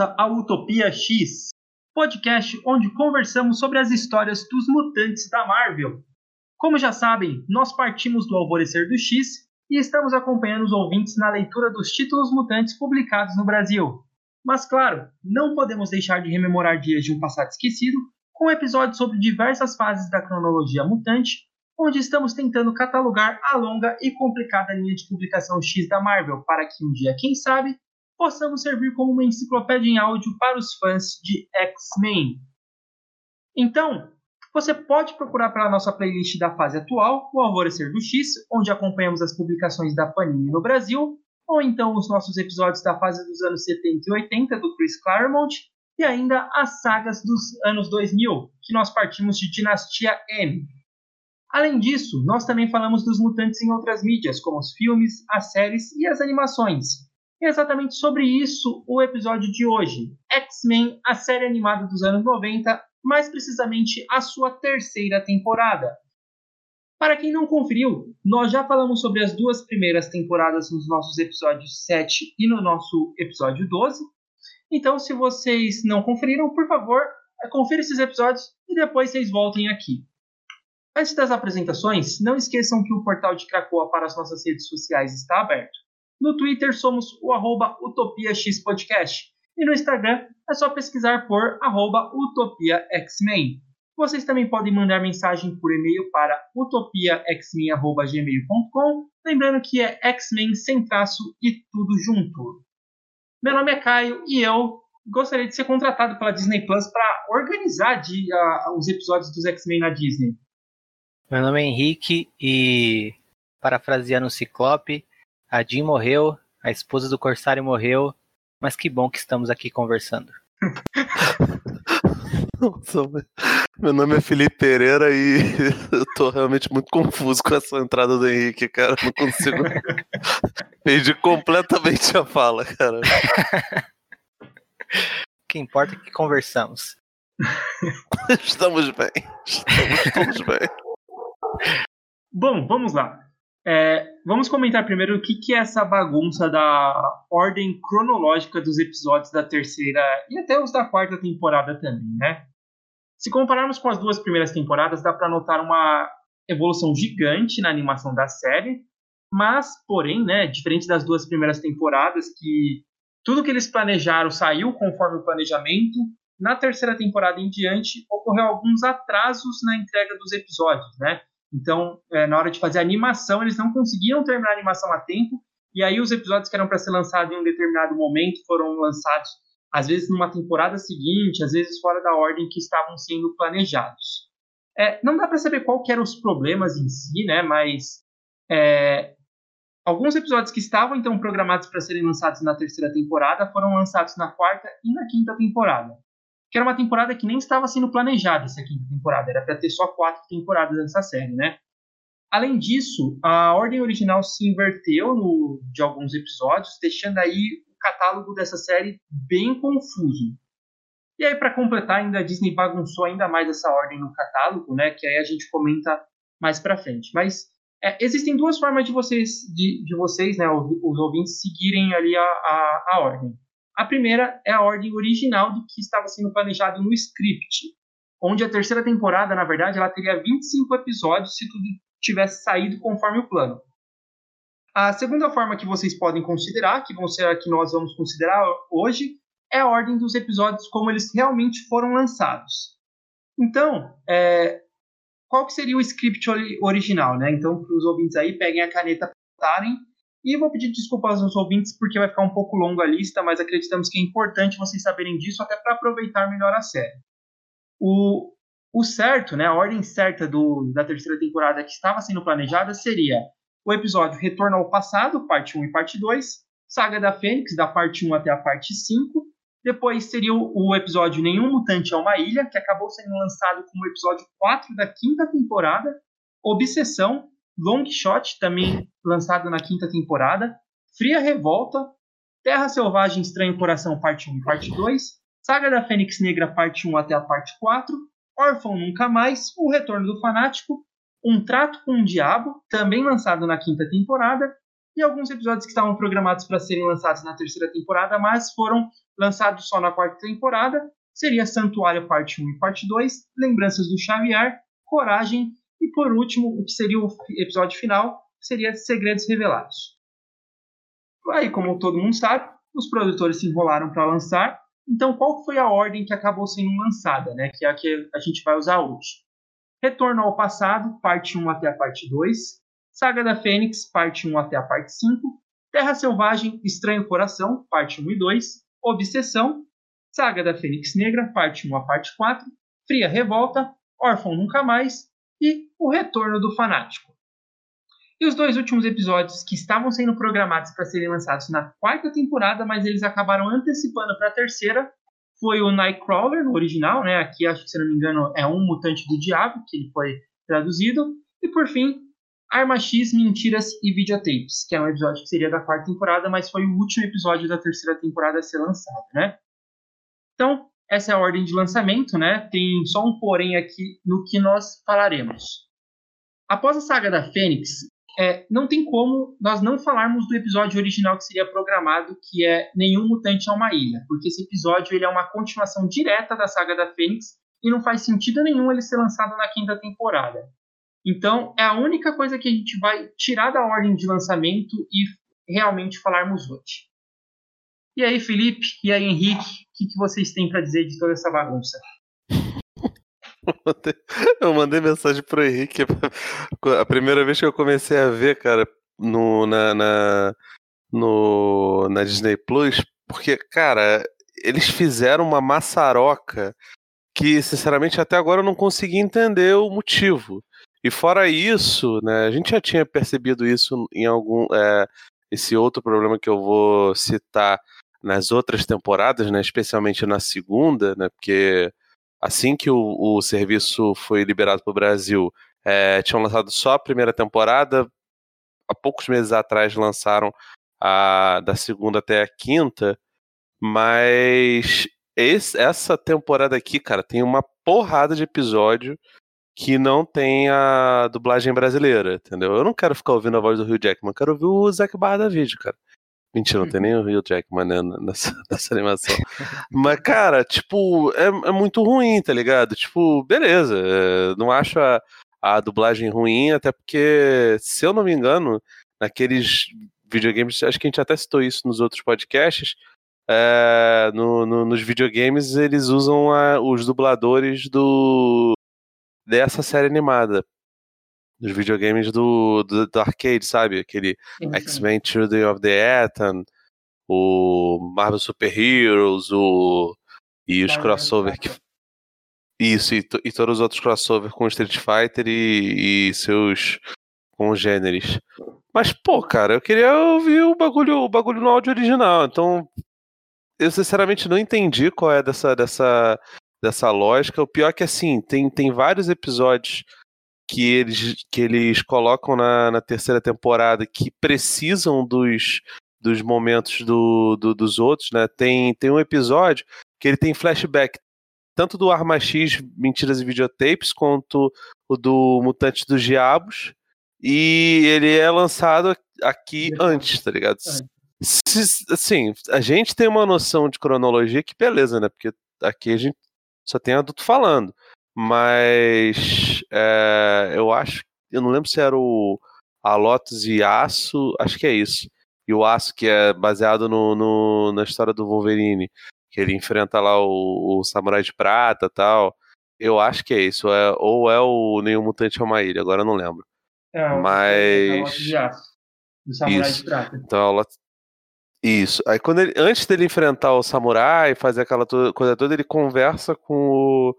Volta Utopia X, podcast onde conversamos sobre as histórias dos mutantes da Marvel. Como já sabem, nós partimos do Alvorecer do X e estamos acompanhando os ouvintes na leitura dos títulos mutantes publicados no Brasil. Mas claro, não podemos deixar de rememorar dias de um passado esquecido com episódios sobre diversas fases da cronologia mutante, onde estamos tentando catalogar a longa e complicada linha de publicação X da Marvel para que um dia, quem sabe, possamos servir como uma enciclopédia em áudio para os fãs de X-Men. Então, você pode procurar pela nossa playlist da fase atual, O Alvorecer do X, onde acompanhamos as publicações da Panini no Brasil, ou então os nossos episódios da fase dos anos 70 e 80 do Chris Claremont, e ainda as sagas dos anos 2000, que nós partimos de Dinastia M. Além disso, nós também falamos dos mutantes em outras mídias, como os filmes, as séries e as animações, é exatamente sobre isso o episódio de hoje. X-Men, a série animada dos anos 90, mais precisamente a sua terceira temporada. Para quem não conferiu, nós já falamos sobre as duas primeiras temporadas nos nossos episódios 7 e no nosso episódio 12. Então, se vocês não conferiram, por favor, confira esses episódios e depois vocês voltem aqui. Antes das apresentações, não esqueçam que o portal de Cracoa para as nossas redes sociais está aberto. No Twitter somos o arroba UtopiaXPodcast. E no Instagram é só pesquisar por arroba UtopiaXmen. Vocês também podem mandar mensagem por e-mail para utopiaxmen.gmail.com, lembrando que é X-Men sem traço e tudo junto. Meu nome é Caio e eu gostaria de ser contratado pela Disney Plus para organizar de, os episódios dos X-Men na Disney. Meu nome é Henrique e, parafraseando o Ciclope, a Jean morreu, a esposa do Corsário morreu, mas que bom que estamos aqui conversando. Nossa, meu nome é Felipe Pereira e eu tô realmente muito confuso com essa entrada do Henrique, cara. Não consigo. Perdi completamente a fala, cara. O que importa é que conversamos. Estamos bem. Estamos todos bem. Bom, vamos lá. É, vamos comentar primeiro o que, que é essa bagunça da ordem cronológica dos episódios da terceira e até os da quarta temporada também, né? Se compararmos com as duas primeiras temporadas, dá para notar uma evolução gigante na animação da série, mas, porém, né, diferente das duas primeiras temporadas, que tudo que eles planejaram saiu conforme o planejamento, na terceira temporada em diante ocorreu alguns atrasos na entrega dos episódios, né? Então, é, na hora de fazer a animação, eles não conseguiam terminar a animação a tempo, e aí os episódios que eram para ser lançados em um determinado momento foram lançados, às vezes numa temporada seguinte, às vezes fora da ordem que estavam sendo planejados. É, não dá para saber qual eram os problemas em si, né? Mas é, alguns episódios que estavam então programados para serem lançados na terceira temporada foram lançados na quarta e na quinta temporada que era uma temporada que nem estava sendo planejada essa quinta temporada, era para ter só quatro temporadas dessa série, né? Além disso, a ordem original se inverteu no, de alguns episódios, deixando aí o catálogo dessa série bem confuso. E aí, para completar, ainda a Disney bagunçou ainda mais essa ordem no catálogo, né? Que aí a gente comenta mais para frente. Mas é, existem duas formas de vocês, de, de vocês, né, os, os ouvintes, seguirem ali a, a, a ordem. A primeira é a ordem original do que estava sendo planejado no script, onde a terceira temporada, na verdade, ela teria 25 episódios se tudo tivesse saído conforme o plano. A segunda forma que vocês podem considerar, que vão ser a que nós vamos considerar hoje, é a ordem dos episódios como eles realmente foram lançados. Então, é, qual que seria o script original, né? Então, para os ouvintes aí, peguem a caneta, anotarem e vou pedir desculpas aos ouvintes porque vai ficar um pouco longa a lista, mas acreditamos que é importante vocês saberem disso até para aproveitar melhor a série. O, o certo, né, a ordem certa do, da terceira temporada que estava sendo planejada seria o episódio Retorno ao Passado, parte 1 e parte 2, Saga da Fênix, da parte 1 até a parte 5, depois seria o, o episódio Nenhum Mutante é uma Ilha, que acabou sendo lançado como episódio 4 da quinta temporada, Obsessão, Long Shot, também lançado na quinta temporada, Fria Revolta, Terra Selvagem Estranho Coração, parte 1 e parte 2, Saga da Fênix Negra, parte 1 até a parte 4, Órfão Nunca Mais, O Retorno do Fanático, Um Trato com o Diabo, também lançado na quinta temporada, e alguns episódios que estavam programados para serem lançados na terceira temporada, mas foram lançados só na quarta temporada. Seria Santuário Parte 1 e Parte 2, Lembranças do Xavier, Coragem e, por último, o que seria o episódio final, seria Segredos Revelados. Aí, como todo mundo sabe, os produtores se enrolaram para lançar. Então, qual foi a ordem que acabou sendo lançada, né? Que é a que a gente vai usar hoje. Retorno ao Passado, parte 1 até a parte 2. Saga da Fênix, parte 1 até a parte 5. Terra Selvagem, Estranho Coração, parte 1 e 2. Obsessão, Saga da Fênix Negra, parte 1 a parte 4. Fria Revolta, Órfão Nunca Mais e O Retorno do Fanático. E os dois últimos episódios que estavam sendo programados para serem lançados na quarta temporada, mas eles acabaram antecipando para a terceira, foi o Nightcrawler, no original, né? Aqui, acho que se não me engano, é um mutante do diabo, que ele foi traduzido. E por fim, Arma X, Mentiras e Videotapes, que é um episódio que seria da quarta temporada, mas foi o último episódio da terceira temporada a ser lançado, né? Então, essa é a ordem de lançamento, né? Tem só um porém aqui no que nós falaremos. Após a saga da Fênix, é, não tem como nós não falarmos do episódio original que seria programado, que é Nenhum Mutante é uma Ilha, porque esse episódio ele é uma continuação direta da saga da Fênix e não faz sentido nenhum ele ser lançado na quinta temporada. Então, é a única coisa que a gente vai tirar da ordem de lançamento e realmente falarmos hoje. E aí, Felipe, e aí, Henrique, que, que vocês têm para dizer de toda essa bagunça? Eu mandei mensagem pro Henrique. A primeira vez que eu comecei a ver, cara, no, na, na, no, na Disney Plus, porque, cara, eles fizeram uma maçaroca que, sinceramente, até agora eu não consegui entender o motivo. E fora isso, né, a gente já tinha percebido isso em algum. É, esse outro problema que eu vou citar nas outras temporadas, né, especialmente na segunda, né, porque assim que o, o serviço foi liberado para o Brasil, é, tinham lançado só a primeira temporada. Há poucos meses atrás lançaram a da segunda até a quinta, mas esse, essa temporada aqui, cara, tem uma porrada de episódio que não tem a dublagem brasileira, entendeu? Eu não quero ficar ouvindo a voz do Rio Jackman, quero ouvir o Zac Barra da vídeo, cara. Mentira, não tem nem o Rio Jackman né, nessa, nessa animação. Mas, cara, tipo, é, é muito ruim, tá ligado? Tipo, beleza, é, não acho a, a dublagem ruim, até porque, se eu não me engano, naqueles videogames, acho que a gente até citou isso nos outros podcasts, é, no, no, nos videogames eles usam a, os dubladores do dessa série animada dos videogames do, do, do arcade, sabe? Aquele X-Men Children of the Atom, o Marvel Super Heroes, o, e os crossover que. Isso, e, e, todos os outros crossover com Street Fighter e, e seus congêneres. Mas, pô, cara, eu queria ouvir o bagulho, o bagulho no áudio original. Então, eu sinceramente não entendi qual é dessa, dessa, dessa lógica. O pior é que, assim, tem, tem vários episódios que eles, que eles colocam na, na terceira temporada que precisam dos, dos momentos do, do, dos outros, né? Tem, tem um episódio que ele tem flashback tanto do Arma X Mentiras e Videotapes quanto o do Mutante dos Diabos. E ele é lançado aqui antes, tá ligado? Assim, a gente tem uma noção de cronologia que beleza, né? Porque aqui a gente só tem adulto falando. Mas é, eu acho, eu não lembro se era o a Lotus e Aço, acho que é isso. E o Aço, que é baseado no, no na história do Wolverine, que ele enfrenta lá o, o Samurai de Prata tal. Eu acho que é isso. É, ou é o Nenhum Mutante é uma Ilha, agora eu não lembro. É, Mas. É a Lotus de Aço, do Samurai isso. de Prata. Então, a Lotus... Isso. Aí quando ele, antes dele enfrentar o samurai, fazer aquela coisa toda, ele conversa com o,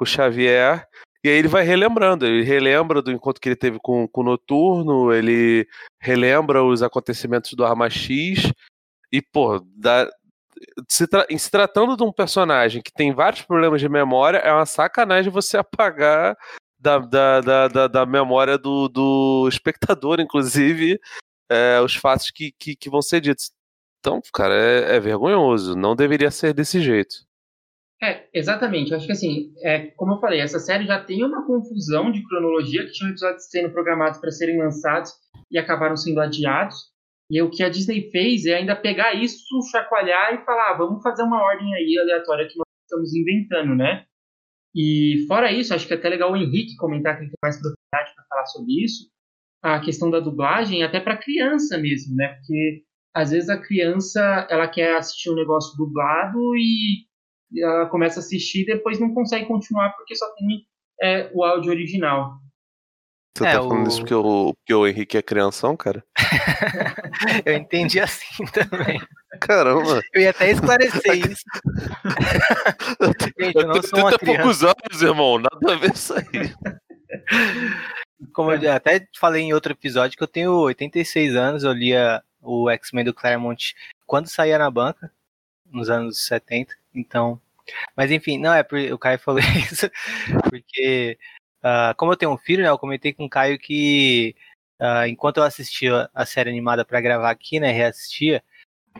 com o Xavier. E aí ele vai relembrando, ele relembra do encontro que ele teve com, com o Noturno, ele relembra os acontecimentos do Arma X, e, pô, da, se, tra se tratando de um personagem que tem vários problemas de memória, é uma sacanagem você apagar da, da, da, da, da memória do, do espectador, inclusive, é, os fatos que, que, que, vão ser ditos. Então, cara, é, é vergonhoso, não deveria ser desse jeito. É, exatamente. Eu acho que assim, é, como eu falei, essa série já tem uma confusão de cronologia, que tinham episódios sendo programados para serem lançados e acabaram sendo adiados. E o que a Disney fez é ainda pegar isso, chacoalhar e falar, ah, vamos fazer uma ordem aí aleatória que nós estamos inventando, né? E fora isso, acho que é até legal o Henrique comentar que ele tem mais propriedade para falar sobre isso, a questão da dublagem até para criança mesmo, né? Porque às vezes a criança ela quer assistir um negócio dublado e ela começa a assistir e depois não consegue continuar porque só tem é, o áudio original. Você é, tá falando o... isso porque o, porque o Henrique é crianção, cara? eu entendi assim também. Caramba. Eu ia até esclarecer isso. Gente, eu não sou uma criança. poucos anos, irmão. Nada a ver isso aí. Como eu até falei em outro episódio que eu tenho 86 anos, eu lia o X-Men do Claremont quando saía na banca, nos anos 70. Então, mas enfim, não é porque o Caio falou isso, porque Uh, como eu tenho um filho, né, eu comentei com o Caio que uh, enquanto eu assistia a série animada para gravar aqui, né, reassistia,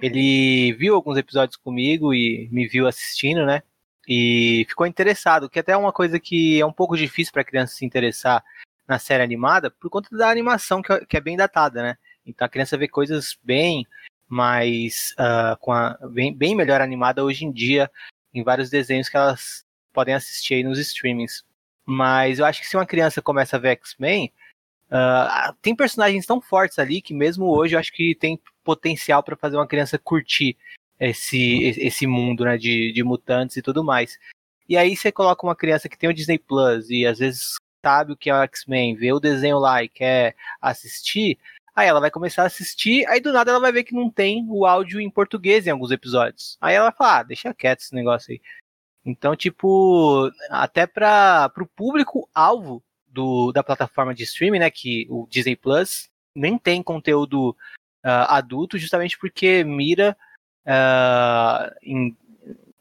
ele viu alguns episódios comigo e me viu assistindo, né, e ficou interessado, que até é uma coisa que é um pouco difícil para criança se interessar na série animada por conta da animação que, é, que é bem datada, né. Então a criança vê coisas bem mais uh, com a, bem, bem melhor animada hoje em dia em vários desenhos que elas podem assistir aí nos streamings. Mas eu acho que se uma criança começa a ver X-Men, uh, tem personagens tão fortes ali que mesmo hoje eu acho que tem potencial para fazer uma criança curtir esse, esse mundo né, de, de mutantes e tudo mais. E aí você coloca uma criança que tem o Disney Plus e às vezes sabe o que é o X-Men, vê o desenho lá e quer assistir, aí ela vai começar a assistir, aí do nada ela vai ver que não tem o áudio em português em alguns episódios. Aí ela vai falar, ah, deixa quieto esse negócio aí. Então, tipo, até para o público-alvo da plataforma de streaming, né, que o Disney Plus nem tem conteúdo uh, adulto, justamente porque mira uh, em,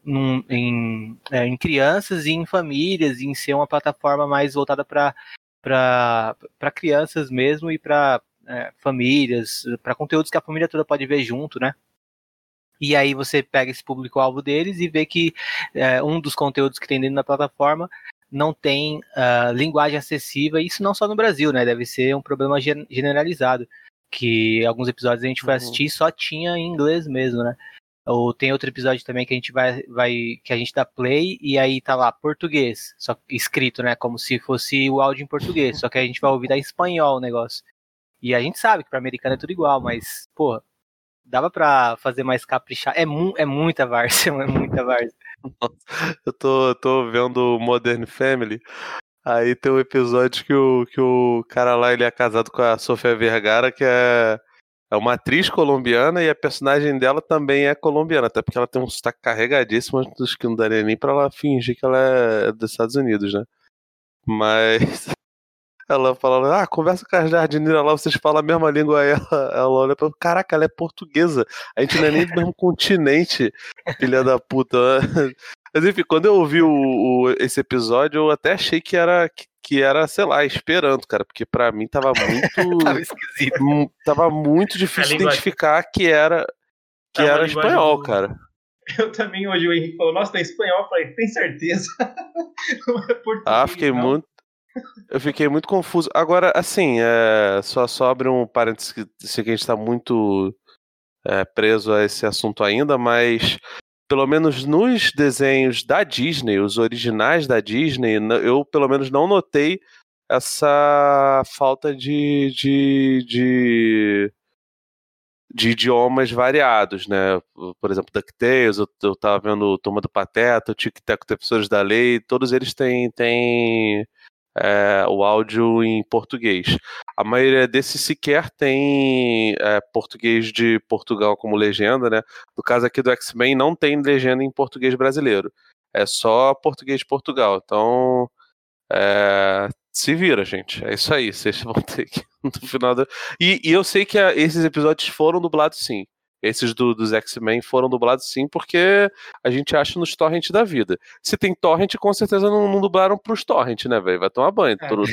num, em, é, em, crianças e em famílias, e em ser uma plataforma mais voltada para crianças mesmo e para é, famílias, para conteúdos que a família toda pode ver junto, né? E aí você pega esse público-alvo deles e vê que é, um dos conteúdos que tem dentro da plataforma não tem uh, linguagem acessível, isso não só no Brasil, né? Deve ser um problema generalizado. Que alguns episódios a gente foi uhum. assistir e só tinha em inglês mesmo, né? Ou tem outro episódio também que a gente vai, vai que a gente dá play e aí tá lá português, só escrito, né, como se fosse o áudio em português, só que a gente vai ouvir da espanhol o negócio. E a gente sabe que para americano é tudo igual, mas porra, dava para fazer mais caprichar. É, mu é muita várzea, é muita várzea. Eu tô, tô vendo Modern Family. Aí tem um episódio que o, que o cara lá ele é casado com a Sofia Vergara, que é, é uma atriz colombiana e a personagem dela também é colombiana, até porque ela tem um sotaque carregadíssimo dos que não daria nem pra ela fingir que ela é dos Estados Unidos, né? Mas ela fala, ah, conversa com a jardineira lá, vocês falam a mesma língua. Aí ela, ela olha pra caraca, ela é portuguesa. A gente não é nem do mesmo continente, filha da puta. Mas enfim, quando eu ouvi o, o, esse episódio, eu até achei que era, que, que era, sei lá, esperando, cara, porque para mim tava muito. tava esquisito. Tava muito difícil identificar que era, que era espanhol, do... cara. Eu também, hoje o Henrique falou, nossa, tem espanhol. Eu falei, tem certeza? é português, ah, fiquei não. muito. Eu fiquei muito confuso. Agora, assim, é, só, só abre um parênteses que, que a gente está muito é, preso a esse assunto ainda, mas pelo menos nos desenhos da Disney, os originais da Disney, eu pelo menos não notei essa falta de, de, de, de idiomas variados, né? Por exemplo, DuckTales, eu, eu tava vendo Turma do Pateta, Tic Tac Professores da Lei, todos eles têm, têm é, o áudio em português. A maioria desses sequer tem é, português de Portugal como legenda, né? No caso aqui do X-Men não tem legenda em português brasileiro. É só português de Portugal. Então, é, se vira, gente. É isso aí. Vocês vão ter que. No final do... e, e eu sei que a, esses episódios foram dublados sim. Esses do, dos X-Men foram dublados sim, porque a gente acha nos torrent da vida. Se tem torrent, com certeza não, não dublaram pros torrent, né, velho? Vai tomar banho. É. Pro,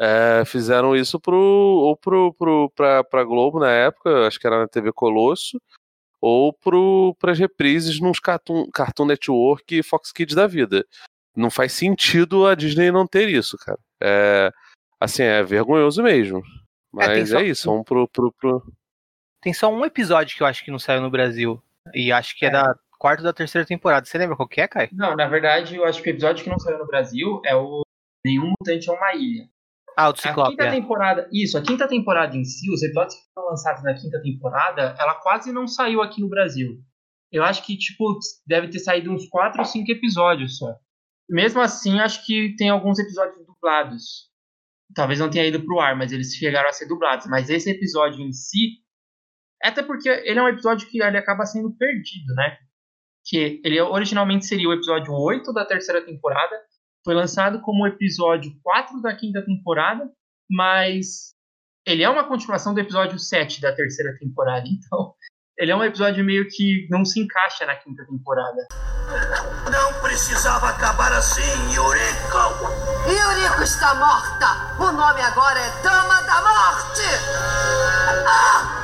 é, fizeram isso pro, ou pro, pro, pra, pra Globo na época, acho que era na TV Colosso, ou pro, pras reprises nos Cartoon, Cartoon Network e Fox Kids da vida. Não faz sentido a Disney não ter isso, cara. É, assim, é vergonhoso mesmo. É, Mas é, é isso, vamos pro, pro, pro tem só um episódio que eu acho que não saiu no Brasil. E acho que é, é da quarta da terceira temporada. Você lembra qual que é, Kai? Não, na verdade, eu acho que o episódio que não saiu no Brasil é o Nenhum Mutante é uma Ilha. Ah, o do Ciclope, a quinta é. temporada, isso, a quinta temporada em si, os episódios que foram lançados na quinta temporada, ela quase não saiu aqui no Brasil. Eu acho que, tipo, deve ter saído uns quatro ou cinco episódios só. Mesmo assim, acho que tem alguns episódios dublados. Talvez não tenha ido pro ar, mas eles chegaram a ser dublados. Mas esse episódio em si, até porque ele é um episódio que ele acaba sendo perdido, né? Que ele originalmente seria o episódio 8 da terceira temporada, foi lançado como o episódio 4 da quinta temporada, mas ele é uma continuação do episódio 7 da terceira temporada. Então, ele é um episódio meio que não se encaixa na quinta temporada. Não precisava acabar assim, Yuriko! Yuriko está morta! O nome agora é Dama da Morte! Ah!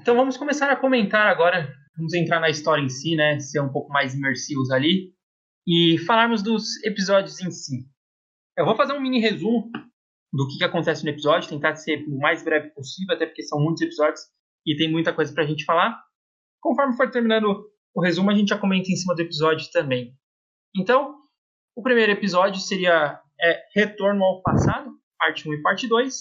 então vamos começar a comentar agora. Vamos entrar na história em si, né? Ser um pouco mais imersivos ali. E falarmos dos episódios em si. Eu vou fazer um mini resumo do que, que acontece no episódio, tentar ser o mais breve possível, até porque são muitos episódios e tem muita coisa pra gente falar. Conforme for terminando o resumo, a gente já comenta em cima do episódio também. Então, o primeiro episódio seria é, Retorno ao Passado, parte 1 e parte 2,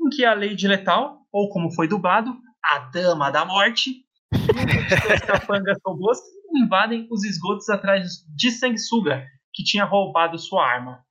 em que a Lady Letal, ou como foi dublado, a Dama da Morte, e os capangas robôs invadem os esgotos atrás de Sanguessuga, que tinha roubado sua arma.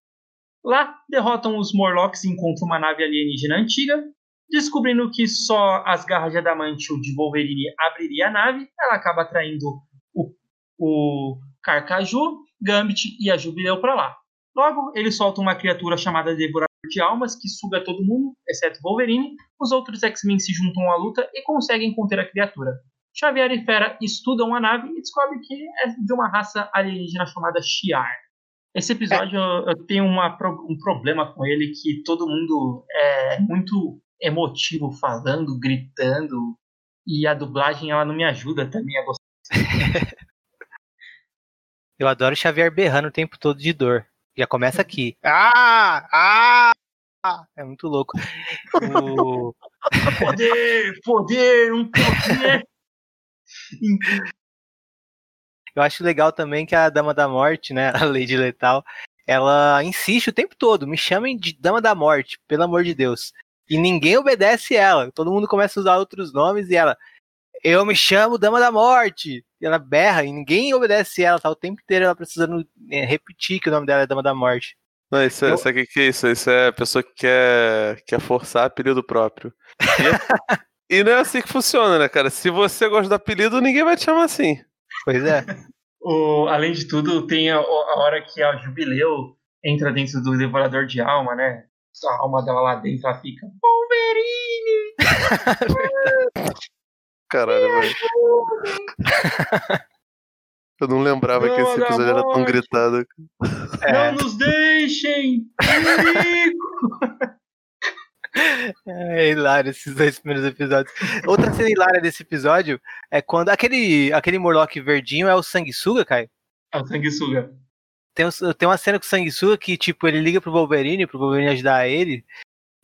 Lá, derrotam os Morlocks e encontram uma nave alienígena antiga. Descobrindo que só as garras de adamantio de Wolverine abriria a nave, ela acaba atraindo o, o Carcaju, Gambit e a Jubileu para lá. Logo, eles soltam uma criatura chamada Devorador de Almas que suga todo mundo, exceto Wolverine. Os outros X-Men se juntam à luta e conseguem conter a criatura. Xavier e Fera estudam a nave e descobrem que é de uma raça alienígena chamada Shi'ar. Esse episódio eu, eu tenho uma, um problema com ele que todo mundo é muito emotivo falando, gritando e a dublagem ela não me ajuda também a gostar. Eu adoro Xavier berrando o tempo todo de dor. Já começa aqui. Ah! Ah! ah! É muito louco. O... poder! Poder! Um poder! Eu acho legal também que a Dama da Morte, né, a Lady Letal, ela insiste o tempo todo, me chamem de Dama da Morte, pelo amor de Deus. E ninguém obedece ela. Todo mundo começa a usar outros nomes e ela, eu me chamo Dama da Morte. E ela berra e ninguém obedece ela, tá o tempo inteiro ela precisando é, repetir que o nome dela é Dama da Morte. Não, isso, é, eu... sabe o que é isso? Isso é a pessoa que quer, quer forçar apelido próprio. E, e não é assim que funciona, né, cara? Se você gosta do apelido, ninguém vai te chamar assim. Pois é. o, além de tudo, tem a, a, hora que a Jubileu entra dentro do Devorador de Alma, né? A alma dela lá dentro, ela fica Wolverine! Caralho, velho. Eu não lembrava não, que esse episódio era tão gritado. É. Não nos deixem! É hilário esses dois primeiros episódios. Outra cena hilária desse episódio é quando aquele, aquele Morlock verdinho é o Sanguessuga, Kai? É o Sanguessuga. Tem, tem uma cena com o Sanguessuga que, tipo, ele liga pro Wolverine, pro Wolverine ajudar ele.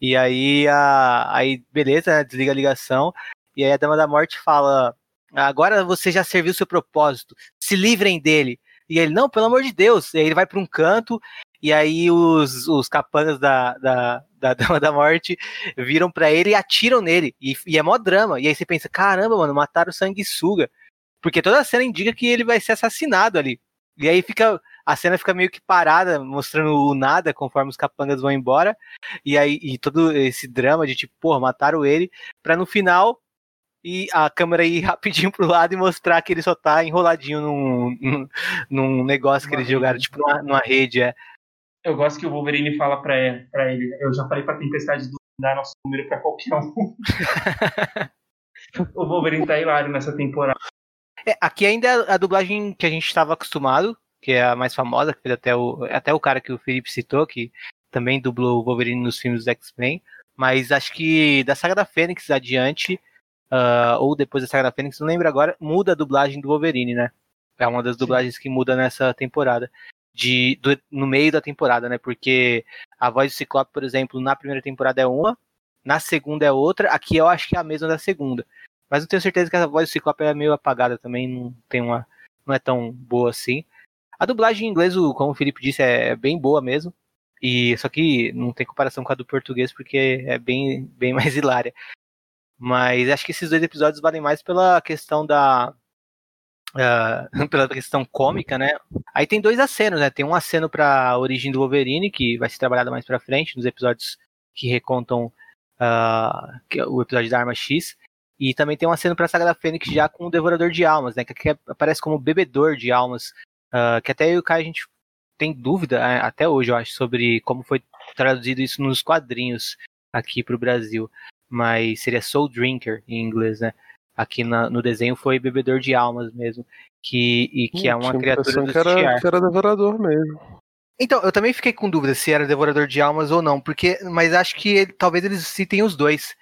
E aí, a, aí beleza, né, desliga a ligação. E aí a Dama da Morte fala: Agora você já serviu seu propósito, se livrem dele. E ele, não, pelo amor de Deus. E aí ele vai para um canto, e aí os, os capangas da, da, da Dama da Morte viram para ele e atiram nele. E, e, é mó drama. E aí você pensa, caramba, mano, mataram o sanguessuga. Porque toda a cena indica que ele vai ser assassinado ali. E aí fica. A cena fica meio que parada, mostrando o nada conforme os capangas vão embora. E aí, e todo esse drama de tipo, porra, mataram ele. Pra no final e a câmera ir rapidinho pro lado e mostrar que ele só tá enroladinho num, num, num negócio que eles jogaram, tipo, numa, numa rede, é. Eu gosto que o Wolverine fala pra, pra ele. Eu já falei pra Tempestade do dar nosso número pra qualquer um. o Wolverine tá hilário nessa temporada. É, aqui ainda é a dublagem que a gente estava acostumado, que é a mais famosa, que fez até o, até o cara que o Felipe citou, que também dublou o Wolverine nos filmes do X-Men. Mas acho que da saga da Fênix adiante, uh, ou depois da saga da Fênix, não lembro agora, muda a dublagem do Wolverine, né? É uma das dublagens Sim. que muda nessa temporada. De, do, no meio da temporada, né? Porque a voz do Ciclope, por exemplo, na primeira temporada é uma, na segunda é outra, aqui eu acho que é a mesma da segunda. Mas não tenho certeza que a voz do Ciclope é meio apagada também, não tem uma. não é tão boa assim. A dublagem em inglês, como o Felipe disse, é bem boa mesmo. E só que não tem comparação com a do português porque é bem, bem mais hilária. Mas acho que esses dois episódios valem mais pela questão da uh, pela questão cômica, né? Aí tem dois acenos, né? Tem um aceno para a origem do Wolverine que vai ser trabalhado mais para frente nos episódios que recontam uh, que é o episódio da Arma X. E também tem um aceno para a Saga da Fênix já com o Devorador de Almas, né? Que aqui aparece como bebedor de almas Uh, que até o Caio a gente tem dúvida, é, até hoje, eu acho, sobre como foi traduzido isso nos quadrinhos aqui para o Brasil. Mas seria Soul Drinker em inglês, né? Aqui na, no desenho foi Bebedor de Almas mesmo. Que, e que hum, é uma criatura do que era, que era devorador mesmo. Então, eu também fiquei com dúvida se era Devorador de Almas ou não, porque, mas acho que ele, talvez eles citem os dois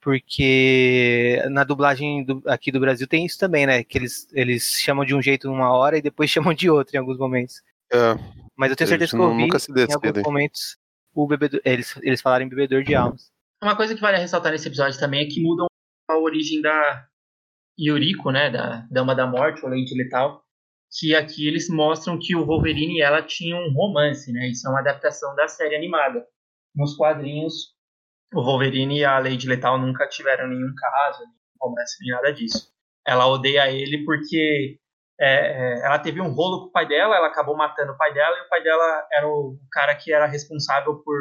porque na dublagem do, aqui do Brasil tem isso também, né? Que eles, eles chamam de um jeito numa hora e depois chamam de outro em alguns momentos. É, Mas eu tenho certeza que eu ouvi em alguns momentos o bebedor, eles, eles falarem bebedor de almas. Uma coisa que vale ressaltar nesse episódio também é que mudam a origem da Yuriko, né? Da Dama da Morte, ou Lady Letal. Que aqui eles mostram que o Wolverine e ela tinham um romance, né? Isso é uma adaptação da série animada. Nos quadrinhos, o Wolverine e a Lady Letal nunca tiveram nenhum caso, nenhum romance, nem nada disso. Ela odeia ele porque é, é, ela teve um rolo com o pai dela, ela acabou matando o pai dela, e o pai dela era o cara que era responsável por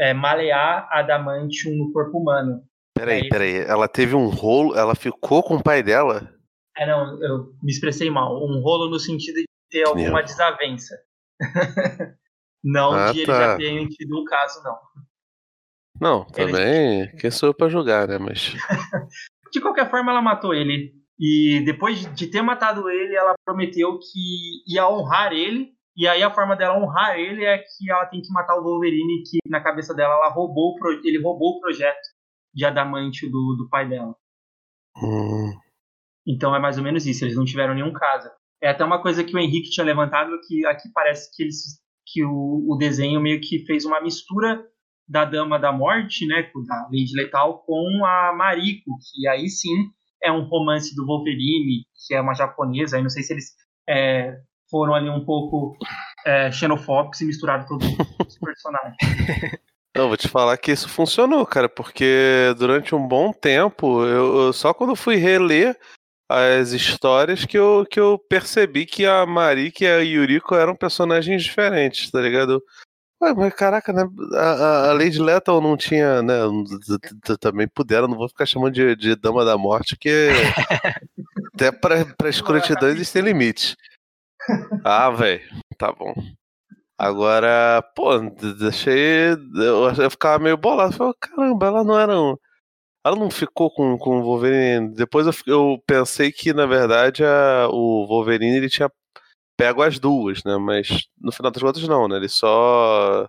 é, malear adamantium no corpo humano. Peraí, peraí, ela teve um rolo, ela ficou com o pai dela? É, não, eu me expressei mal. Um rolo no sentido de ter alguma Meu. desavença. não ah, de tá. ele já ter tido o um caso, não. Não, também. Ele... Quem sou eu pra julgar, né? Mas. de qualquer forma, ela matou ele. E depois de ter matado ele, ela prometeu que ia honrar ele. E aí a forma dela honrar ele é que ela tem que matar o Wolverine, que na cabeça dela ela roubou pro... ele roubou o projeto de adamante do, do pai dela. Hum. Então é mais ou menos isso, eles não tiveram nenhum caso. É até uma coisa que o Henrique tinha levantado, que aqui parece que, eles, que o, o desenho meio que fez uma mistura da Dama da Morte, né, da Lady Letal, com a Mariko, que aí sim é um romance do Wolverine, que é uma japonesa, aí não sei se eles é, foram ali um pouco é, xenofóbicos e misturaram todos os personagens. Eu vou te falar que isso funcionou, cara, porque durante um bom tempo, eu, eu só quando fui reler as histórias que eu, que eu percebi que a Mariko e a Yuriko eram personagens diferentes, tá ligado? Ué, mas caraca, né? A, a Lady Lethal não tinha, né? Também puderam, não vou ficar chamando de, de Dama da Morte, porque até pra, pra escrotidão existem limites. Ah, velho, tá bom. Agora, pô, deixei. Eu, eu ficava meio bolado. Falei, caramba, ela não era. Um, ela não ficou com, com o Wolverine. Depois eu, eu pensei que, na verdade, a, o Wolverine ele tinha pego as duas, né? Mas no final das contas não, né? Ele só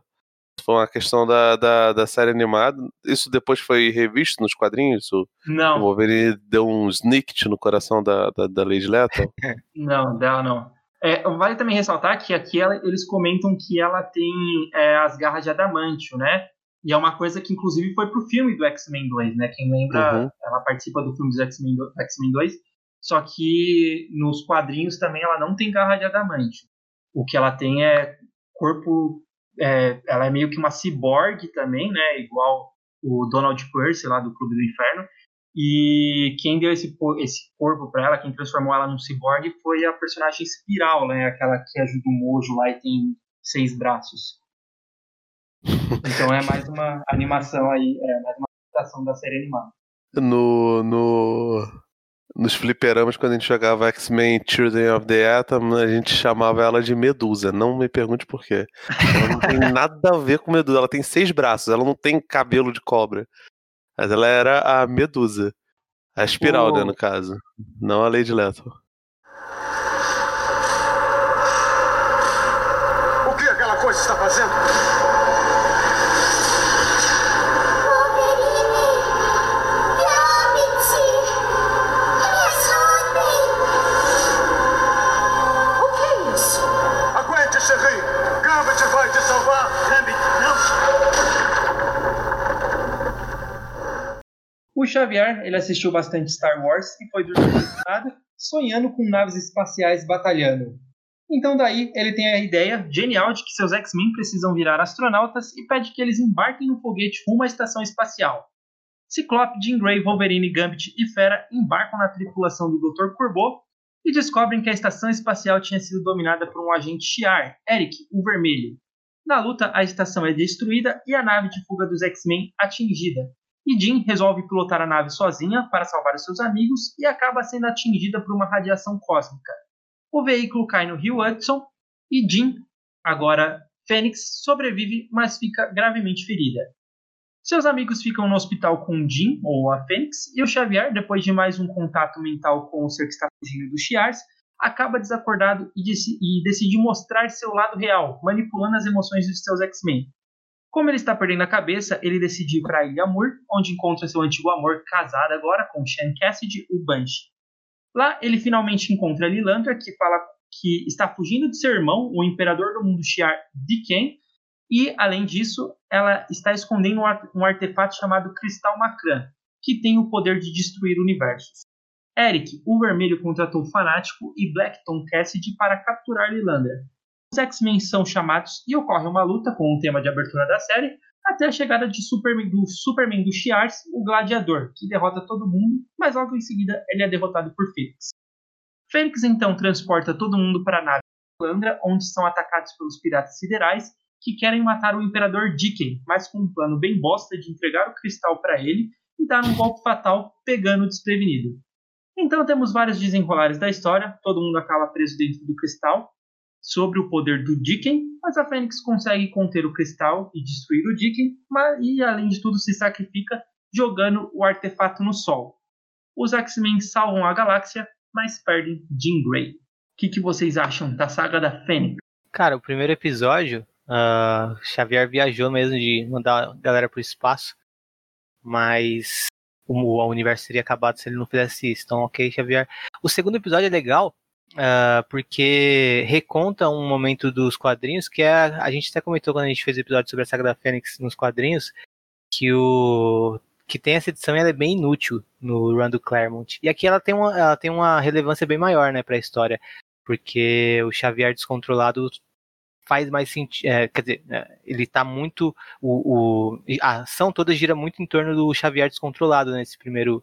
foi uma questão da, da, da, série animada. Isso depois foi revisto nos quadrinhos? O, não. O Wolverine deu um snicket no coração da, da, da Lady Lethal? não, dela não. É, vale também ressaltar que aqui ela, eles comentam que ela tem é, as garras de adamantio, né? E é uma coisa que inclusive foi pro filme do X-Men 2, né? Quem lembra, uhum. ela participa do filme do X-Men X 2 só que nos quadrinhos também ela não tem garra de adamante. O que ela tem é corpo. É, ela é meio que uma ciborgue também, né? Igual o Donald Percy lá do Clube do Inferno. E quem deu esse, esse corpo para ela, quem transformou ela num ciborgue, foi a personagem Espiral, né? Aquela que ajuda o Mojo lá e tem seis braços. Então é mais uma animação aí, é mais uma adaptação da série animada. No, no, nos fliperamas, quando a gente jogava X-Men Children of the Atom, a gente chamava ela de Medusa. Não me pergunte por quê. Ela não tem nada a ver com Medusa. Ela tem seis braços, ela não tem cabelo de cobra. Mas ela era a Medusa. A espiral, né, no caso. Não a Lady Lethal. O Xavier, ele assistiu bastante Star Wars e foi dormir do nada, sonhando com naves espaciais batalhando. Então daí ele tem a ideia genial de que seus X-Men precisam virar astronautas e pede que eles embarquem no foguete rumo à estação espacial. Ciclope, Jean Grey, Wolverine, Gambit e Fera embarcam na tripulação do Dr. Corbeau e descobrem que a estação espacial tinha sido dominada por um agente Shi'ar, Eric, o Vermelho. Na luta, a estação é destruída e a nave de fuga dos X-Men atingida, e Jean resolve pilotar a nave sozinha para salvar os seus amigos e acaba sendo atingida por uma radiação cósmica. O veículo cai no rio Hudson e Jean, agora Fênix, sobrevive, mas fica gravemente ferida. Seus amigos ficam no hospital com Jean, ou a Fênix, e o Xavier, depois de mais um contato mental com o ser que está fugindo dos Shi'ars, acaba desacordado e decide mostrar seu lado real, manipulando as emoções dos seus X-Men. Como ele está perdendo a cabeça, ele decide ir para a Ilha Moore, onde encontra seu antigo amor, casado agora com Shan Cassidy, o Banshee. Lá, ele finalmente encontra Lilandra, que fala que está fugindo de seu irmão, o imperador do mundo Shi'ar, Diken, e, além disso, ela está escondendo um ar- artefato chamado Cristal Macran, que tem o poder de destruir universos. Eric, o Vermelho, contratou o Fanático e Blackton Cassidy para capturar Lilandra. Os X-Men são chamados e ocorre uma luta com o tema de abertura da série, até a chegada de Superman, do Superman do Shi'ars, o Gladiador, que derrota todo mundo, mas logo em seguida ele é derrotado por Fênix. Fênix então transporta todo mundo para a nave de Lilandra, onde são atacados pelos piratas siderais, que querem matar o Imperador Dicken, mas com um plano bem bosta de entregar o cristal para ele e dar um golpe fatal pegando o desprevenido. Então temos vários desenrolares da história, todo mundo acaba preso dentro do cristal, sobre o poder do Dicken, mas a Fênix consegue conter o cristal e destruir o Dicken, mas, e além de tudo se sacrifica jogando o artefato no Sol. Os X-Men salvam a galáxia, mas perdem Jean Grey. O que, que vocês acham da saga da Fênix? Cara, o primeiro episódio, ah, Xavier viajou mesmo de mandar a galera pro espaço, mas o, o universo teria acabado se ele não fizesse isso. Então, ok, Xavier. O segundo episódio é legal ah, porque reconta um momento dos quadrinhos que é. A gente até comentou quando a gente fez o episódio sobre a saga da Fênix nos quadrinhos que o que tem essa edição ela é bem inútil no run do Claremont. E aqui ela tem uma, ela tem uma relevância bem maior, né, para a história, porque o Xavier descontrolado faz mais sentido, é, quer dizer, é, ele tá muito, o, o- a ação toda gira muito em torno do Xavier descontrolado nesse primeiro,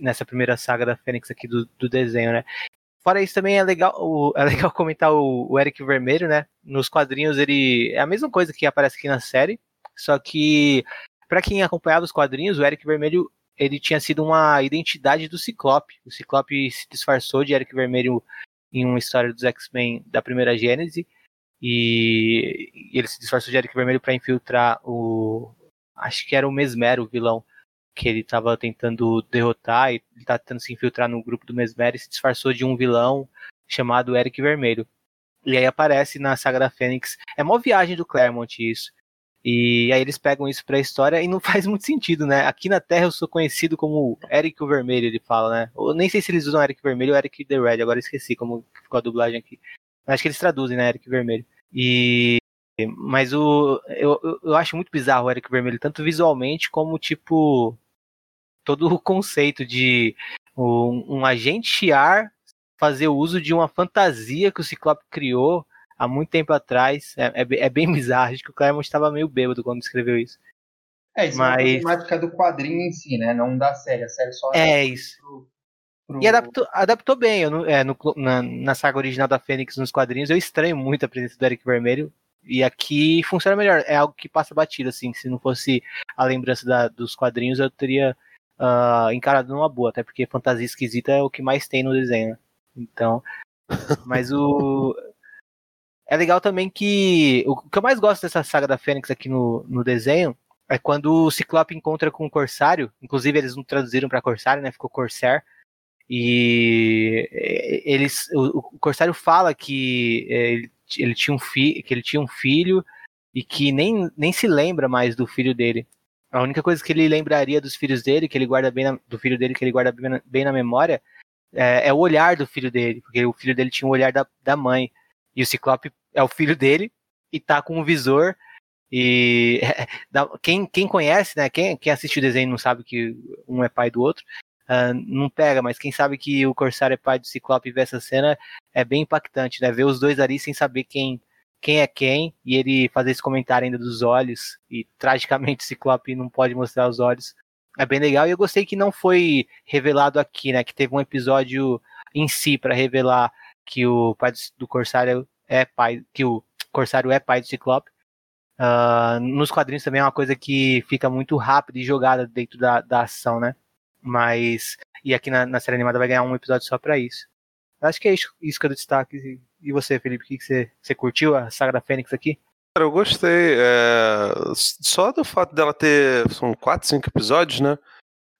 nessa primeira saga da Fênix aqui do, do desenho, né. Fora isso também é legal, o- é legal comentar o, o Eric Vermelho, né, nos quadrinhos ele é a mesma coisa que aparece aqui na série, só que Pra quem acompanhava os quadrinhos, o Eric Vermelho ele tinha sido uma identidade do Ciclope. O Ciclope se disfarçou de Eric Vermelho em uma história dos X-Men da primeira Gênese e ele se disfarçou de Eric Vermelho para infiltrar o acho que era o Mesmero, o vilão que ele estava tentando derrotar e ele tá tentando se infiltrar no grupo do Mesmero e se disfarçou de um vilão chamado Eric Vermelho. E aí aparece na saga da Fênix. É uma viagem do Claremont isso. E aí eles pegam isso pra história e não faz muito sentido, né? Aqui na Terra eu sou conhecido como Eric o Vermelho, ele fala, né? Eu nem sei se eles usam Eric Vermelho ou Eric the Red, agora esqueci como ficou a dublagem aqui. Acho que eles traduzem, né? Eric Vermelho. E. Mas o. Eu, eu, acho muito bizarro o Eric Vermelho, tanto visualmente como, tipo. Todo o conceito de um, um agente Shi'ar fazer uso de uma fantasia que o Ciclope criou há muito tempo atrás. É, é, é bem bizarro. Acho que o Claremont estava meio bêbado quando escreveu isso. É, isso Mas- é uma temática do quadrinho em si, né? Não da série. A série só É isso. pro- pro- E adaptou, adaptou bem. Eu é, no- na, na saga original da Fênix, nos quadrinhos, eu estranho muito a presença do Eric Vermelho. E aqui funciona melhor. É algo que passa batido, assim. Se não fosse a lembrança da- dos quadrinhos, eu teria uh, encarado numa boa, até porque fantasia esquisita é o que mais tem no desenho. Né? Então, mas o é legal também que o que eu mais gosto dessa saga da Fênix aqui no, no desenho é quando o Ciclope encontra com o Corsário, inclusive eles não traduziram para Corsário, né? Ficou Corsair. E eles o, o Corsário fala que ele, ele tinha um fi, que ele tinha um filho e que nem, nem se lembra mais do filho dele. A única coisa que ele lembraria dos filhos dele, que ele guarda bem na, do filho dele, que ele guarda bem na, bem na memória, é, é, o olhar do filho dele, porque o filho dele tinha o olhar da, da mãe. E o Ciclope é o filho dele e tá com um visor. E quem, quem conhece, né? Quem, quem assiste o desenho não sabe que um é pai do outro. Uh, não pega, mas quem sabe que o Corsário é pai do Ciclope e vê essa cena é bem impactante, né? Ver os dois ali sem saber quem, quem é quem e ele fazer esse comentário ainda dos olhos e tragicamente o Ciclope não pode mostrar os olhos. É bem legal e eu gostei que não foi revelado aqui, né? Que teve um episódio em si para revelar que o pai do Corsário é pai, que o Corsário é pai do Ciclope. Uh, nos quadrinhos também é uma coisa que fica muito rápida e jogada dentro da, da ação, né? Mas. E aqui na, na série animada vai ganhar um episódio só para isso. Acho que é isso, isso que eu destaque. E você, Felipe, o que, você, você curtiu a saga da Fênix aqui? Cara, eu gostei. É... Só do fato dela ter. São quatro, cinco episódios, né?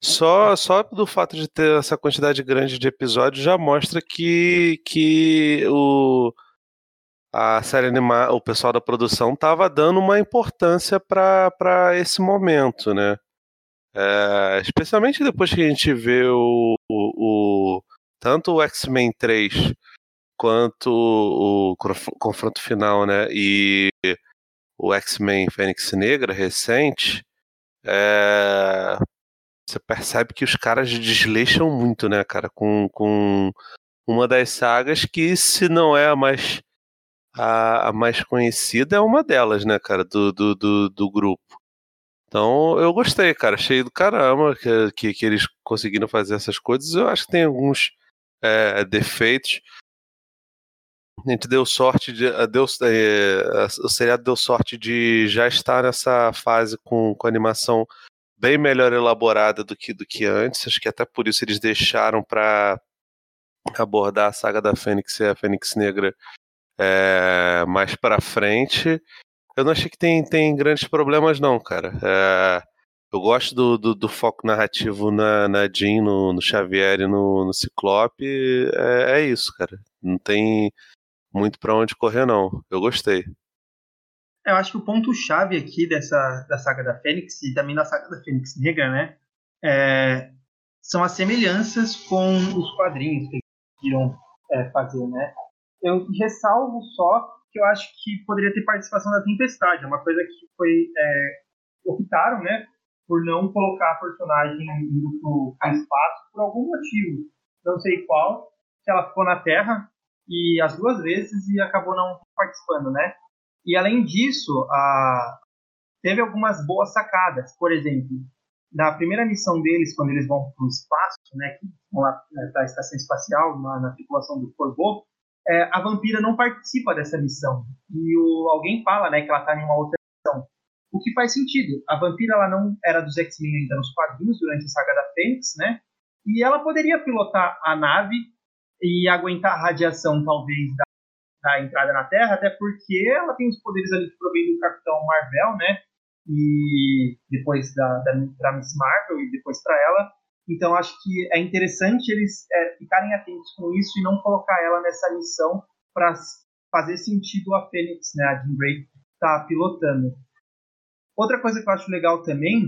Só, só do fato de ter essa quantidade grande de episódios já mostra que, que o, a série animada, o pessoal da produção tava dando uma importância para esse momento, né? É, especialmente depois que a gente vê o, o, o tanto o X-Men 3 quanto o, confronto final, né? E o X-Men Fênix Negra recente, é, você percebe que os caras desleixam muito, né, cara, com, com uma das sagas que, se não é a mais a, a mais conhecida, é uma delas, né, cara, do, do, do, do grupo. Então eu gostei, cara. Achei do caramba que, que, que, eles conseguiram fazer essas coisas. Eu acho que tem alguns é, defeitos. A gente deu sorte de. Deu, é, o seriado deu sorte de já estar nessa fase com, com animação bem melhor elaborada do que, do que antes. Acho que até por isso eles deixaram para abordar a saga da Fênix e a Fênix Negra é, mais para frente. Eu não achei que tem, tem grandes problemas, não, cara. É, eu gosto do, do, do, foco narrativo na, na Jean, no, no Xavier e no, no Ciclope. É, é isso, cara. Não tem muito para onde correr, não. Eu gostei. Eu acho que o ponto-chave aqui dessa da saga da Fênix e também da saga da Fênix Negra, né? É, são as semelhanças com os quadrinhos que eles queriam é, fazer, né? Eu ressalvo só que eu acho que poderia ter participação da Tempestade, é uma coisa que foi é, optaram, né, por não colocar a personagem indo pro, pro espaço por algum motivo, não sei qual, que ela ficou na Terra e as duas vezes e acabou não participando, né? E além disso, a, teve algumas boas sacadas. Por exemplo, na primeira missão deles, quando eles vão para o espaço, né, que vão lá né, para a estação espacial, na, na tripulação do Corvo, é, a vampira não participa dessa missão. E o, alguém fala né, que ela está em uma outra missão. O que faz sentido. A vampira ela não era dos X-Men ainda nos quadrinhos, durante a saga da Fênix, né? E ela poderia pilotar a nave e aguentar a radiação, talvez, da, da entrada na Terra, até porque ela tem os poderes ali que provém do Capitão Marvel, né? E depois da, da, da Miss Marvel e depois para ela. Então acho que é interessante eles é, ficarem atentos com isso e não colocar ela nessa missão para fazer sentido a Fênix, né, a Jean Grey, tá pilotando. Outra coisa que eu acho legal também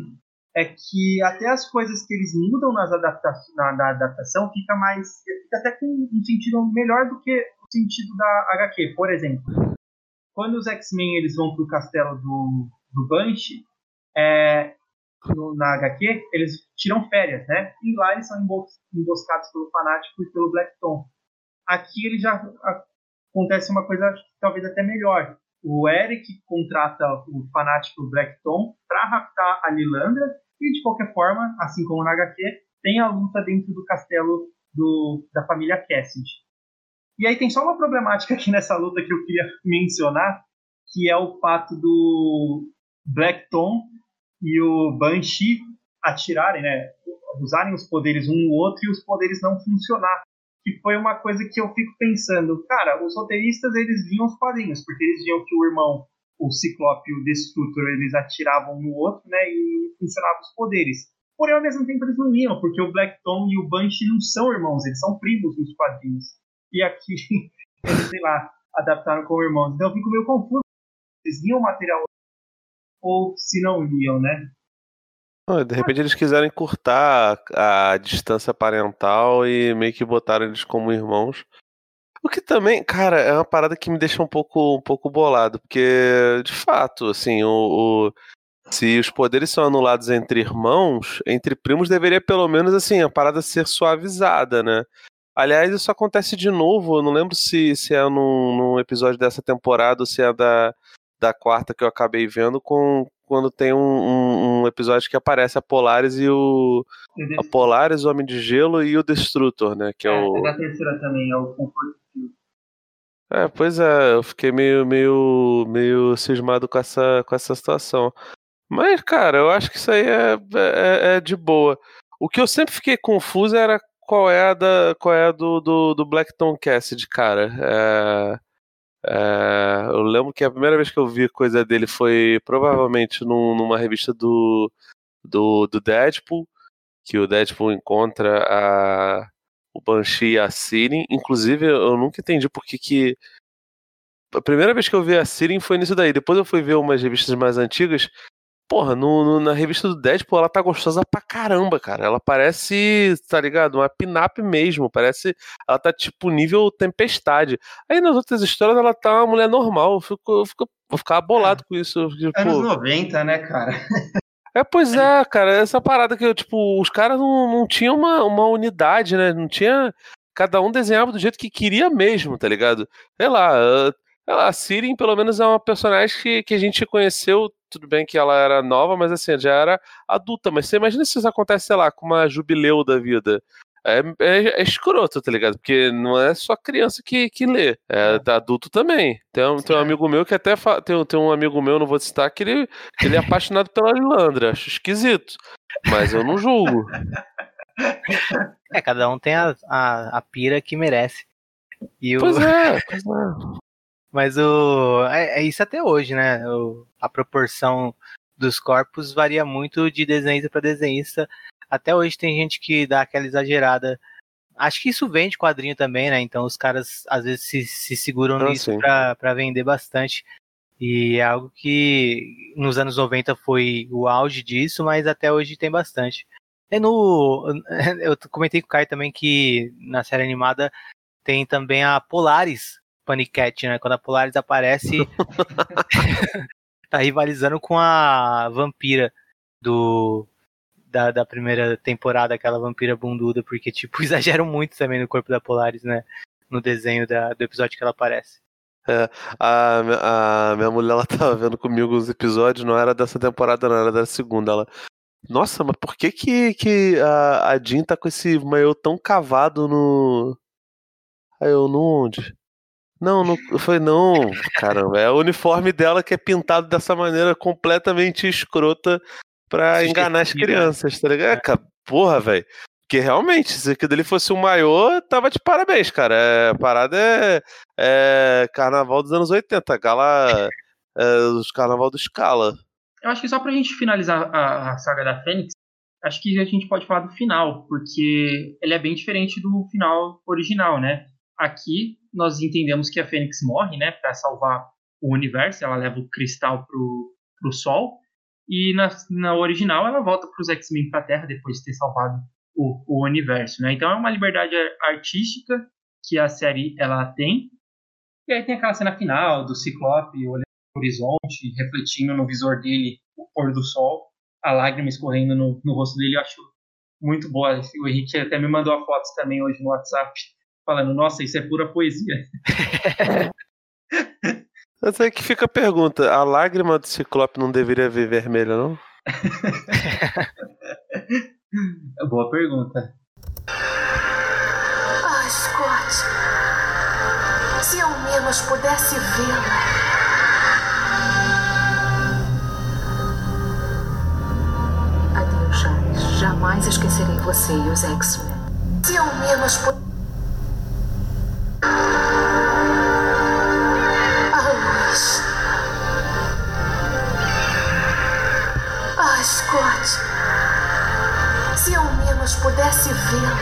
é que até as coisas que eles mudam nas adapta na, na, adaptação fica mais fica até com um sentido melhor do que o sentido da HQ. Por exemplo, quando os X-Men eles vão para o castelo do, do Banshee, é, no, na HQ, eles tiram férias, né? E lá eles são emboscados pelo Fanático e pelo Black Tom. Aqui ele já acontece uma coisa talvez até melhor. O Eric contrata o Fanático Black Tom para raptar a Lilandra e de qualquer forma, assim como na HQ, tem a luta dentro do castelo do, da família Cassidy. E aí tem só uma problemática aqui nessa luta que eu queria mencionar, que é o fato do Black Tom e o Banshee atirarem, né? usarem os poderes um no outro e os poderes não funcionar. Que foi uma coisa que eu fico pensando, cara, os roteiristas eles viam os quadrinhos, porque eles viam que o irmão, o Ciclope e o Destrutor, eles atiravam um no outro, né, e funcionavam os poderes. Porém, ao mesmo tempo eles não iam, porque o Black Tom e o Banshee não são irmãos, eles são primos nos quadrinhos. E aqui, eles, sei lá, adaptaram como irmãos. Então eu fico meio confuso. Eles iam material ou se não iam, né? De repente eles quiserem encurtar a distância parental e meio que botaram eles como irmãos. O que também, cara, é uma parada que me deixa um pouco, um pouco bolado, porque, de fato, assim, o, o, se os poderes são anulados entre irmãos, entre primos deveria pelo menos, assim, a parada ser suavizada, né? Aliás, isso acontece de novo, eu não lembro se, se é num, num episódio dessa temporada ou se é da, da quarta que eu acabei vendo, com, quando tem um, um, um, episódio que aparece a Polaris e o. A Polaris, o Homem de Gelo e o Destrutor, né? Que é, é o. É da terceira também, é o Comfort É, pois é, eu fiquei meio, meio, meio cismado com essa, com essa situação. Mas, cara, eu acho que isso aí é, é, é de boa. O que eu sempre fiquei confuso era qual é a, da, qual é a do, do, do Blackton Cassidy, cara. É é, eu lembro que a primeira vez que eu vi coisa dele foi provavelmente num, numa revista do, do, do, Deadpool, que o Deadpool encontra a, o Banshee e a Siren. Inclusive, eu nunca entendi por que, que. A primeira vez que eu vi a Siren foi nisso daí. Depois eu fui ver umas revistas mais antigas Porra, no, no, na revista do Deadpool ela tá gostosa pra caramba, cara. Ela parece, tá ligado? Uma pin-up mesmo. Parece. Ela tá tipo nível tempestade. Aí nas outras histórias ela tá uma mulher normal. Eu fico, eu fico, vou ficar bolado com isso. Tipo, Anos 90, né, cara? É, pois é, cara. Essa parada que, tipo, os caras não, não tinham uma, uma unidade, né? Não tinha. Cada um desenhava do jeito que queria mesmo, tá ligado? Sei lá. A Siren, pelo menos, é uma personagem que, que a gente conheceu tudo bem que ela era nova, mas assim, já era adulta. Mas você imagina se isso acontece, sei lá, com uma jubileu da vida. É, é, é, escroto, tá ligado? Porque não é só criança que, que lê, é, é. adulto também. Tem, um, tem um amigo meu que até fa... tem, tem um amigo meu, não vou citar, que ele, que ele é apaixonado pela Lilandra. Acho esquisito. Mas eu não julgo. É, cada um tem a, a, a pira que merece. E o... Pois é, pois é. Mas o é, é isso até hoje, né? O, a proporção dos corpos varia muito de desenhista para desenhista. Até hoje tem gente que dá aquela exagerada. Acho que isso vem de quadrinho também, né? Então os caras às vezes se, se seguram ah, nisso para vender bastante. E é algo que nos anos 90 foi o auge disso, mas até hoje tem bastante. E no, eu comentei com o Kai também que na série animada tem também a Polaris, Panicat, né? Quando a Polaris aparece, tá rivalizando com a vampira do da, da primeira temporada, aquela vampira bunduda, porque, tipo, exageram muito também no corpo da Polaris, né? No desenho da, do episódio que ela aparece. É, a, a minha mulher ela tava vendo comigo os episódios, não era dessa temporada, não era da segunda. Ela, nossa, mas por que que, que a, a Jean tá com esse maiô tão cavado no. Aí eu, no onde? Não, não foi não, caramba. É o uniforme dela que é pintado dessa maneira completamente escrota pra enganar as crianças, tá ligado? É. Porra, velho. Porque realmente, se aquilo dele fosse um maior, tava de parabéns, cara. É, a parada é, é carnaval dos anos 80, gala. É, os carnaval do Scala. Eu acho que só pra gente finalizar a, a saga da Fênix, acho que a gente pode falar do final, porque ele é bem diferente do final original, né? Aqui nós entendemos que a Fênix morre, né, para salvar o universo. Ela leva o cristal pro, pro Sol. E na, na original ela volta para os X-Men para a Terra depois de ter salvado o, o universo, né? Então é uma liberdade artística que a série ela tem. E aí tem aquela cena final do Ciclope olhando no horizonte, refletindo no visor dele o pôr do sol, a lágrima escorrendo no, no rosto dele. Eu acho muito boa. O Henrique até me mandou a foto também hoje no WhatsApp falando, nossa, isso é pura poesia. Mas é que fica a pergunta, a lágrima do Ciclope não deveria ver vermelha, não? É boa pergunta. Ah, Scott. Se ao menos pudesse vê-la. Adeus, Charles. jamais esquecerei você e os X-Men. Se ao menos. pu- Scott. Se ao menos pudesse vê-la.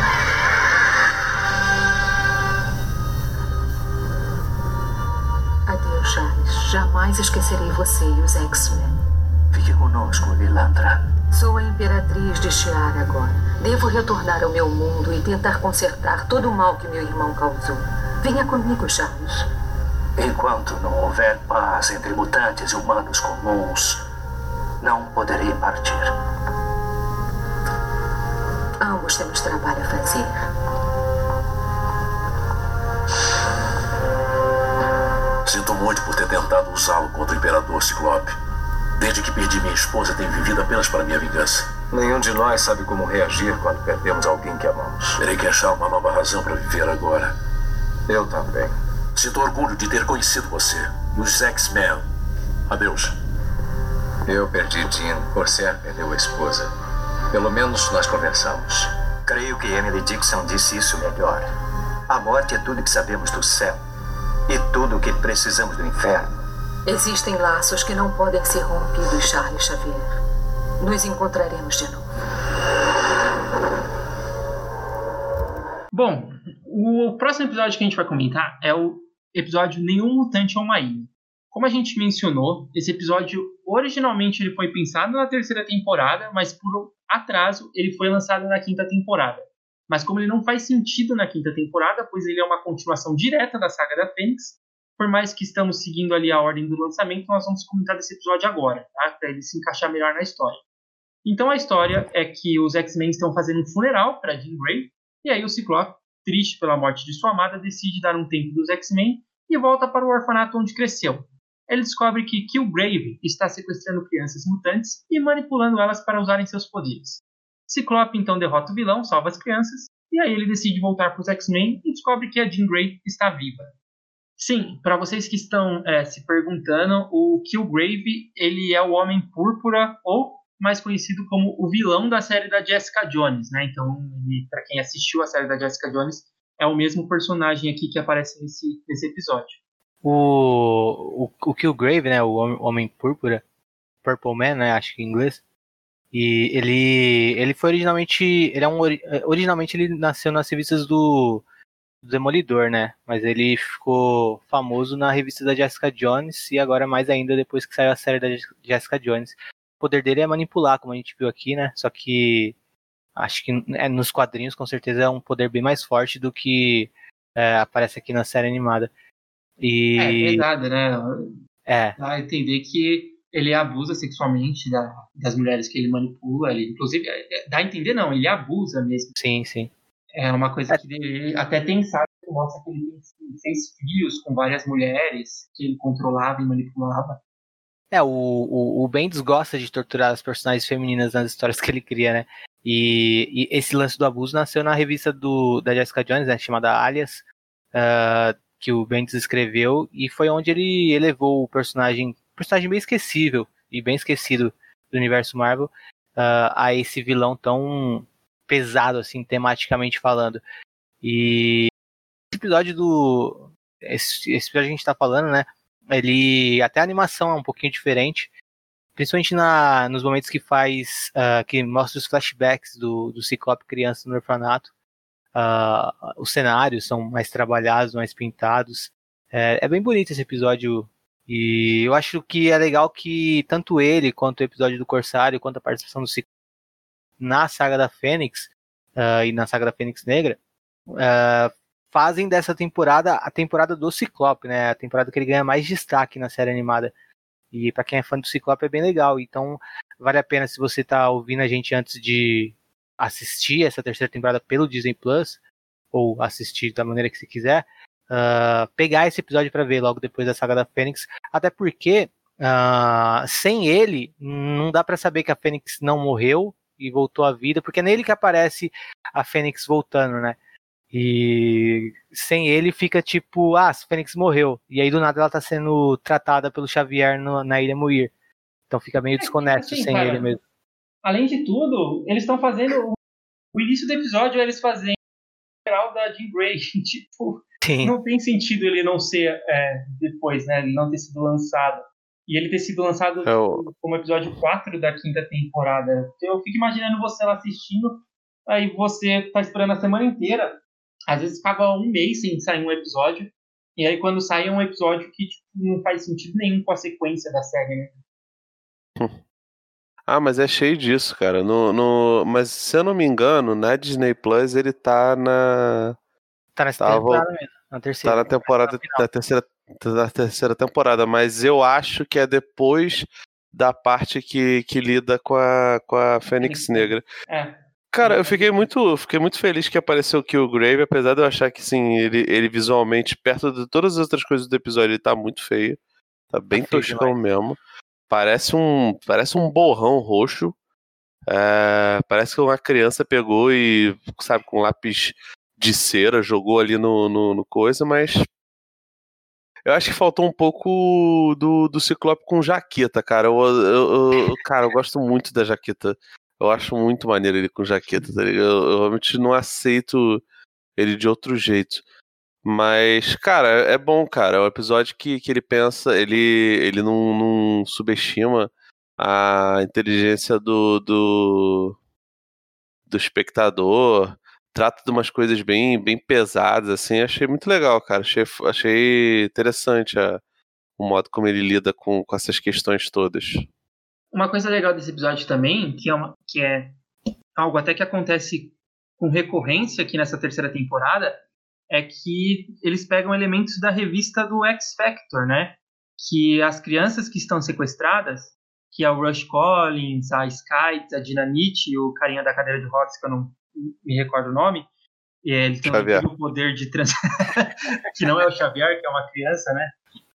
Adeus, Charles. Jamais esquecerei você e os X-Men. Fique conosco, Lilandra. Sou a Imperatriz de Shiar agora. Devo retornar ao meu mundo e tentar consertar todo o mal que meu irmão causou. Venha comigo, Charles. Enquanto não houver paz entre mutantes e humanos comuns, não poderei partir. Ambos temos trabalho a fazer. Sinto muito por ter tentado usá-lo contra o Imperador Ciclope. Desde que perdi minha esposa, tenho vivido apenas para minha vingança. Nenhum de nós sabe como reagir quando perdemos alguém que amamos. Terei que achar uma nova razão para viver agora. Eu também. Sinto orgulho de ter conhecido você e os X-Men. Adeus. Eu perdi Jean, Corsair perdeu a esposa. Pelo menos nós conversamos. Creio que Emily Dixon disse isso melhor. A morte é tudo que sabemos do céu e tudo o que precisamos do inferno. Existem laços que não podem ser rompidos, Charles Xavier. Nos encontraremos de novo. Bom, o próximo episódio que a gente vai comentar é o episódio Nenhum Mutante é uma Ilha. Como a gente mencionou, esse episódio originalmente ele foi pensado na terceira temporada, mas por atraso ele foi lançado na quinta temporada. Mas como ele não faz sentido na quinta temporada, pois ele é uma continuação direta da saga da Fênix, por mais que estamos seguindo ali a ordem do lançamento, nós vamos comentar desse episódio agora, tá? para ele se encaixar melhor na história. Então a história é que os X-Men estão fazendo um funeral para Jean Grey, e aí o Ciclope, triste pela morte de sua amada, decide dar um tempo dos X-Men e volta para o orfanato onde cresceu. Ele descobre que Killgrave está sequestrando crianças mutantes e manipulando elas para usarem seus poderes. Ciclope então derrota o vilão, salva as crianças, e aí ele decide voltar para os X-Men e descobre que a Jean Grey está viva. Sim, para vocês que estão é, se perguntando, o Killgrave ele é o Homem Púrpura ou mais conhecido como o vilão da série da Jessica Jones, né? Então, para quem assistiu a série da Jessica Jones, é o mesmo personagem aqui que aparece nesse, nesse episódio. O, o, o Killgrave, né? O Homem, Homem Púrpura, Purple Man, né? Acho que em inglês. E ele, ele foi originalmente, ele é um, originalmente ele nasceu nas revistas do, do Demolidor, né? Mas ele ficou famoso na revista da Jessica Jones e agora mais ainda depois que saiu a série da Jessica Jones. O poder dele é manipular, como a gente viu aqui, né? Só que acho que é, nos quadrinhos com certeza é um poder bem mais forte do que é, aparece aqui na série animada. E... É verdade, né? É. Dá a entender que ele abusa sexualmente da, das mulheres que ele manipula. Ele, inclusive, dá a entender não, ele abusa mesmo. Sim, sim. É uma coisa que ele até tem sabe que mostra que ele tem seis filhos com várias mulheres que ele controlava e manipulava. É, o, o, o Bendis gosta de torturar as personagens femininas nas histórias que ele cria, né? E, e esse lance do abuso nasceu na revista do, da Jessica Jones, né, chamada Alias, uh, que o Bendis escreveu, e foi onde ele elevou o personagem, personagem bem esquecível e bem esquecido do universo Marvel, uh, a esse vilão tão pesado, assim, tematicamente falando. E esse episódio do. Esse, esse episódio que a gente tá falando, né? Ele. Até a animação é um pouquinho diferente. Principalmente na, nos momentos que faz. Uh, que mostra os flashbacks do, do Ciclope criança no orfanato. Uh, os cenários são mais trabalhados, mais pintados. É, é, bem bonito esse episódio. E eu acho que é legal que tanto ele, quanto o episódio do Corsário, quanto a participação do Ciclope na saga da Fênix uh, e na saga da Fênix Negra uh, fazem dessa temporada a temporada do Ciclope, né? A temporada que ele ganha mais destaque na série animada. E para quem é fã do Ciclope é bem legal. Então vale a pena se você tá ouvindo a gente antes de assistir essa terceira temporada pelo Disney Plus ou assistir da maneira que você quiser, uh, pegar esse episódio para ver logo depois da saga da Fênix, até porque sem ele não dá para saber que a Fênix não morreu e voltou à vida, porque é nele que aparece a Fênix voltando, né? E sem ele fica tipo, ah, a Fênix morreu. E aí do nada ela tá sendo tratada pelo Xavier no, na Ilha Muir. Então fica meio desconexo assim, sem cara, ele mesmo. Além de tudo, eles estão fazendo o início do episódio eles fazendo geral da Jean Grey, tipo, Sim. não tem sentido ele não ser é, depois, né? Ele não ter sido lançado. E ele ter sido lançado Eu... como episódio 4 da quinta temporada. Eu fico imaginando você lá assistindo, aí você tá esperando a semana inteira. Às vezes ficava um mês sem sair um episódio. E aí quando sai é um episódio que tipo, não faz sentido nenhum com a sequência da série, né? Ah, mas é cheio disso, cara. No, no... Mas se eu não me engano, na Disney Plus ele tá na. Tá nessa Tava... temporada mesmo. Na terceira. Tá na temporada da terceira, da terceira temporada, mas eu acho que é depois da parte que, que lida com a, com a Fênix Negra. É. Cara, eu fiquei muito, fiquei muito feliz que apareceu o Grave, apesar de eu achar que sim, ele, ele visualmente, perto de todas as outras coisas do episódio, ele tá muito feio. Tá bem tá toscão mesmo. Parece um, parece um borrão roxo. É, parece que uma criança pegou e, sabe, com lápis de cera, jogou ali no, no, no coisa, mas eu acho que faltou um pouco do, do Ciclope com jaqueta, cara. Eu, eu, eu, cara, eu gosto muito da jaqueta. Eu acho muito maneiro ele com jaqueta, tá ligado? Eu, eu realmente não aceito ele de outro jeito. Mas, cara, é bom, cara. É um episódio que, que ele pensa, ele, ele não, não subestima a inteligência do, do, do espectador. Trata de umas coisas bem, bem pesadas, assim. Achei muito legal, cara. Achei, achei interessante a, o modo como ele lida com, com essas questões todas. Uma coisa legal desse episódio também, que é, uma, que é algo até que acontece com recorrência aqui nessa terceira temporada, é que eles pegam elementos da revista do X Factor, né? Que as crianças que estão sequestradas, que é o Rush Collins, a Sky, a Dinamite o carinha da cadeira de rodas, que eu não me recordo o nome, ele tem o poder de trans... que não é o Xavier, que é uma criança, né?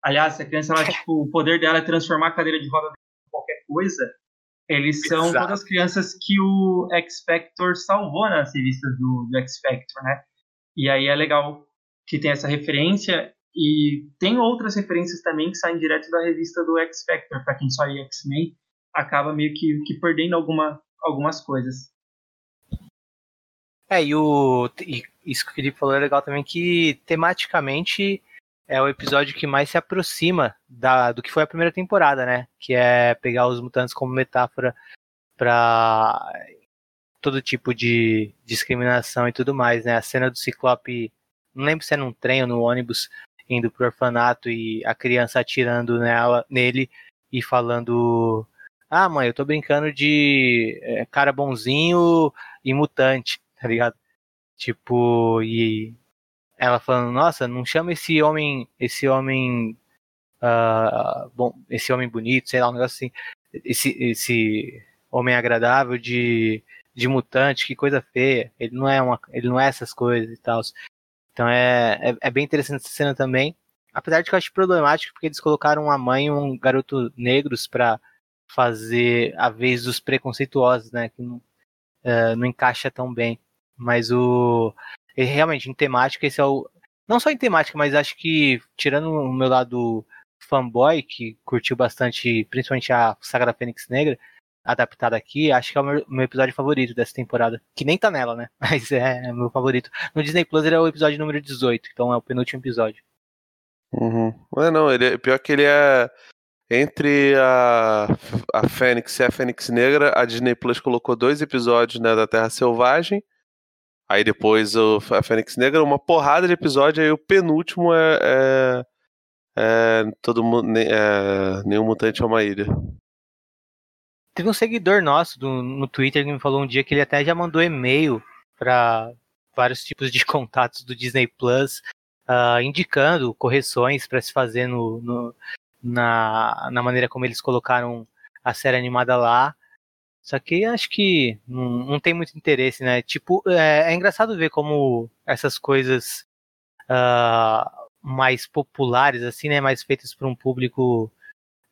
Aliás, a criança, ela, tipo, o poder dela é transformar a cadeira de roda em qualquer coisa. Eles são Exato. todas as crianças que o X Factor salvou nas revistas do, do X Factor, né? E aí é legal que tem essa referência e tem outras referências também que saem direto da revista do X Factor, para quem só é X-Men, acaba meio que, que perdendo alguma, algumas coisas. É, e, o, e isso que o falou é legal também, que tematicamente é o episódio que mais se aproxima da, do que foi a primeira temporada, né? Que é pegar os mutantes como metáfora para todo tipo de discriminação e tudo mais, né? A cena do Ciclope, não lembro se é num trem ou no ônibus, indo pro orfanato e a criança atirando nela, nele e falando: Ah, mãe, eu tô brincando de é, cara bonzinho e mutante, tá ligado? Tipo, e ela falando: Nossa, não chama esse homem, esse homem, uh, bom, esse homem bonito, sei lá, um negócio assim, esse, esse homem agradável de de mutante, que coisa feia. Ele não é uma, ele não é essas coisas e tal. Então é, é, é, bem interessante essa cena também. Apesar de que eu acho problemático porque eles colocaram uma mãe e um garoto negros para fazer a vez dos preconceituosos, né? Que não, uh, não encaixa tão bem. Mas o realmente em temática esse é o não só em temática, mas acho que tirando o meu lado fanboy que curtiu bastante, principalmente a Saga da Fênix Negra, adaptada aqui, acho que é o meu, meu, episódio favorito dessa temporada. Que nem tá nela, né? Mas é, é meu favorito. No Disney Plus ele é o episódio número 18, então é o penúltimo episódio. Uhum. É, não, ele é, pior que ele é. Entre a, a Fênix e a Fênix Negra, a Disney Plus colocou dois episódios né, da Terra Selvagem. Aí depois o, a Fênix Negra, uma porrada de episódio, aí o penúltimo é. é, é todo mundo. É, nenhum mutante é uma ilha. Teve um seguidor nosso do, no Twitter que me falou um dia que ele até já mandou e-mail para vários tipos de contatos do Disney Plus, uh, indicando correções para se fazer no, no, na, na maneira como eles colocaram a série animada lá. Só que acho que não, não tem muito interesse, né? Tipo, é, é engraçado ver como essas coisas uh, mais populares, assim, né? Mais feitas para um público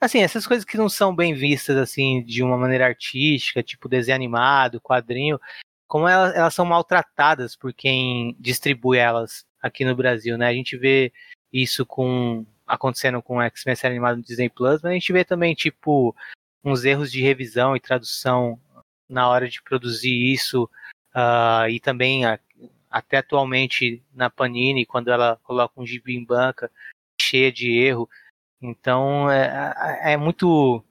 Assim, essas coisas que não são bem vistas, assim, de uma maneira artística, tipo desenho animado, quadrinho, como elas, elas são maltratadas por quem distribui elas aqui no Brasil, né? A gente vê isso com acontecendo com X-Men série animada no Disney Plus, mas a gente vê também, tipo, uns erros de revisão e tradução na hora de produzir isso uh, e também a, até atualmente na Panini quando ela coloca um gibi em banca cheia de erro então é, é, é muito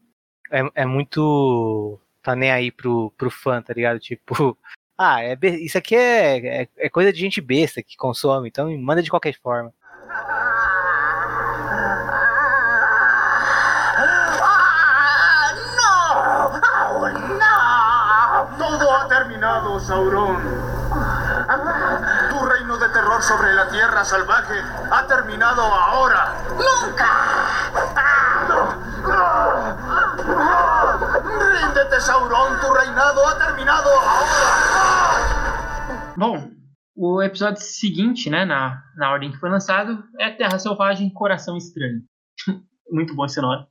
é, é, muito tá nem aí pro, pro fã tá ligado? Tipo ah é, isso aqui é, é, é coisa de gente besta que consome então manda de qualquer forma. Terminado, Sauron. Terror sobre la tierra salvaje ha terminado ahora. ¡Nunca! ¡Ríndete, Sauron! Tu reinado ha terminado ahora. Bom, o episódio seguinte, né, na, na ordem que foi lançado, é Terra Selvagem Coração Estranho. Muito bom esse nome.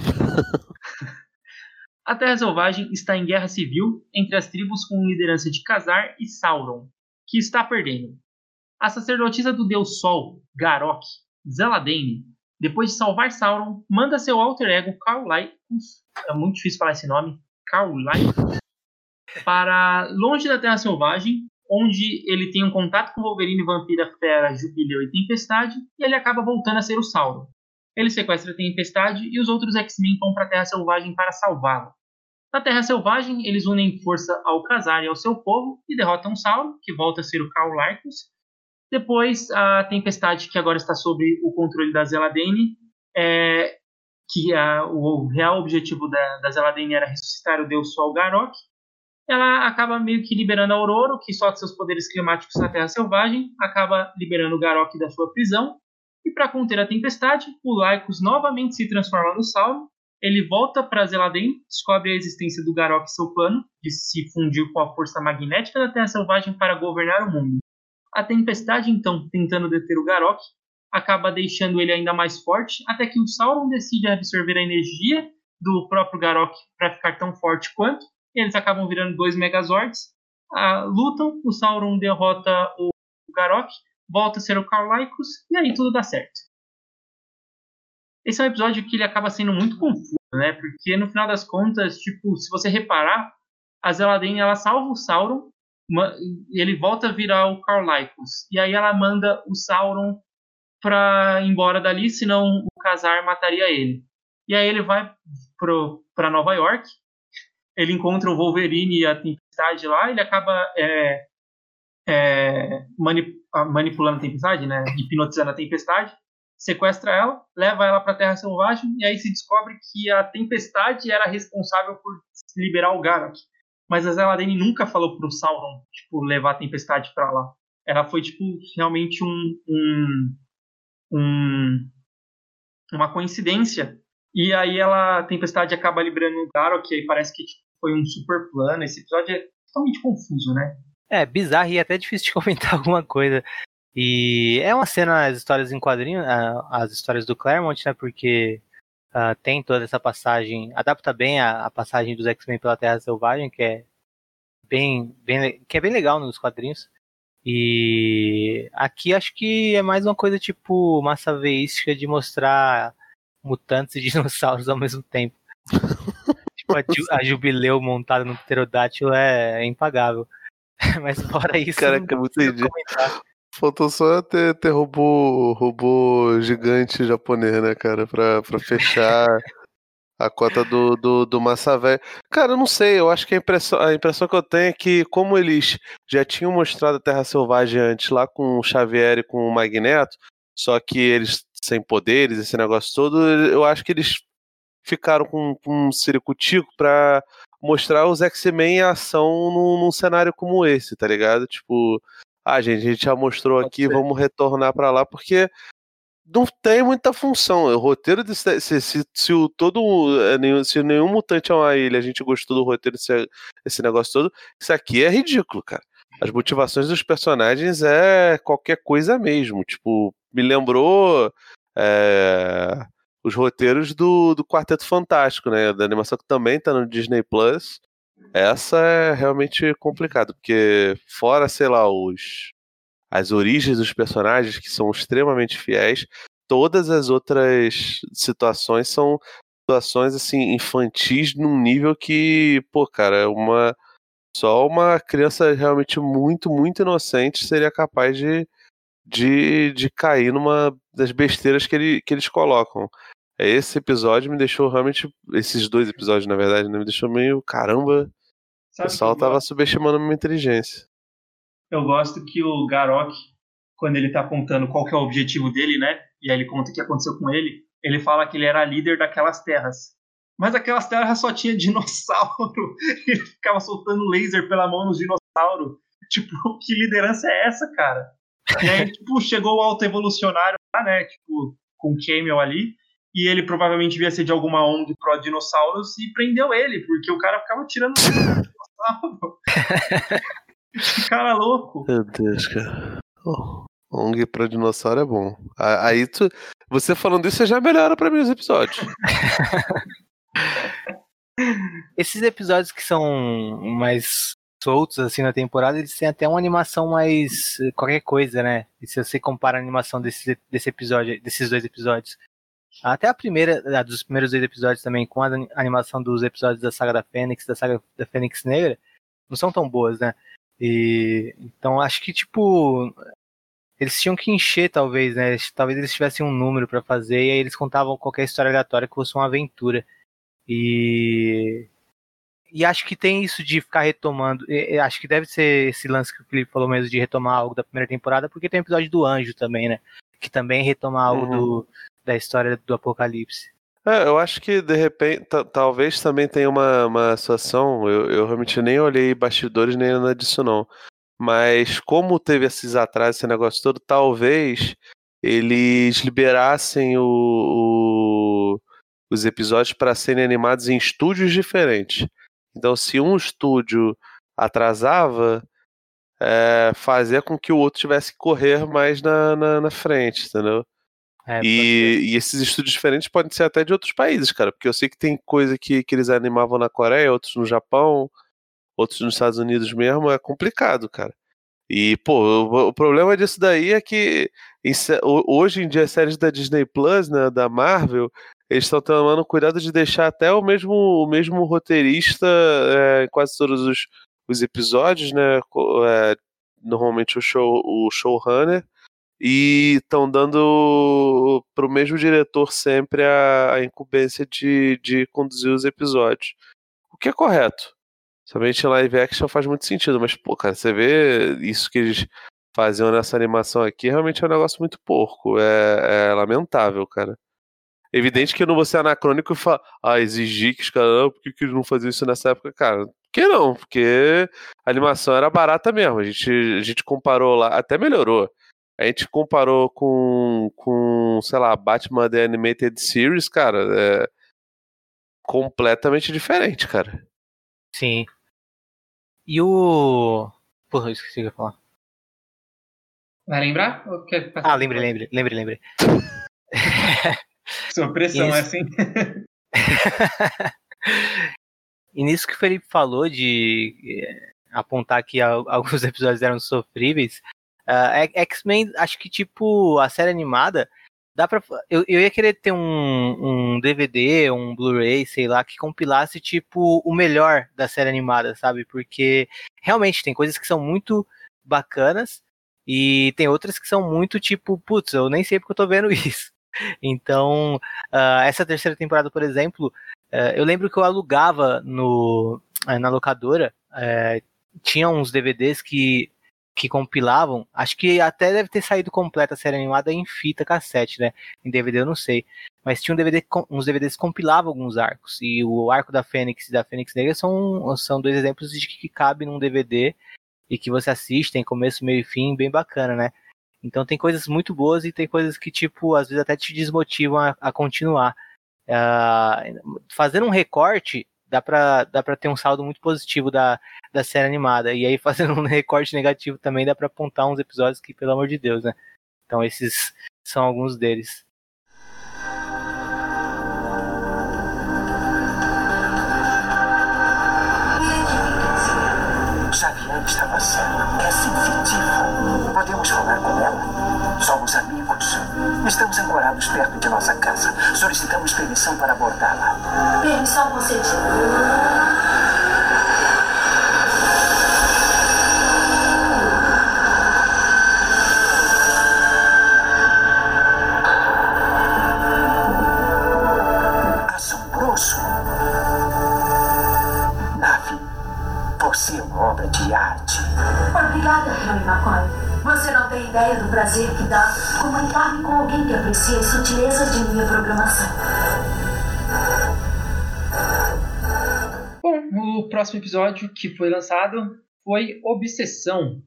A Terra Selvagem está em guerra civil entre as tribos com liderança de Khazar e Sauron, que está perdendo. A sacerdotisa do deus Sol, Garok, Zeladane, depois de salvar Sauron, manda seu alter ego Carlycus, é muito difícil falar esse nome, Carlycus, para longe da Terra Selvagem, onde ele tem um contato com Wolverine, Vampira, Fera, Jubileu e Tempestade, e ele acaba voltando a ser o Sauron. Ele sequestra a Tempestade e os outros X-Men vão para a Terra Selvagem para salvá-lo. Na Terra Selvagem, eles unem força ao Khazar e ao seu povo e derrotam Sauron, que volta a ser o Carl Larkus. Depois, a Tempestade, que agora está sob o controle da Zeladane, é, que a, o real objetivo da, da Zeladane era ressuscitar o deus Sol Garok, ela acaba meio que liberando a Aurora, que solta seus poderes climáticos na Terra Selvagem, acaba liberando o Garok da sua prisão e para conter a tempestade, o Lycos novamente se transforma no Sauron. Ele volta para Zeladen, descobre a existência do Garok e seu plano de se fundir com a força magnética da Terra Selvagem para governar o mundo. A tempestade, então, tentando deter o Garok, acaba deixando ele ainda mais forte, até que o Sauron decide absorver a energia do próprio Garok para ficar tão forte quanto. Eles acabam virando dois Megazords. Lutam, o Sauron derrota o Garok, volta a ser o Carl Lycos, e aí tudo dá certo. Esse é um episódio que ele acaba sendo muito confuso, né? Porque no final das contas, tipo, se você reparar, a Zeladine ela salva o Sauron, ele volta a virar o Carl Lycos, e aí ela manda o Sauron pra ir embora dali, senão o Casar mataria ele. E aí ele vai para Nova York, ele encontra o Wolverine e a Tempestade lá, ele acaba é, é, manip manipulando a tempestade, né, hipnotizando a tempestade, sequestra ela, leva ela para a Terra Selvagem. E aí se descobre que a tempestade era responsável por liberar o Garok. Mas a Zeladene nunca falou pro Sauron, tipo, levar a tempestade para lá. Ela foi, tipo, realmente um, um, um, uma coincidência. E aí ela, a tempestade acaba liberando o Garok, e aí parece que tipo, foi um super plano. Esse episódio é totalmente confuso, né? É, bizarro e até difícil de comentar alguma coisa. E é uma cena, as histórias em quadrinho, as histórias do Claremont, né? Porque uh, tem toda essa passagem, adapta bem a, a passagem dos X-Men pela Terra Selvagem, que é bem, bem, que é bem legal nos quadrinhos. E aqui acho que é mais uma coisa tipo massa veística de mostrar mutantes e dinossauros ao mesmo tempo. tipo, a, a Jubileu montada no pterodátilo é, é impagável. Mas fora isso. Caraca, não entendi. Faltou só ter, ter robô, robô gigante japonês, né, cara? Pra, pra fechar a cota do, do, do Massa Velho. Cara, eu não sei, eu acho que a impressão, a impressão que eu tenho é que, como eles já tinham mostrado a Terra Selvagem antes, lá com o Xavier e com o Magneto, só que eles sem poderes, esse negócio todo, eu acho que eles ficaram com, com um ciricutico pra mostrar os X-Men em ação num, num, cenário como esse, tá ligado? Tipo, ah, gente, a gente já mostrou aqui, vamos retornar para lá, porque não tem muita função. O roteiro, de, se, se, se, o todo, é, se nenhum mutante é uma ilha, a gente gostou do roteiro, esse, esse negócio todo, isso aqui é ridículo, cara. As motivações dos personagens é qualquer coisa mesmo. Tipo, me lembrou. É, os roteiros do, do Quarteto Fantástico, né? Da animação que também tá no Disney Plus. Essa é realmente complicado, porque fora, sei lá, os as origens dos personagens que são extremamente fiéis, todas as outras situações são situações assim infantis num nível que, pô, cara, é uma Só uma criança realmente muito, muito inocente seria capaz de, de, de cair numa das besteiras que, ele, que eles colocam. Esse episódio me deixou realmente. Esses dois episódios, na verdade, né, me deixou meio. Caramba, Sabe o pessoal tava gosto? subestimando a minha inteligência. Eu gosto que o Garok, quando ele tá apontando qual que é o objetivo dele, né? E aí ele conta o que aconteceu com ele, ele fala que ele era líder daquelas terras. Mas aquelas terras só tinha dinossauro. Ele ficava soltando laser pela mão nos dinossauros. Tipo, que liderança é essa, cara? E aí, tipo, chegou o alto evolucionário lá, né? Tipo, com o Camel ali. E ele provavelmente devia ser de alguma ONG pró dinossauros e prendeu ele, porque o cara ficava tirando dinossauro. que cara louco. Meu Deus, cara. Oh, ONG pra dinossauro é bom. Aí tu. Você falando isso, já melhora pra mim os episódios. Esses episódios que são mais soltos assim na temporada, eles têm até uma animação mais eh, qualquer coisa, né? E se você compara a animação desse, desse episódio, desses dois episódios, até a primeira, a dos primeiros dois episódios também, com a ani- animação dos episódios da saga da Fênix, da saga da Fênix Negra, não são tão boas, né? E então acho que tipo eles tinham que encher talvez, né? Talvez eles tivessem um número pra fazer e aí eles contavam qualquer história aleatória que fosse uma aventura. E e acho que tem isso de ficar retomando. e Acho que deve ser esse lance que o Felipe falou mesmo de retomar algo da primeira temporada, porque tem o episódio do Anjo também, né? Que também retoma algo Uhum. do, da história do Apocalipse. É, eu acho que de repente, ta- talvez também tenha uma, uma situação. Eu, eu realmente nem olhei bastidores nem nada disso, não. Mas como teve esses atrasos, esse negócio todo, talvez eles liberassem o- o- os episódios para serem animados em estúdios diferentes. Então, se um estúdio atrasava, é, fazia com que o outro tivesse que correr mais na, na, na frente, entendeu? É. E, e esses estúdios diferentes podem ser até de outros países, cara, porque eu sei que tem coisa que, que eles animavam na Coreia, outros no Japão, outros nos Estados Unidos mesmo, é complicado, cara. E, pô, o, o problema disso daí é que em hoje em dia as séries da Disney Plus, né, da Marvel, eles estão tomando cuidado de deixar até o mesmo, o mesmo roteirista é, em quase todos os, os episódios, né, é, normalmente o, show, o showrunner, e estão dando pro mesmo diretor sempre a, a incumbência de, de conduzir os episódios. O que é correto. Somente live action faz muito sentido, mas, pô, cara, você vê isso que eles faziam nessa animação aqui, realmente é um negócio muito porco. É, é lamentável, cara. Evidente que eu não vou ser anacrônico e falar, ah, exigir que os caras, não, por que, que eles não faziam isso nessa época? Cara, por que não? Porque a animação era barata mesmo. A gente, a gente comparou lá, até melhorou. A gente comparou com, com, sei lá, Batman The Animated Series, cara, é completamente diferente, cara. Sim. E o. Porra, eu esqueci o que eu ia falar. Vai lembrar? Ou quer passar? Ah, lembre, lembre, lembre, lembre. Sua pressão é assim. E nisso que o Felipe falou de eh, apontar que al- alguns episódios eram sofríveis, X- X-Men, acho que tipo, a série animada, dá pra. Eu, eu ia querer ter um, um DVD, um Blu-ray, sei lá, que compilasse tipo o melhor da série animada, sabe? Porque realmente tem coisas que são muito bacanas e tem outras que são muito tipo, putz, eu nem sei porque eu tô vendo isso. Então, ah, essa terceira temporada, por exemplo, eh, eu lembro que eu alugava no, eh, na locadora, eh, tinha uns DVDs que, que compilavam, acho que até deve ter saído completa a série animada em fita cassete, né? Em DVD eu não sei. Mas tinha um DVD, uns DVDs que compilavam alguns arcos. E o arco da Fênix e da Fênix Negra são, são dois exemplos de que cabe num DVD e que você assiste, tem começo, meio e fim, bem bacana, né? Então tem coisas muito boas e tem coisas que, tipo, às vezes até te desmotivam a, a continuar. Ah, fazendo um recorte, dá pra, dá pra ter um saldo muito positivo da, da série animada. E aí, fazendo um recorte negativo também, dá pra apontar uns episódios que, pelo amor de Deus, né? Então esses são alguns deles. Xavier estava certo. É sensitiva. Podemos falar com ela? Somos amigos. Estamos ancorados perto de nossa casa. Solicitamos permissão para abordá-la. Permissão concedida. Próximo episódio que foi lançado foi Obsessão.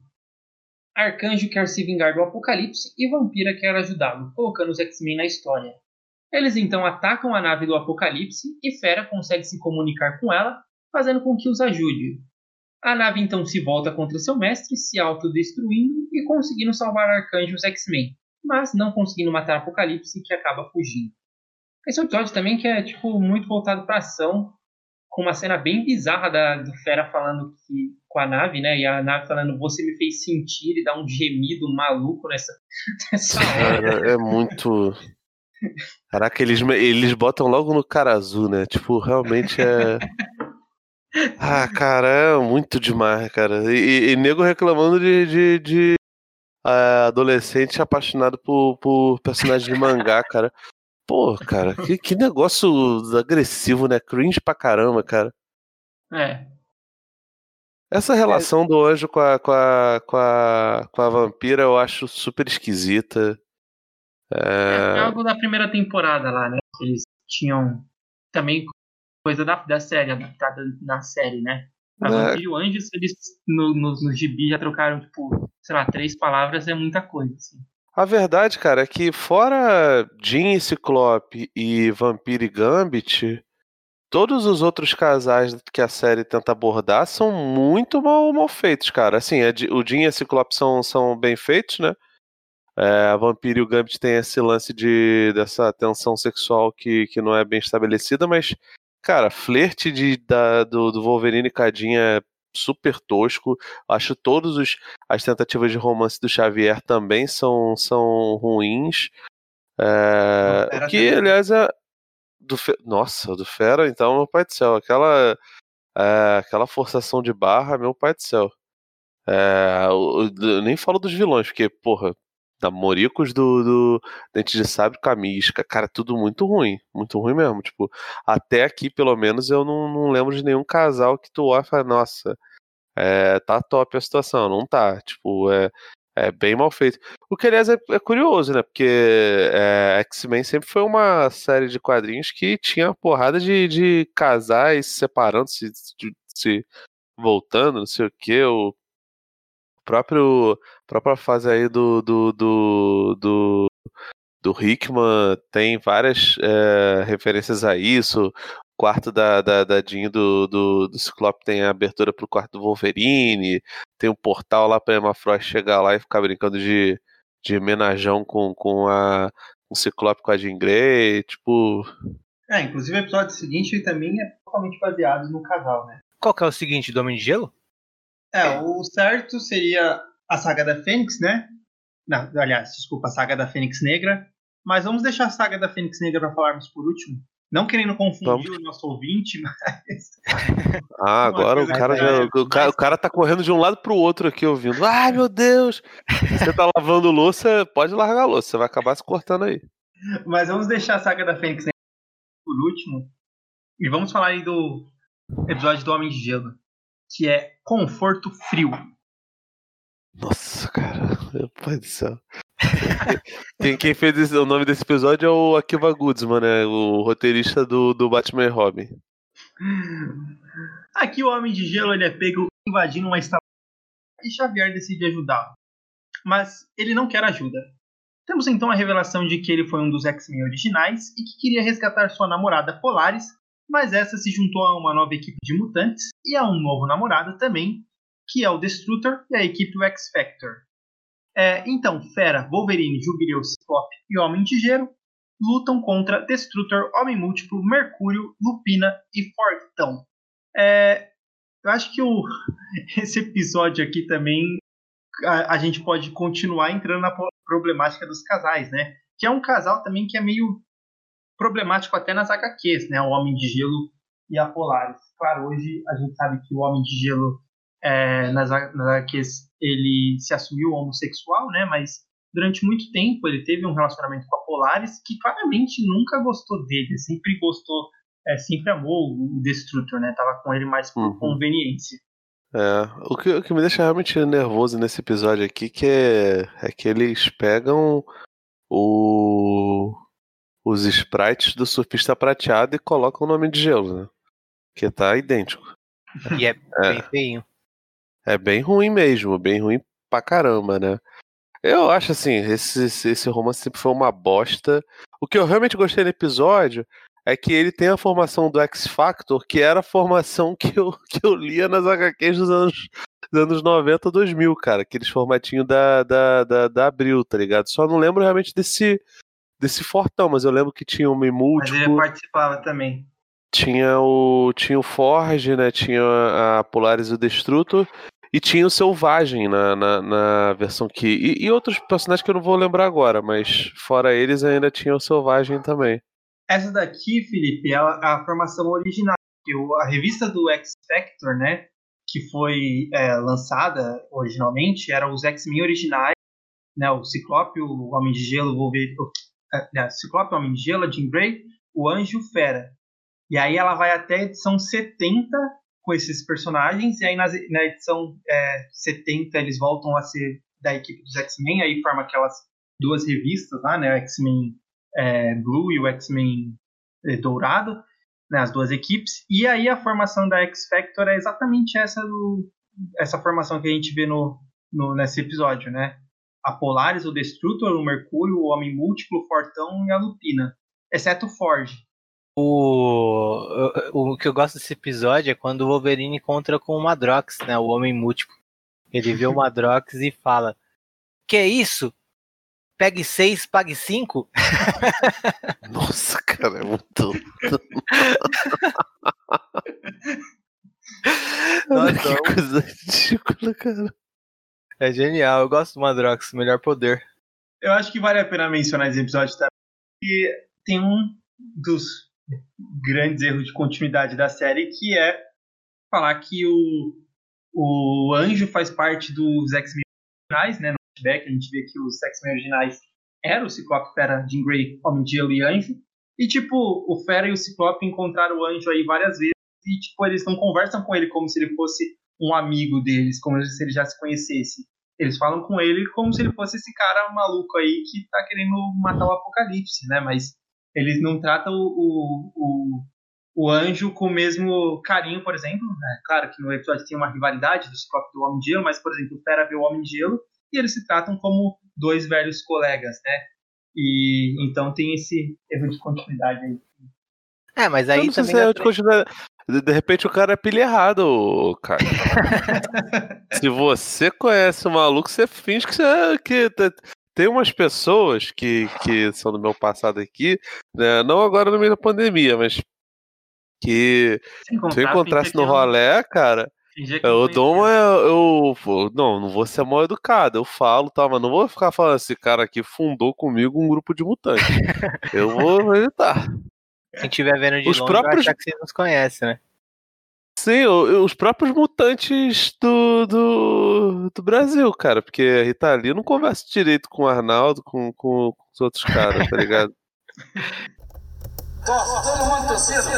Arcanjo quer se vingar do Apocalipse e Vampira quer ajudá-lo, colocando os X-Men na história. Eles então atacam a nave do Apocalipse e Fera consegue se comunicar com ela, fazendo com que os ajude. A nave então se volta contra seu mestre, se autodestruindo e conseguindo salvar Arcanjo e os X-Men, mas não conseguindo matar Apocalipse, que acaba fugindo. Esse episódio também que é tipo muito voltado para ação, com uma cena bem bizarra da, do Fera falando que, com a nave, né? E a nave falando, você me fez sentir e dá um gemido maluco nessa, nessa. Cara, é muito. Caraca, eles, eles botam logo no cara azul, né? Tipo, realmente é. Ah, cara, é muito demais, cara. E, e, e nego reclamando de, de, de uh, adolescente apaixonado por, por personagem de mangá, cara. Pô, cara, que, que negócio agressivo, né? Cringe pra caramba, cara. É. Essa relação do anjo com a, com a, com a, com a vampira eu acho super esquisita. É... é algo da primeira temporada lá, né? Eles tinham também coisa da, da série, adaptada na série, né? A É. Vampira e o Anjo, eles no, no, no gibi já trocaram, tipo, sei lá, três palavras é muita coisa, assim. A verdade, cara, é que fora Jean e Ciclope e Vampiro e Gambit, todos os outros casais que a série tenta abordar são muito mal, mal feitos, cara. Assim, Di- o Jean e a Ciclope são, são bem feitos, né? É, a Vampiro e o Gambit tem esse lance de, dessa tensão sexual que, que não é bem estabelecida, mas, cara, flerte de, da, do, do Wolverine e Cadinha é super tosco. Acho todos os as tentativas de romance do Xavier também são, são ruins. É, o que, também. aliás, é. Do Fe- Nossa, do Fera, então, meu pai do céu. Aquela, é, aquela forçação de barra, meu pai do céu. É, o- eu nem falo dos vilões, porque, porra, namoricos do, do Dente de Sabre com a Mística, cara, tudo muito ruim. Muito ruim mesmo. Tipo, até aqui, pelo menos, eu não, não lembro de nenhum casal que tu olha e fala, nossa, é, tá top a situação. Não tá. Tipo, é, é bem mal feito. O que, aliás, é, é curioso, né? Porque é, X-Men sempre foi uma série de quadrinhos que tinha porrada de, de casais se separando, se, de- se voltando, não sei o que. Próprio própria fase aí do do, do, do, do Hickman tem várias é, referências a isso. O quarto da, da, da Jean do, do, do Ciclope tem a abertura pro quarto do Wolverine. Tem um portal lá pra Emma Frost chegar lá e ficar brincando de, de menajão com, com a o Ciclope com a Jean Grey. Tipo, É, inclusive o episódio seguinte também é totalmente baseado no casal, né? Qual que é o seguinte, do Homem de Gelo? É, o certo seria a saga da Fênix, né? Não, aliás, desculpa, a saga da Fênix Negra. Mas vamos deixar a saga da Fênix Negra para falarmos por último. Não querendo confundir o nosso ouvinte, mas. Ah, agora o cara já. é O cara, o cara tá correndo de um lado pro outro aqui ouvindo. Ai, meu Deus! Você tá lavando louça, pode largar a louça, você vai acabar se cortando aí. Mas vamos deixar a saga da Fênix Negra por último. E vamos falar aí do episódio do Homem de Gelo. Que é Conforto Frio. Nossa, cara, meu pai do céu. Quem, quem fez esse- o nome desse episódio é o Akiva Goodsman, né? O roteirista do, do Batman e Robin. Aqui o Homem de Gelo ele é pego invadindo uma instalação e Xavier decide ajudá-lo. Mas ele não quer ajuda. Temos então a revelação de que ele foi um dos X-Men originais e que queria resgatar sua namorada Polaris, mas essa se juntou a uma nova equipe de mutantes e a um novo namorado também, que é o Destrutor e a equipe X-Factor. É, então, Fera, Wolverine, Jubileu, Ciclope e Homem Gelo lutam contra Destrutor, Homem Múltiplo, Mercúrio, Lupina e Fortão. É, eu acho que o, esse episódio aqui também a, a gente pode continuar entrando na problemática dos casais, né? Que é um casal também que é meio problemático até nas HQs, né? O Homem de Gelo e a Polaris. Claro, hoje a gente sabe que o Homem de Gelo é, nas, nas HQs ele se assumiu homossexual, né? Mas durante muito tempo ele teve um relacionamento com a Polaris que claramente nunca gostou dele, sempre gostou, é, sempre amou o Destrutor, né? Tava com ele mais por Uhum. conveniência. É, o que, o que me deixa realmente nervoso nesse episódio aqui que é, é que eles pegam o, os sprites do surfista prateado e colocam o nome de gelo, né? Que tá idêntico. E é, é bem feinho. É bem ruim mesmo, bem ruim pra caramba, né? Eu acho assim, esse, esse romance sempre foi uma bosta. O que eu realmente gostei no episódio é que ele tem a formação do X Factor, que era a formação que eu, que eu lia nas HQs dos anos, dos anos 90, 2000, cara. Aqueles formatinhos da, da, da, da Abril, tá ligado? Só não lembro realmente desse, desse fortão, mas eu lembro que tinha o Múltiplo. Mas ele participava também. Tinha o, tinha o Forge, né? Tinha a Polaris e o Destrutor. E tinha o Selvagem na, na, na versão que. E, e, outros personagens que eu não vou lembrar agora, mas fora eles ainda tinha o Selvagem também. Essa daqui, Felipe, é a, a formação original. A revista do X Factor, né? Que foi é, lançada originalmente, eram os X-Men originais, né? O Ciclope, o Homem de Gelo, o Wolverine. O, é, Ciclope, o Homem de Gelo, Jean Grey, o Anjo Fera. E aí ela vai até a edição 70 com esses personagens, e aí nas, na edição é, 70 eles voltam a ser da equipe dos X-Men, aí forma aquelas duas revistas lá, né, o X-Men é, Blue e o X-Men é, Dourado, né, as duas equipes, e aí a formação da X-Factor é exatamente essa do, essa formação que a gente vê no, no, nesse episódio, né, a Polaris, o Destrutor, o Mercúrio, o Homem Múltiplo, o Fortão e a Lupina, exceto o Forge, o, o, o, que eu gosto desse episódio é quando o Wolverine encontra com o Madrox, né? O Homem Múltiplo. Ele vê o Madrox e fala: Que é isso? Pegue seis, pague cinco? Nossa, cara, é muito. Nossa, que coisa ridícula, cara. É genial, eu gosto do Madrox, melhor poder. Eu acho que vale a pena mencionar esse episódio também. E tem um dos grandes erros de continuidade da série, que é falar que o, o Anjo faz parte dos X-Men originais, né? No flashback a gente vê que os X-Men originais eram o Ciclope, Fera, Jean Grey, Homem de Gelo e Anjo. E, tipo, o Fera e o Ciclope encontraram o Anjo aí várias vezes e, tipo, eles não conversam com ele como se ele fosse um amigo deles, como se ele já se conhecesse. Eles falam com ele como se ele fosse esse cara maluco aí que tá querendo matar o Apocalipse, né? Mas eles não tratam o, o, o anjo com o mesmo carinho, por exemplo. Né? Claro que no episódio tem uma rivalidade do Ciclope do Homem de Gelo, mas, por exemplo, o Fera vê o Homem de Gelo e eles se tratam como dois velhos colegas, né? E então tem esse erro de continuidade aí. É, mas aí também. Se é de, continuidade. De repente o cara é pilha errado, cara. se você conhece o maluco, você finge que você. Que, tem umas pessoas que, que são do meu passado aqui, né, não agora no meio da pandemia, mas que se, se eu encontrasse no rolé, cara, eu dou uma. Eu, eu, não, não vou ser mal educado, eu falo, tá, mas não vou ficar falando esse cara aqui fundou comigo um grupo de mutantes. eu vou evitar. Quem estiver vendo de Os longe próprios... vai achar que vocês nos conhecem, né? Sim, os próprios mutantes do, do, do, Brasil, cara. Porque a Rita Lee não conversa direito com o Arnaldo, com, com, com os outros caras, tá ligado? todo mundo torcendo.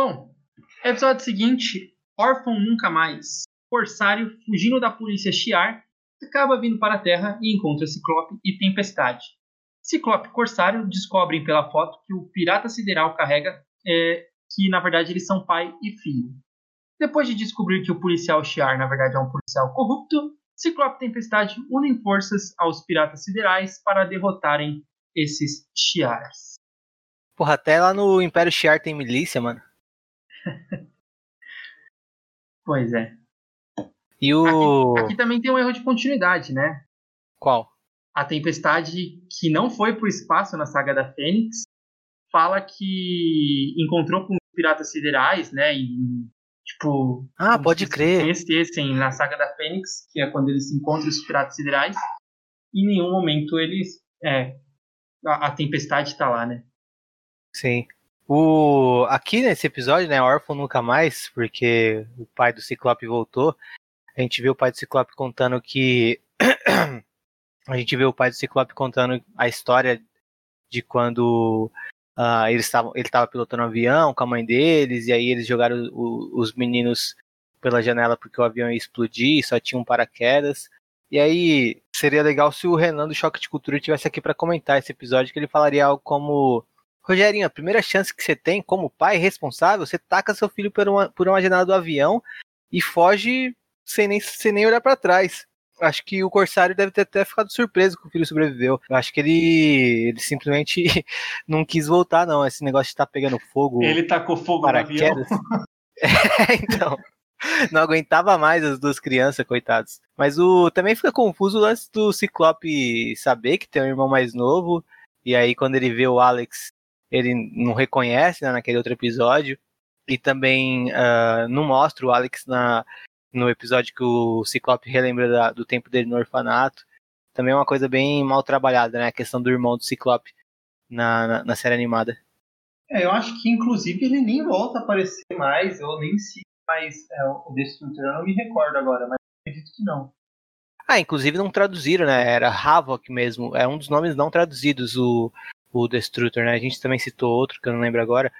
Bom, episódio seguinte, órfão nunca mais. Corsário, fugindo da polícia Shiar, acaba vindo para a Terra e encontra Ciclope e Tempestade. Ciclope e Corsário descobrem pela foto que o pirata sideral carrega é, que na verdade eles são pai e filho. Depois de descobrir que o policial Shiar na verdade é um policial corrupto, Ciclope e Tempestade unem forças aos piratas siderais para derrotarem esses Shiars. Porra, até lá no Império Shiar tem milícia, mano. pois é. E o. Aqui, aqui, também tem um erro de continuidade, né? Qual? A Tempestade, que não foi pro espaço na saga da Fênix, fala que encontrou com piratas siderais, né? Em Tipo. Ah, pode crer. Conhecessem na saga da Fênix, que é quando eles encontram os piratas siderais. Em nenhum momento eles. É. A, a tempestade tá lá, né? Sim. O... Aqui nesse episódio, né, órfão nunca mais, porque o pai do Ciclope voltou. A gente vê o pai do Ciclope contando que. a gente vê o pai do Ciclope contando a história de quando ah, eles estavam, ele estava pilotando um avião com a mãe deles, e aí eles jogaram o- os meninos pela janela porque o avião ia explodir, só tinha um paraquedas. E aí seria legal se o Renan do Choque de Cultura tivesse aqui para comentar esse episódio, que ele falaria algo como Rogerinho, a primeira chance que você tem como pai responsável, você taca seu filho por uma, por uma janela do avião e foge sem nem, sem nem olhar para trás. Acho que o Corsário deve ter até ficado surpreso que o filho sobreviveu. Eu acho que ele, ele simplesmente não quis voltar, não. Esse negócio de estar pegando fogo. Ele tacou fogo no avião. É, então. Não aguentava mais as duas crianças, coitados. Mas o também fica confuso o lance do Ciclope saber que tem um irmão mais novo. E aí, quando ele vê o Alex, ele não reconhece né, naquele outro episódio. E também ah, não mostra o Alex na, no episódio que o Ciclope relembra da- do tempo dele no orfanato. Também é uma coisa bem mal trabalhada, né? A questão do irmão do Ciclope na, na, na série animada. É, eu acho que inclusive ele nem volta a aparecer mais, ou nem se mais é, o Destructor. Eu não me recordo agora, mas acredito que não. Ah, inclusive não traduziram, né? Era Havok mesmo. É um dos nomes não traduzidos, o, o Destructor, né? A gente também citou outro, que eu não lembro agora.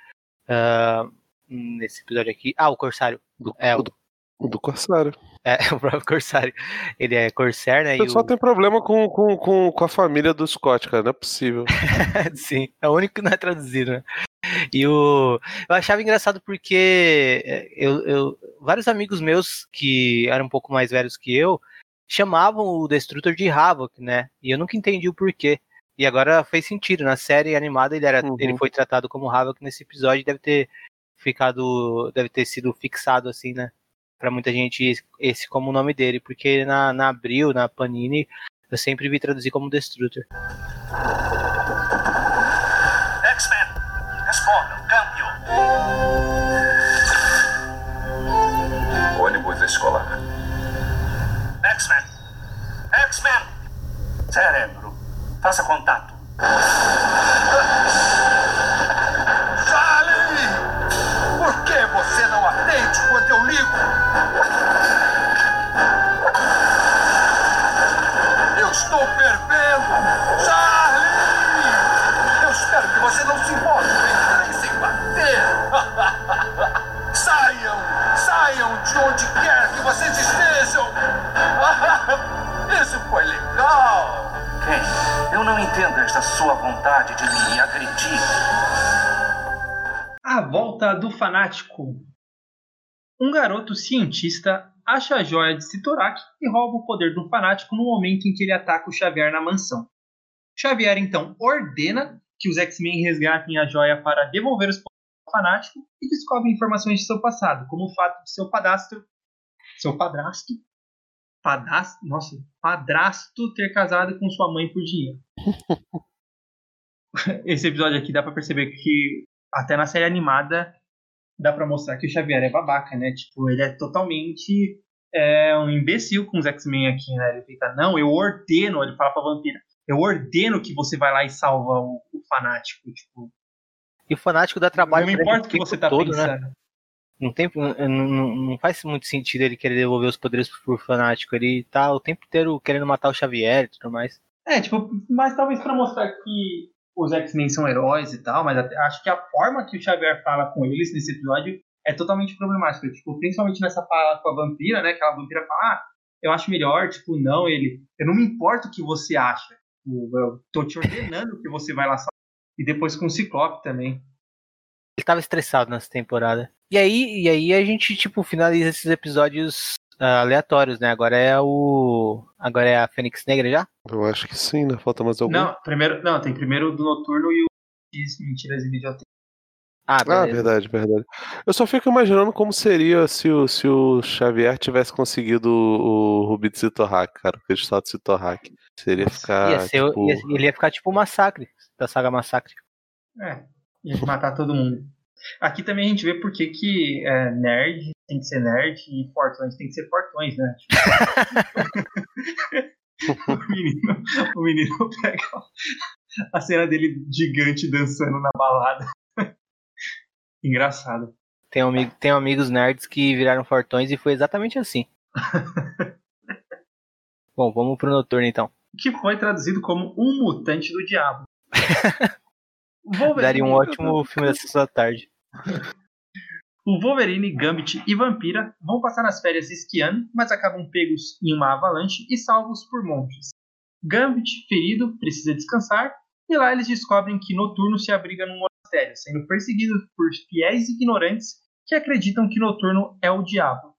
ah, nesse episódio aqui. Ah, o Corsário. Do, É, o do, o do Corsário. É, o próprio Corsário. Ele é Corsair, né? O pessoal o... tem problema com, com, com, com a família do Scott, cara. Não é possível. Sim, é o único que não é traduzido, né? E o. Eu achava engraçado porque é, eu, eu- vários amigos meus que eram um pouco mais velhos que eu chamavam o Destructor de Havok, né? E eu nunca entendi o porquê. E agora fez sentido. Na série animada ele, era, Uhum. ele foi tratado como Havok nesse episódio deve ter ficado. Deve ter sido fixado assim, né? Pra muita gente esse- como o nome dele. Porque na, na Abril, na Panini, eu sempre vi traduzir como Destructor. X-Men, respondam, câmbio. Ônibus escolar. X-Men, X-Men. Cérebro, faça contato. Charlie! Por que você não atende quando eu ligo? Eu estou fervendo! Charlie! Eu espero que você não se importe com sem bater! Saiam! Saiam de onde quer que vocês estejam! Isso foi legal! Quem? Eu não entendo esta sua vontade de me agredir. A volta do fanático. Um garoto cientista acha a joia de Sitorak e rouba o poder do fanático no momento em que ele ataca o Xavier na mansão. Xavier então ordena que os X-Men resgatem a joia para devolver os poderes ao fanático e descobre informações de seu passado, como o fato de seu padastro, seu padrasto, padastro, nossa, padrasto ter casado com sua mãe por dinheiro. Esse episódio aqui dá pra perceber que até na série animada dá pra mostrar que o Xavier é babaca, né? Tipo, ele é totalmente é, um imbecil com os X-Men aqui, né? Ele fica, não, eu ordeno, ele fala pra vampira, eu ordeno que você vai lá e salva o, o fanático. Tipo, E o fanático dá trabalho não importa o que você tá todo, né? Não, tem, não, não- não faz muito sentido ele querer devolver os poderes pro fanático. Ele tá o tempo inteiro querendo matar o Xavier e tudo mais. É, tipo, mas talvez pra mostrar que os X-Men são heróis e tal, mas acho que a forma que o Xavier fala com eles nesse episódio é totalmente problemática. Tipo, principalmente nessa fala com a vampira, né? Que a vampira fala, ah, eu acho melhor, tipo, não, ele. Eu não me importo o que você acha. Eu tô te ordenando que você vai lá. E depois com o Ciclope também. Ele tava estressado nessa temporada. E aí, e aí a gente, tipo, finaliza esses episódios ah, aleatórios, né? Agora é o. Agora é a Fênix Negra já? Eu acho que sim, né? Falta mais algum. Não, primeiro. Não, tem primeiro o do Noturno e o X Mentiras e Videotape. Ah, Ah, verdade, verdade. Eu só fico imaginando como seria se o, se o Xavier tivesse conseguido o, o Rubi de Citorhack, cara, o cristal de Citorhack. Seria ficar. ia ser, tipo... ia- ele ia ficar tipo o massacre da saga Massacre. É, ia matar todo mundo. Aqui também a gente vê por que é, nerd tem que ser nerd e fortões tem que ser fortões, né? o, menino, o menino pega a cena dele gigante dançando na balada. Engraçado. Tem, um, tem amigos nerds que viraram fortões e foi exatamente assim. Bom, vamos pro Noturno então. Que foi traduzido como Um Mutante do Diabo. Daria um ótimo filme da sessão da tarde. O Wolverine, Gambit e Vampira vão passar as férias esquiando, mas acabam pegos em uma avalanche e salvos por montes. Gambit, ferido, precisa descansar, e lá eles descobrem que Noturno se abriga num monastério, sendo perseguido por fiéis ignorantes que acreditam que Noturno é o diabo.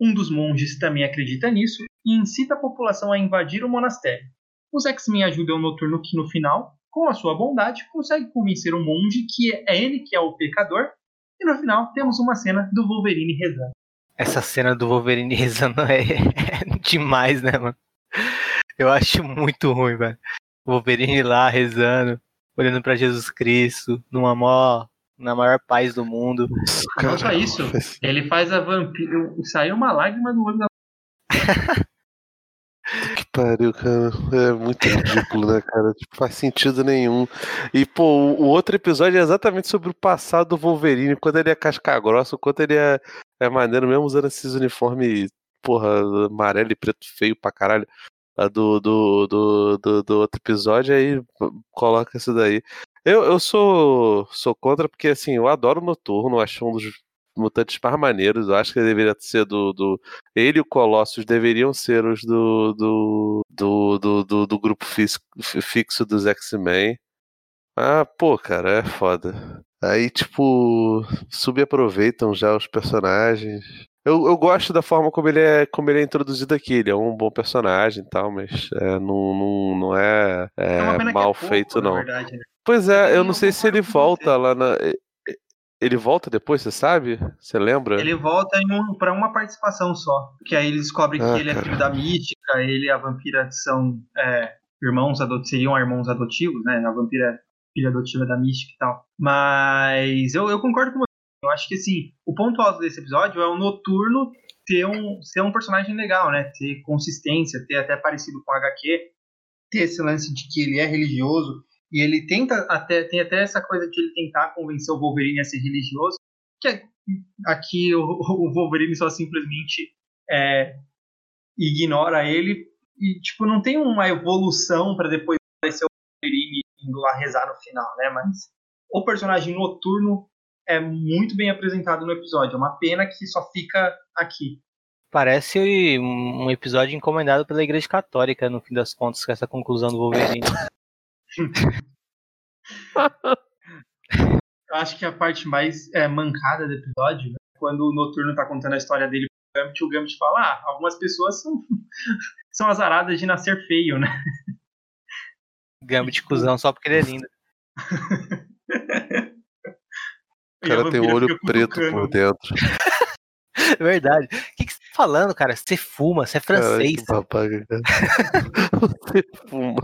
Um dos monges também acredita nisso e incita a população a invadir o monastério. Os X-Men ajudam Noturno que no final, com a sua bondade, consegue convencer o monge que é ele que é o pecador, e no final temos uma cena do Wolverine rezando. Essa cena do Wolverine rezando é, é demais, né, mano? Eu acho muito ruim, velho. O Wolverine lá rezando, olhando para Jesus Cristo, numa maior, na maior paz do mundo. Não só isso, ele faz a vampira. Saiu uma lágrima do olho da. Pariu, cara. É muito ridículo, né, cara? Tipo, faz sentido nenhum. E, pô, o outro episódio é exatamente sobre o passado do Wolverine, quando ele é casca grossa, quanto ele é, é maneiro, mesmo usando esses uniformes, porra, amarelo e preto feio pra caralho. Do, do, do, do, do outro episódio, aí coloca isso daí. Eu, eu sou, sou contra porque, assim, eu adoro o Noturno, acho um dos mutantes mais maneiros. Eu acho que ele deveria ser do. do ele e o Colossus deveriam ser os do. do, do, do, do, do grupo fixo, fixo dos X-Men. Ah, pô, cara, é foda. Aí, tipo, subaproveitam já os personagens. Eu, eu gosto da forma como ele, é, como ele é introduzido aqui. Ele é um bom personagem e tal, mas é, não, não, não é, é, é mal é pouco, feito, não. Verdade, né? Pois é, eu não sei se ele volta lá na. Ele volta depois, você sabe? Você lembra? Ele volta um, para uma participação só. Porque aí eles descobrem ah, que ele é filho da mística, ele e a vampira são é, irmãos adotivos, seriam irmãos adotivos, né? A vampira é filha adotiva da mística e tal. Mas eu, eu concordo com você. Eu acho que assim, o ponto alto desse episódio é o noturno ter um, ser um personagem legal, né? Ter consistência, ter até parecido com o HQ, ter esse lance de que ele é religioso e ele tenta até tem até essa coisa de ele tentar convencer o Wolverine a ser religioso, que é, aqui o, o, Wolverine só simplesmente é, ignora ele e tipo não tem uma evolução para depois aparecer o Wolverine indo lá rezar no final, né? Mas o personagem noturno é muito bem apresentado no episódio. É uma pena que só fica aqui. Parece um episódio encomendado pela Igreja Católica, no fim das contas, com essa conclusão do Wolverine. Eu acho que a parte mais é, mancada do episódio, né, quando o Noturno tá contando a história dele pro Gambit, o Gambit fala, ah, algumas pessoas são, são azaradas de nascer feio, né? Gambit cuzão só porque ele é lindo. o cara tem um olho preto por dentro. É verdade. O que, que você tá falando, cara? Você fuma, você é francês. Cara, babaca, cara. você fuma.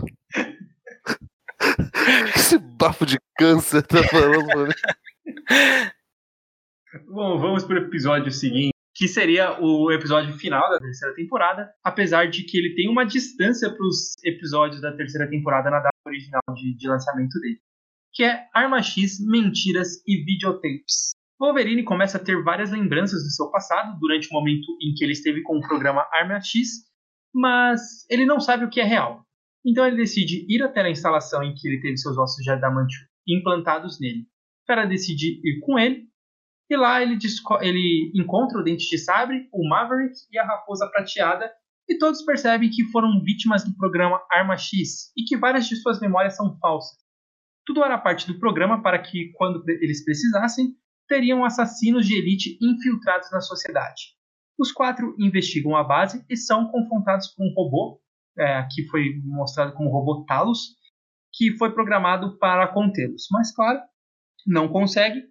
Esse bafo de câncer tá falando, Bom, vamos pro episódio seguinte, que seria o episódio final da terceira temporada, apesar de que ele tem uma distância para os episódios da terceira temporada na data original de, de lançamento dele, que é Arma X, Mentiras e Videotapes. Wolverine começa a ter várias lembranças do seu passado durante o momento em que ele esteve com o programa Arma X, mas ele não sabe o que é real. Então ele decide ir até a instalação em que ele teve seus ossos de adamantio implantados nele. Fera decide ir com ele, e lá ele, ele encontra o Dente de Sabre, o Maverick e a Raposa Prateada, e todos percebem que foram vítimas do programa Arma X e que várias de suas memórias são falsas. Tudo era parte do programa para que, quando eles precisassem, teriam assassinos de elite infiltrados na sociedade. Os quatro investigam a base e são confrontados por um robô é, aqui foi mostrado como robô Talos, que foi programado para contê-los. Mas, claro, não consegue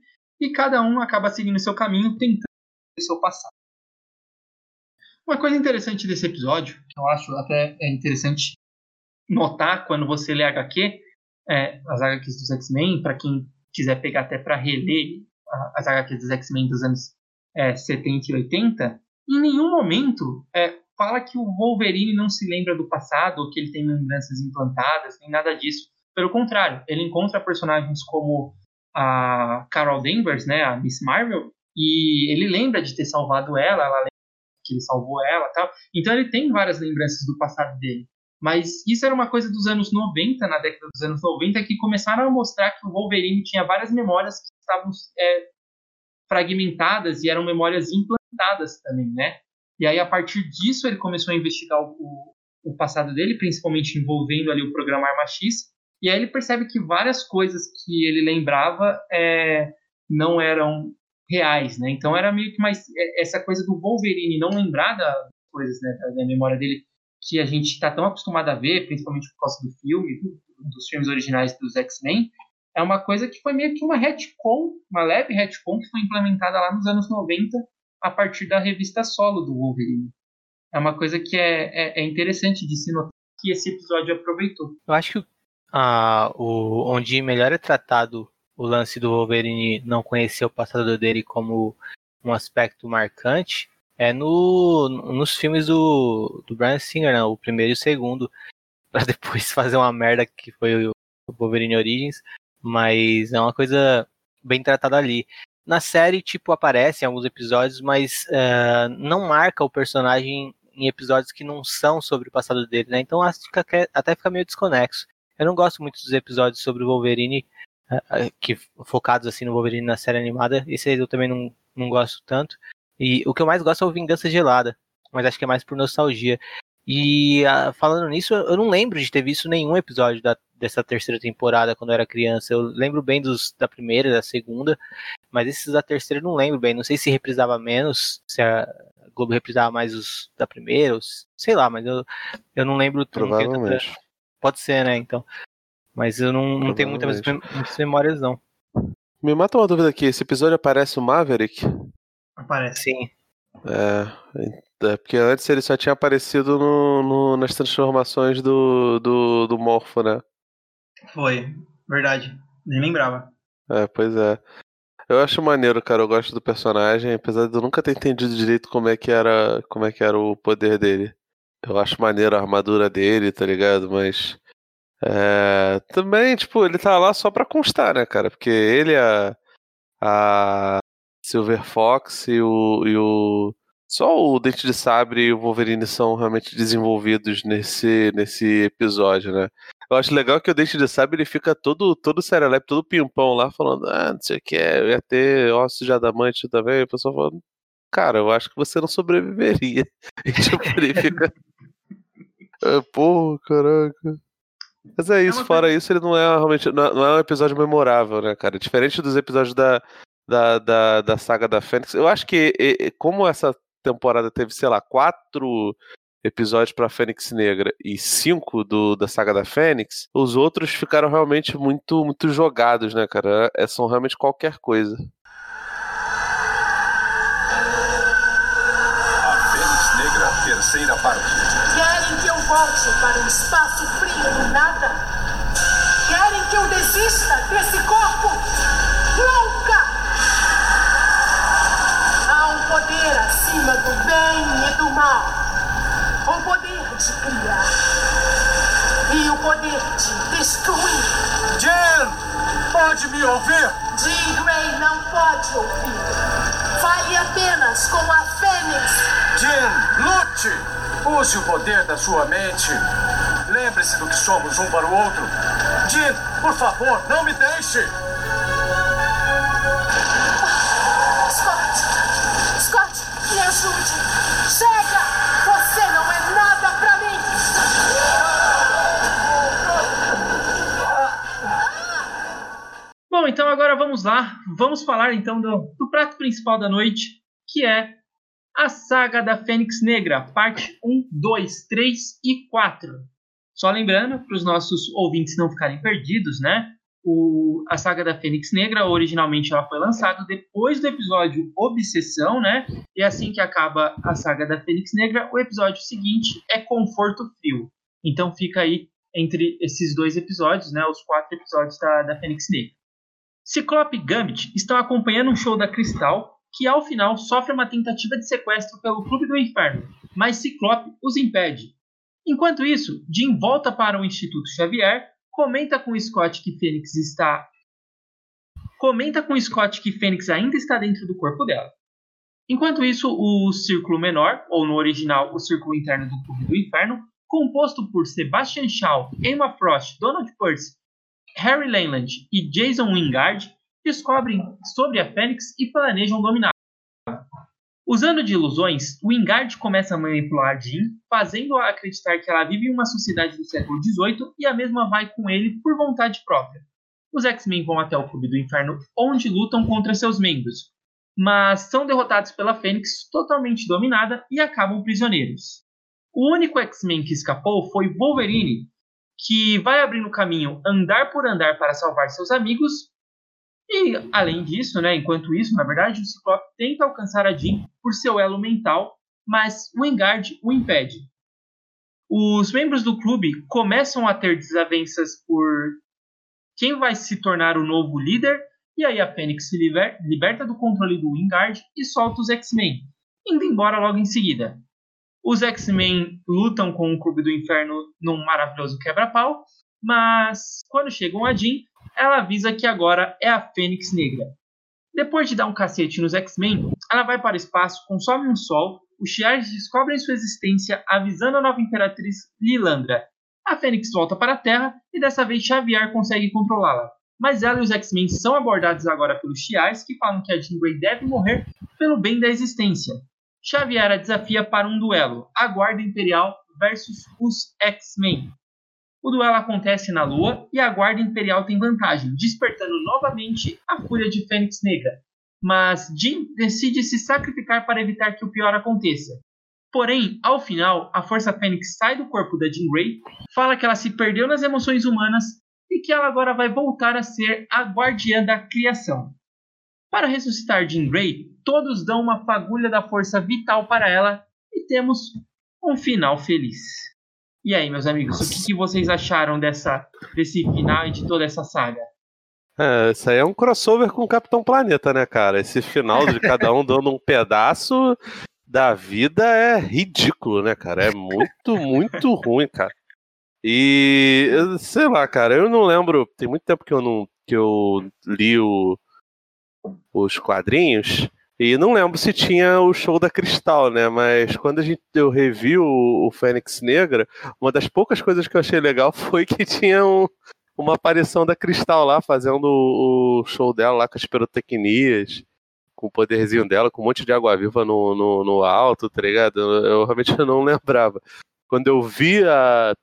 e cada um acaba seguindo seu caminho, tentando o seu passado. Uma coisa interessante desse episódio, que eu acho até é interessante notar quando você lê HQ, é, as HQs dos X-Men, para quem quiser pegar até para reler as HQs dos X-Men dos anos é, 70 e 80, em nenhum momento é, fala que o Wolverine não se lembra do passado, que ele tem lembranças implantadas, nem nada disso. Pelo contrário, ele encontra personagens como a Carol Danvers, né, a Miss Marvel, e ele lembra de ter salvado ela, ela lembra que ele salvou ela tal. Então ele tem várias lembranças do passado dele. Mas isso era uma coisa dos anos 90, na década dos anos 90, que começaram a mostrar que o Wolverine tinha várias memórias que estavam é, fragmentadas e eram memórias implantadas também, né? E aí, a partir disso, ele começou a investigar o, o passado dele, principalmente envolvendo ali o programa Arma X. E aí ele percebe que várias coisas que ele lembrava é, não eram reais, né? Então era meio que mais é, essa coisa do Wolverine não lembrar das coisas, né, da, memória dele, que a gente está tão acostumado a ver, principalmente por causa do filme, dos filmes originais dos X-Men, é uma coisa que foi meio que uma retcon, uma leve retcon que foi implementada lá nos anos 90 a partir da revista solo do Wolverine. É uma coisa que é, é, é interessante de se notar que esse episódio aproveitou. Eu acho que ah, o, onde melhor é tratado o lance do Wolverine não conhecer o passado dele como um aspecto marcante é no, nos filmes do, do Brian Singer, né? o primeiro e o segundo, para depois fazer uma merda que foi o Wolverine Origins, mas é uma coisa bem tratada ali. Na série, tipo, aparece em alguns episódios, mas uh, não marca o personagem em episódios que não são sobre o passado dele, né? Então que até fica meio desconexo. Eu não gosto muito dos episódios sobre o Wolverine, uh, que focados assim no Wolverine na série animada. Esse eu também não, não gosto tanto. E o que eu mais gosto é o Vingança Gelada, mas acho que é mais por nostalgia. E uh, falando nisso, eu não lembro de ter visto nenhum episódio da, dessa terceira temporada quando eu era criança. Eu lembro bem dos da primeira, da segunda, mas esses da terceira eu não lembro bem. Não sei se reprisava menos, se a Globo reprisava mais os da primeira, ou, sei lá, mas eu, eu não lembro. Provavelmente. Pode ser, né? Então. Mas eu não, não tenho muitas, muitas memórias, não. Me mata uma dúvida aqui: esse episódio aparece o Maverick? Aparece. Sim. É, é porque antes ele só tinha aparecido no, no, nas transformações do, do, do Morfo, né? Foi, verdade. Nem lembrava. É, pois é. Eu acho maneiro, cara. Eu gosto do personagem, apesar de eu nunca ter entendido direito como é que era, como é que era o poder dele. Eu acho maneiro a armadura dele, tá ligado? Mas é, também, tipo, ele tá lá só pra constar, né, cara? Porque ele, a, a Silver Fox e o, e o só o Dente de Sabre e o Wolverine são realmente desenvolvidos nesse, nesse episódio, né? Eu acho legal que o Dente de Sabre ele fica todo, todo serelepe, todo pimpão lá, falando, ah, não sei o que, eu ia ter ossos de adamante também. O pessoal falando, cara, eu acho que você não sobreviveria. E tipo, ele fica. É, Pô, caraca. Mas é, é isso, é fora isso, ele não é realmente. Não é um episódio memorável, né, cara? Diferente dos episódios da, da, da, da saga da Fênix. Eu acho que, como essa temporada teve, sei lá, quatro episódios para Fênix Negra e cinco do, da saga da Fênix, os outros ficaram realmente muito, muito jogados, né, cara? É, são realmente qualquer coisa. A Fênix Negra, terceira parte. Querem que eu volte para o espaço frio do nada? Querem que eu desista desse corpo? Nunca! Há um poder acima do bem e do mal o poder de criar e o poder de destruir. Jen, pode me ouvir? Jean Grey não pode ouvir. Fale apenas com a Fênix. Jen, lute! Use o poder da sua mente. Lembre-se do que somos um para o outro. Jean, por favor, não me deixe! Então agora vamos lá. Vamos falar então do, do prato principal da noite, que é a saga da Fênix Negra, parte 1, 2, 3 e 4. Só lembrando, para os nossos ouvintes não ficarem perdidos, né? o, a saga da Fênix Negra, originalmente ela foi lançada depois do episódio Obsessão, né? E assim que acaba a saga da Fênix Negra, o episódio seguinte é Conforto Frio. Então fica aí entre esses dois episódios, né? Os quatro episódios da, da Fênix Negra. Ciclope e Gambit estão acompanhando um show da Cristal, que ao final sofre uma tentativa de sequestro pelo Clube do Inferno, mas Ciclope os impede. Enquanto isso, Jean volta para o Instituto Xavier, comenta com Scott que Fênix está comenta com Scott que Fênix ainda está dentro do corpo dela. Enquanto isso, o Círculo Menor, ou no original, o Círculo Interno do Clube do Inferno, composto por Sebastian Shaw, Emma Frost, Donald Percy, Harry Leyland e Jason Wingard, descobrem sobre a Fênix e planejam dominá-la. Usando de ilusões, Wingard começa a manipular Jean, fazendo-a acreditar que ela vive em uma sociedade do século XVIII e a mesma vai com ele por vontade própria. Os X-Men vão até o Clube do Inferno, onde lutam contra seus membros, mas são derrotados pela Fênix, totalmente dominada, e acabam prisioneiros. O único X-Men que escapou foi Wolverine, que vai abrindo caminho andar por andar para salvar seus amigos. E, além disso, né, enquanto isso, na verdade, o Ciclope tenta alcançar a Jean por seu elo mental, mas o Engard o impede. Os membros do clube começam a ter desavenças por quem vai se tornar o novo líder, e aí a Fênix se liber liberta do controle do Wingard e solta os X-Men, indo embora logo em seguida. Os X-Men lutam com o Clube do Inferno num maravilhoso quebra-pau, mas quando chegam a Jean, ela avisa que agora é a Fênix Negra. Depois de dar um cacete nos X-Men, ela vai para o espaço, consome um sol, os Shi'ars descobrem sua existência, avisando a nova Imperatriz Lilandra. A Fênix volta para a Terra e dessa vez Xavier consegue controlá-la. Mas ela e os X-Men são abordados agora pelos Shi'ars, que falam que a Jean Grey deve morrer pelo bem da existência. Xavier desafia para um duelo, a Guarda Imperial versus os X-Men. O duelo acontece na Lua e a Guarda Imperial tem vantagem, despertando novamente a Fúria de Fênix Negra. Mas Jean decide se sacrificar para evitar que o pior aconteça. Porém, ao final, a Força Fênix sai do corpo da Jean Grey, fala que ela se perdeu nas emoções humanas e que ela agora vai voltar a ser a guardiã da criação. Para ressuscitar Jean Grey, todos dão uma fagulha da força vital para ela e temos um final feliz. E aí, meus amigos, o que, que vocês acharam dessa, desse final e de toda essa saga? É, isso aí é um crossover com o Capitão Planeta, né, cara? Esse final de cada um dando um pedaço da vida é ridículo, né, cara? É muito, muito ruim, cara. E sei lá, cara, eu não lembro. Tem muito tempo que eu não que eu li o, os quadrinhos. E não lembro se tinha o show da Cristal, né? Mas quando a gente eu revi o, o Fênix Negra, uma das poucas coisas que eu achei legal foi que tinha um, uma aparição da Cristal lá, fazendo o, o show dela lá com as pirotecnias, com o poderzinho dela, com um monte de água-viva no, no, no, alto, tá ligado? Eu, eu realmente não lembrava. Quando eu vi a,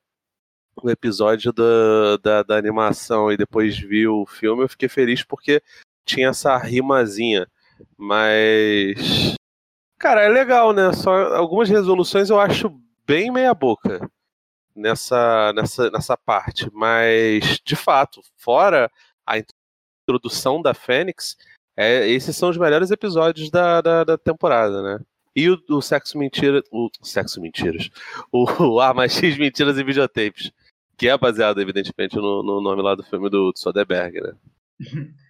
o episódio da, da, da animação e depois vi o filme, eu fiquei feliz porque tinha essa rimazinha. Mas. Cara, é legal, né? Só algumas resoluções eu acho bem meia-boca nessa, nessa, nessa parte. Mas, de fato, fora a introdução da Fênix, é, esses são os melhores episódios da, da, da temporada, né? E o, o Sexo Mentira. O Sexo Mentiras. O, o A mais X Mentiras e Videotapes. Que é baseado, evidentemente, no, no nome lá do filme do, do Soderbergh, né?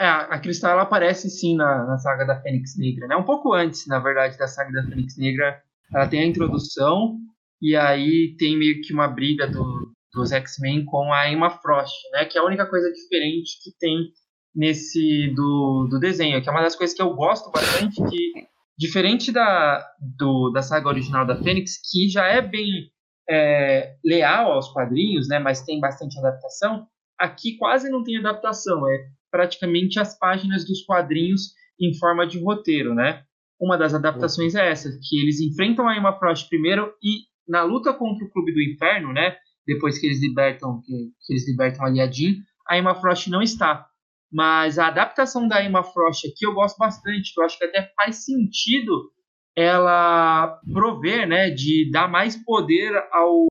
É, a Cristal ela aparece sim na, na saga da Fênix Negra, né? Um pouco antes, na verdade, da saga da Fênix Negra. Ela tem a introdução e aí tem meio que uma briga do, dos X-Men com a Emma Frost, né? Que é a única coisa diferente que tem nesse do, do desenho, que é uma das coisas que eu gosto bastante, que diferente da, do, da saga original da Fênix, que já é bem é, leal aos quadrinhos, né? Mas tem bastante adaptação. Aqui quase não tem adaptação, é praticamente as páginas dos quadrinhos em forma de roteiro, né? Uma das adaptações é essa, que eles enfrentam a Emma Frost primeiro e na luta contra o Clube do Inferno, né? Depois que eles libertam, que, que eles libertam ali a Jean, a Emma Frost não está. Mas a adaptação da Emma Frost aqui eu gosto bastante, eu acho que até faz sentido ela prover, né, de dar mais poder ao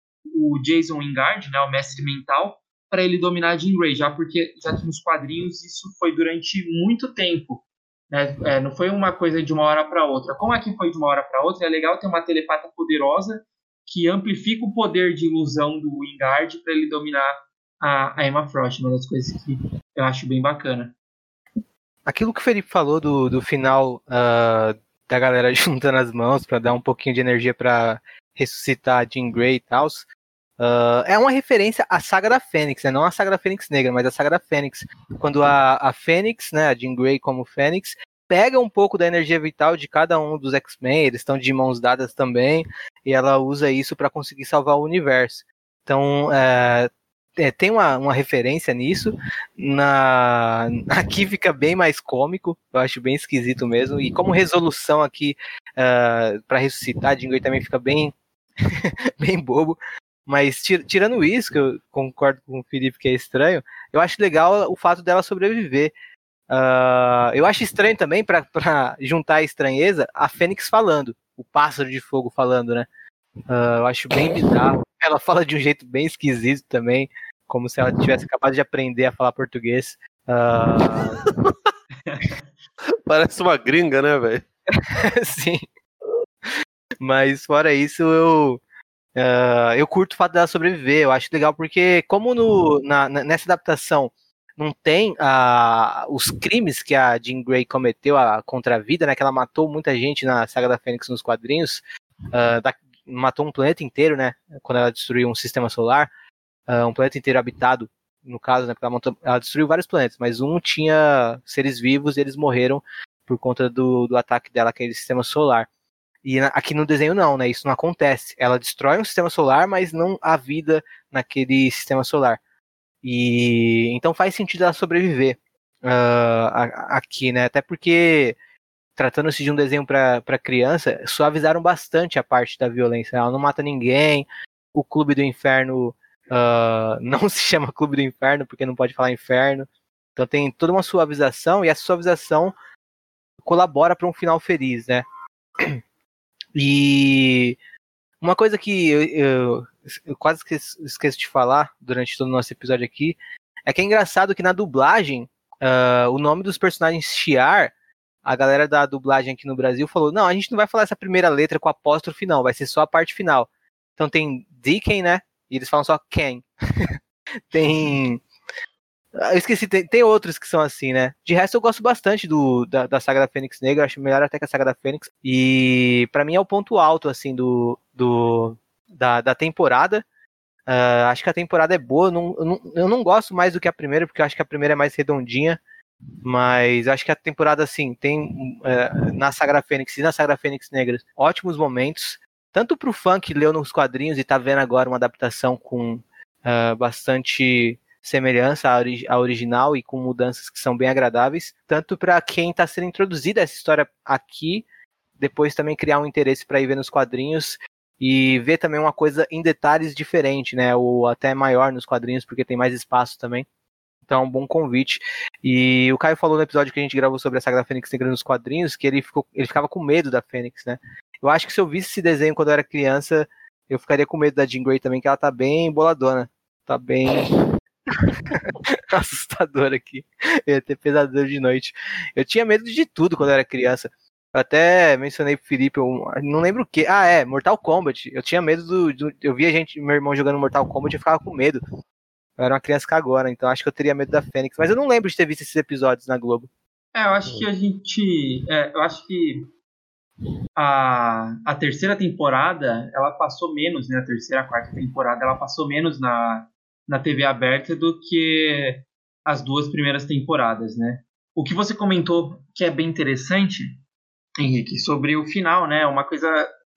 Jason Wingard, né, o mestre mental, para ele dominar Jean Grey, já porque já nos quadrinhos isso foi durante muito tempo. Né? É, não foi uma coisa de uma hora para outra. Como aqui foi de uma hora para outra, é legal ter uma telepata poderosa que amplifica o poder de ilusão do Wingard para ele dominar a, a Emma Frost, uma das coisas que eu acho bem bacana. aquilo que o Felipe falou do, do final uh, da galera juntando as mãos para dar um pouquinho de energia para ressuscitar a Jean Grey e tal, uh, é uma referência à saga da Fênix, né? Não a saga da Fênix Negra, mas a saga da Fênix. Quando a, a Fênix, né, a Jean Grey como Fênix, pega um pouco da energia vital de cada um dos X-Men, eles estão de mãos dadas também, e ela usa isso para conseguir salvar o universo. Então, é, é, tem uma, uma referência nisso. Na, aqui fica bem mais cômico, eu acho bem esquisito mesmo. E como resolução aqui uh, é, para ressuscitar, Jingle também fica bem, bem bobo. Mas tirando isso, que eu concordo com o Felipe que é estranho, eu acho legal o fato dela sobreviver. Uh, eu acho estranho também, para juntar a estranheza, a Fênix falando, o pássaro de fogo falando, né? Uh, eu acho bem bizarro. Ela fala de um jeito bem esquisito também, como se ela tivesse capaz de aprender a falar português. Uh... Parece uma gringa, né, velho? Sim. Mas fora isso, eu uh, eu curto o fato dela sobreviver. Eu acho legal porque como no, na, nessa adaptação não tem uh, os crimes que a Jean Grey cometeu uh, contra a vida, né? Que ela matou muita gente na saga da Fênix nos quadrinhos, uh, da, matou um planeta inteiro, né? Quando ela destruiu um sistema solar, um planeta inteiro habitado, no caso, né? Ela, ela, destruiu vários planetas, mas um tinha seres vivos e eles morreram por conta do, do ataque dela aquele sistema solar. E aqui no desenho não, né? Isso não acontece. Ela destrói um sistema solar, mas não há vida naquele sistema solar. E então faz sentido ela sobreviver uh, aqui, né? Até porque tratando-se de um desenho para criança, suavizaram bastante a parte da violência. Ela não mata ninguém. O Clube do Inferno uh, não se chama Clube do Inferno porque não pode falar inferno. Então tem toda uma suavização e essa suavização colabora para um final feliz, né? E uma coisa que eu, eu, eu quase esqueço, esqueço, de falar durante todo o nosso episódio aqui é que é engraçado que na dublagem uh, o nome dos personagens Shiar a galera da dublagem aqui no Brasil falou: não, a gente não vai falar essa primeira letra com apóstrofe, não, vai ser só a parte final. Então tem Deacon, né? E eles falam só Ken. tem. Eu esqueci, tem, tem, outros que são assim, né? De resto, eu gosto bastante do, da, da saga da Fênix Negra, acho melhor até que a saga da Fênix. E para mim é o ponto alto, assim, do, do da, da temporada. Uh, acho que a temporada é boa. Não, eu, não, eu não gosto mais do que a primeira, porque eu acho que a primeira é mais redondinha. Mas acho que a temporada, assim, tem é, na Sagra Fênix e na Sagra Fênix Negras ótimos momentos. Tanto pro fã que leu nos quadrinhos e tá vendo agora uma adaptação com uh, bastante semelhança à, à, original e com mudanças que são bem agradáveis, tanto para quem está sendo introduzida essa história aqui, depois também criar um interesse para ir ver nos quadrinhos e ver também uma coisa em detalhes diferente, né, ou até maior nos quadrinhos, porque tem mais espaço também. Então é um bom convite. E o Caio falou no episódio que a gente gravou sobre a saga da Fênix Negra nos quadrinhos que ele, ficou, ele ficava com medo da Fênix, né? Eu acho que se eu visse esse desenho quando eu era criança, eu ficaria com medo da Jean Grey também, que ela tá bem boladona. Tá bem assustadora aqui. Eu ia ter pesadelo de noite. Eu tinha medo de tudo quando eu era criança. Eu até mencionei pro Felipe, eu não lembro o que. Ah, é, Mortal Kombat. Eu tinha medo do, do, Eu via gente, meu irmão jogando Mortal Kombat e ficava com medo. Eu era uma criança cagona, então acho que eu teria medo da Fênix. Mas eu não lembro de ter visto esses episódios na Globo. É, eu acho que a gente. É, eu acho que a, a terceira temporada ela passou menos, né? A terceira, a quarta temporada ela passou menos na, na TV aberta do que as duas primeiras temporadas, né? O que você comentou que é bem interessante, Henrique, sobre o final, né? Uma coisa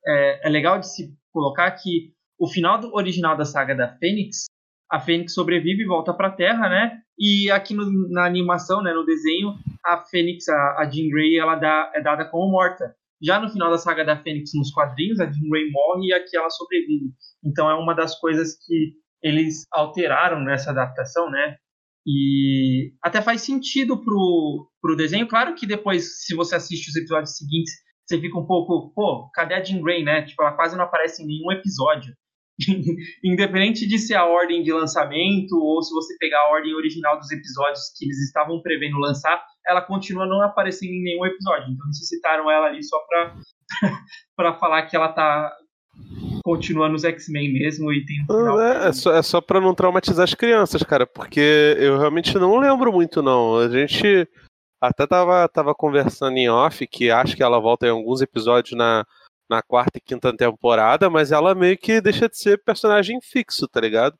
é, é legal de se colocar que o final do original da saga da Fênix a Fênix sobrevive e volta para a Terra, né? E aqui no, na animação, né, no desenho, a Fênix, a, a Jean Grey, ela dá, é dada como morta. Já no final da saga da Fênix nos quadrinhos, a Jean Grey morre e aqui ela sobrevive. Então é uma das coisas que eles alteraram nessa adaptação, né? E até faz sentido pro, pro desenho. Claro que depois, se você assiste os episódios seguintes, você fica um pouco, pô, cadê a Jean Grey, né? Tipo, ela quase não aparece em nenhum episódio. independente de ser a ordem de lançamento ou se você pegar a ordem original dos episódios que eles estavam prevendo lançar, ela continua não aparecendo em nenhum episódio. Então eles citaram ela ali só para para falar que ela tá continuando os X-Men mesmo e tem um final. É, é só, é só para não traumatizar as crianças, cara, porque eu realmente não lembro muito não. A gente até tava, tava conversando em off que acho que ela volta em alguns episódios na, na quarta e quinta temporada, mas ela meio que deixa de ser personagem fixo, tá ligado?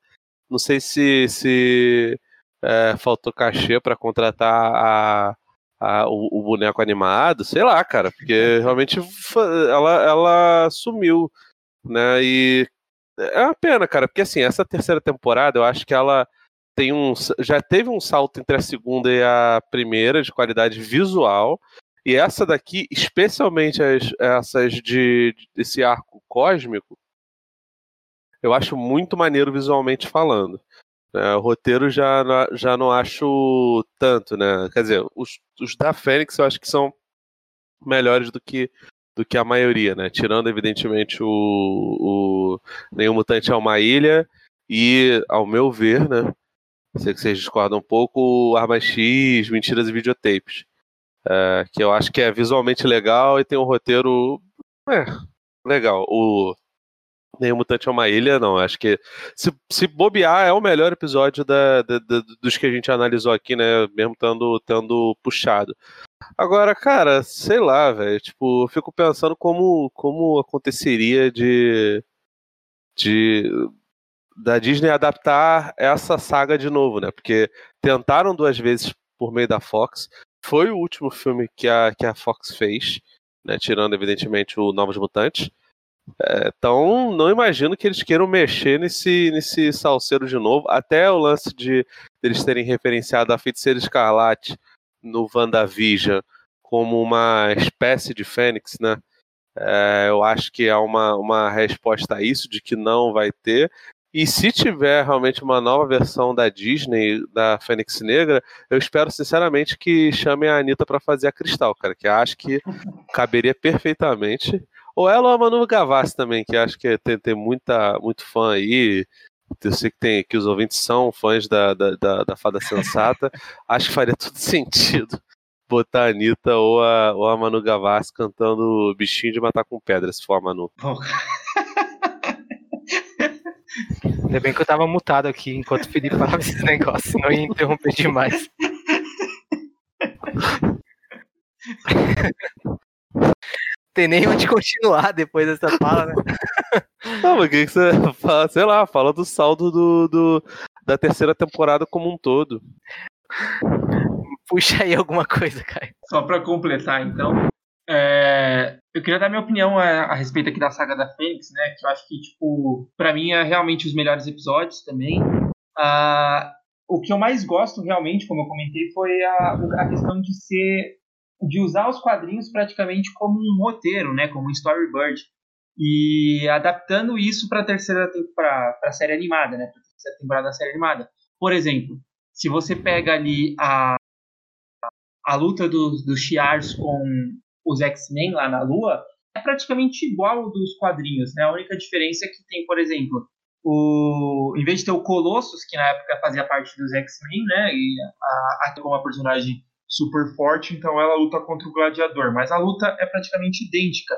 Não sei se, se é, faltou cachê para contratar a, a, o, o, boneco animado, sei lá, cara, porque realmente ela, ela sumiu, né? E é uma pena, cara, porque assim, essa terceira temporada eu acho que ela tem um. Já teve um salto entre a segunda e a primeira de qualidade visual. E essa daqui, especialmente as, essas de, desse arco cósmico, eu acho muito maneiro visualmente falando. É, o roteiro já, já não acho tanto, né? Quer dizer, os, os da Fênix eu acho que são melhores do que, do que a maioria, né? Tirando, evidentemente, o, o Nenhum Mutante é uma Ilha e, ao meu ver, né? Sei que vocês discordam um pouco, Arma X, Mentiras e Videotapes. É, que eu acho que é visualmente legal e tem um roteiro é, legal. O Nenhum Mutante é uma ilha, não. Acho que se, se bobear é o melhor episódio da, da, da, dos que a gente analisou aqui, né? Mesmo tendo, tendo puxado. Agora, cara, sei lá, velho. Tipo, eu fico pensando como, como aconteceria de. de da Disney adaptar essa saga de novo, né? Porque tentaram duas vezes por meio da Fox. Foi o último filme que a, que a Fox fez, né? Tirando, evidentemente, o Novos Mutantes. É, então, não imagino que eles queiram mexer nesse, nesse salseiro de novo. Até o lance de eles terem referenciado a Feiticeira Escarlate no WandaVision como uma espécie de Fênix, né? É, eu acho que é uma, uma resposta a isso, de que não vai ter. E se tiver realmente uma nova versão da Disney, da Fênix Negra, eu espero sinceramente que chamem a Anitta para fazer a Cristal, cara, que acho que caberia perfeitamente. Ou ela ou a Manu Gavassi também, que acho que tem, tem muita, muito fã aí. Eu sei que, tem, que os ouvintes são fãs da, da, da, da Fada Sensata. acho que faria todo sentido botar a Anitta ou a, ou a Manu Gavassi cantando Bichinho de Matar com Pedra, se for a Manu. Ainda bem que eu tava mutado aqui enquanto o Felipe falava esses negócios, senão eu ia interromper demais. tem nem onde continuar depois dessa fala, né? Não, mas o que, que você fala? Sei lá, fala do saldo do, do, da terceira temporada como um todo. Puxa aí alguma coisa, Caio. Só para completar, então. É, eu queria dar minha opinião a, a, respeito aqui da saga da Fênix, né? Que eu acho que, tipo, pra mim é realmente os melhores episódios também. Ah, o que eu mais gosto realmente, como eu comentei, foi a, a questão de ser de usar os quadrinhos praticamente como um roteiro, né, como um storyboard, e adaptando isso para a terceira para a série animada, né, para terceira temporada da série animada. Por exemplo, se você pega ali a a luta dos, dos Shi'ars com os X-Men lá na Lua, é praticamente igual dos quadrinhos, né? A única diferença é que tem, por exemplo, o em vez de ter o Colossus, que na época fazia parte dos X-Men, né, e a, a como a personagem super forte, então ela luta contra o gladiador. Mas a luta é praticamente idêntica.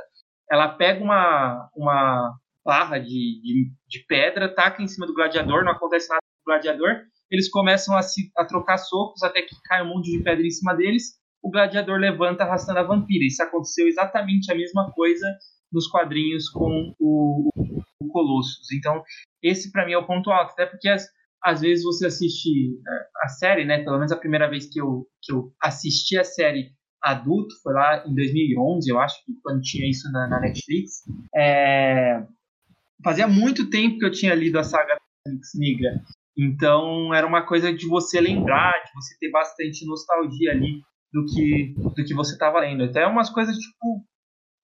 Ela pega uma, uma barra de, de, de pedra, taca em cima do gladiador, não acontece nada com o gladiador. Eles começam a, se, a trocar socos até que cai um monte de pedra em cima deles. O gladiador levanta arrastando a vampira. Isso aconteceu exatamente a mesma coisa nos quadrinhos com o, o Colossus. Então, esse para mim é o ponto alto, até porque às vezes você assiste é, a série, né? Pelo menos a primeira vez que eu, que eu assisti a série adulto foi lá em 2011, eu acho, quando tinha isso na, na Netflix. É, fazia muito tempo que eu tinha lido a saga Netflix Negra. Então era uma coisa de você lembrar, de você ter bastante nostalgia ali do que, do que você estava lendo. Até umas coisas tipo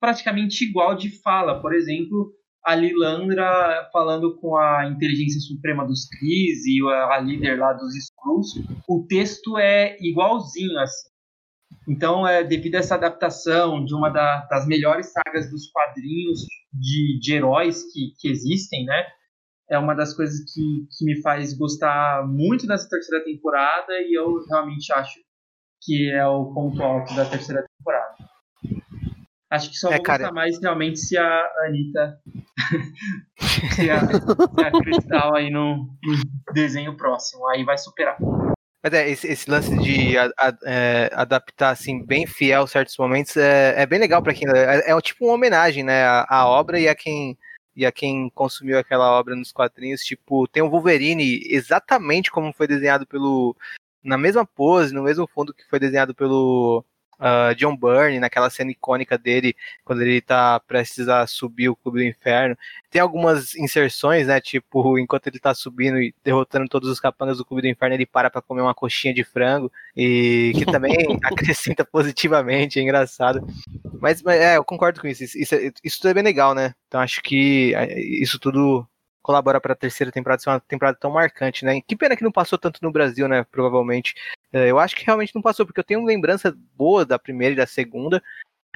praticamente igual de fala. Por exemplo, a Lilandra falando com a inteligência suprema dos Cris e a líder lá dos Skrulls, o texto é igualzinho assim. Então, é devido a essa adaptação de uma da, das melhores sagas dos quadrinhos de, de heróis que, que existem, né? É uma das coisas que, que me faz gostar muito dessa terceira temporada e eu realmente acho que é o ponto alto da terceira temporada. Acho que só é, vou cara... gostar mais realmente se a Anitta se, a, se a Cristal aí no, no, desenho próximo. Aí vai superar. Mas é, esse, esse lance de a- a- é, adaptar, assim, bem fiel certos momentos é, é bem legal pra quem... É, é tipo uma homenagem, né, à, à obra e a quem... E a quem consumiu aquela obra nos quadrinhos, tipo, tem o Wolverine exatamente como foi desenhado pelo. Na mesma pose, no mesmo fundo que foi desenhado pelo ah, John Byrne, naquela cena icônica dele, quando ele tá prestes a subir o Clube do Inferno. Tem algumas inserções, né? Tipo, enquanto ele tá subindo e derrotando todos os capangas do Clube do Inferno, ele para pra comer uma coxinha de frango. E que também acrescenta positivamente, é engraçado. Mas, mas, é, eu concordo com isso. Isso, isso, isso tudo é bem legal, né? Então acho que é, isso tudo colabora pra terceira temporada ser uma temporada tão marcante, né? Que pena que não passou tanto no Brasil, né? Provavelmente. É, Eu acho que realmente não passou, porque eu tenho lembrança boa da primeira e da segunda,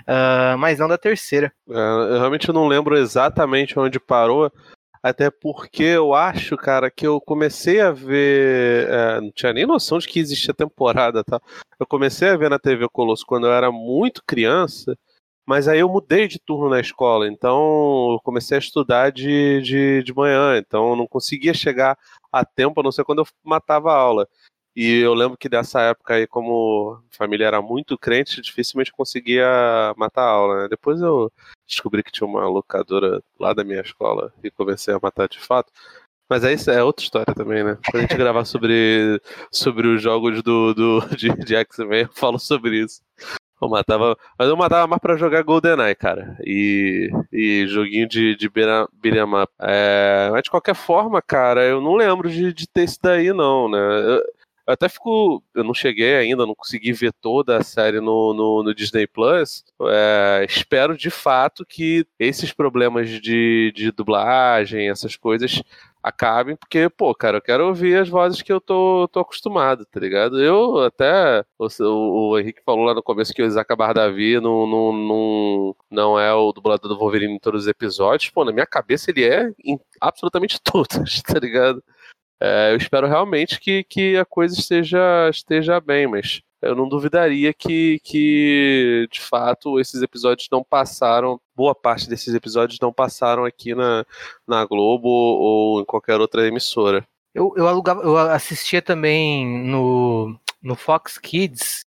ah, mas não da terceira. É, eu realmente não lembro exatamente onde parou, até porque eu acho, cara, que eu comecei a ver. é, não tinha nem noção de que existia temporada, tá? Eu comecei a ver na TV Colosso quando eu era muito criança, mas aí eu mudei de turno na escola, então eu comecei a estudar de, de, de manhã, então eu não conseguia chegar a tempo, a não ser quando eu matava a aula. E eu lembro que dessa época aí, como a família era muito crente, dificilmente conseguia matar a aula, né? Depois eu descobri que tinha uma locadora lá da minha escola e comecei a matar de fato. Mas aí é outra história também, né? Quando a gente gravar sobre, sobre os jogos do, do, de, de X-Men, eu falo sobre isso. Eu matava. Mas eu matava mais pra jogar GoldenEye, cara. E, e joguinho de, de beat'em. É, mas de qualquer forma, cara, eu não lembro de, de ter isso daí, não, né? Eu, eu até fico. Eu não cheguei ainda, não consegui ver toda a série no, no, no Disney Plus. É, espero de fato que esses problemas de, de dublagem, essas coisas, acabem, porque, pô, cara, eu quero ouvir as vozes que eu tô, tô acostumado, tá ligado? Eu até. O, o, Henrique falou lá no começo que o Isaac Bardavi não, não, não, não é o dublador do Wolverine em todos os episódios. Pô, na minha cabeça ele é em absolutamente todos, tá ligado? É, eu espero realmente que, que a coisa esteja, esteja bem, mas eu não duvidaria que, que, de fato, esses episódios não passaram, boa parte desses episódios não passaram aqui na, na Globo ou em qualquer outra emissora. Eu, eu alugava, eu assistia também no, no Fox Kids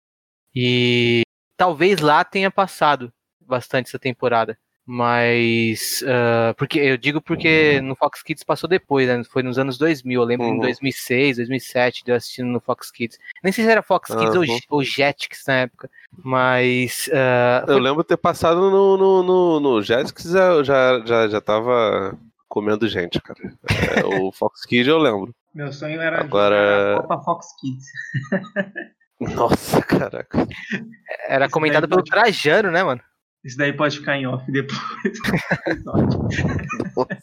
e talvez lá tenha passado bastante essa temporada. Mas. ah, porque Eu digo porque no Fox Kids passou depois, né? Foi nos anos 2000. Eu lembro em Uhum. 2006, 2007 de eu assistindo no Fox Kids. Nem sei se era Fox Kids ou, Uhum. ou Jetix na época. Mas. ah, Eu lembro ter passado no, no, no, no Jetix, eu já, já, já tava comendo gente, cara. É, o Fox Kid eu lembro. Meu sonho era Agora- jogar a Copa Fox Kids. Nossa, caraca. era comentado pelo Trajano, né, mano? Isso daí pode ficar em off depois.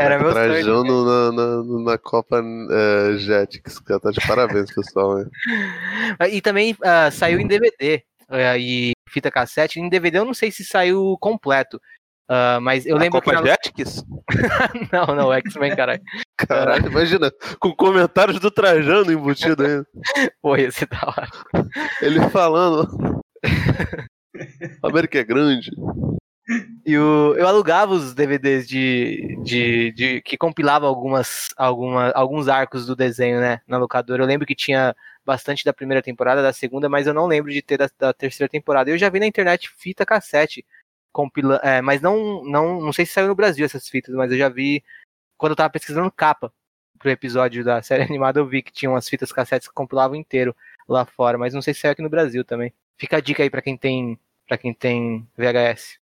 Era meu sonho. Trajando na, na, na Copa é, Jetix, cara. Tá de parabéns, pessoal. né? E também ah, saiu em DVD ah, e fita cassete. Em DVD eu não sei se saiu completo. Ah, mas eu A lembro Copa que. na- Jetix? não, não, X-Men, caralho. Caralho, imagina, com comentários do Trajano embutido aí. Pô, esse da hora. Ele falando. A América é grande. E o, eu alugava os DVDs de, de, de que compilava algumas, alguma, alguns arcos do desenho, né, na locadora. Eu lembro que tinha bastante da primeira temporada, da segunda, mas eu não lembro de ter da, da terceira temporada. Eu já vi na internet fita cassete, compila, é, mas não, não, não sei se saiu no Brasil essas fitas, mas eu já vi quando eu tava pesquisando capa pro episódio da série animada, eu vi que tinha umas fitas cassetes que compilavam inteiro lá fora, mas não sei se saiu aqui no Brasil também. Fica a dica aí pra quem tem, para quem tem VHS.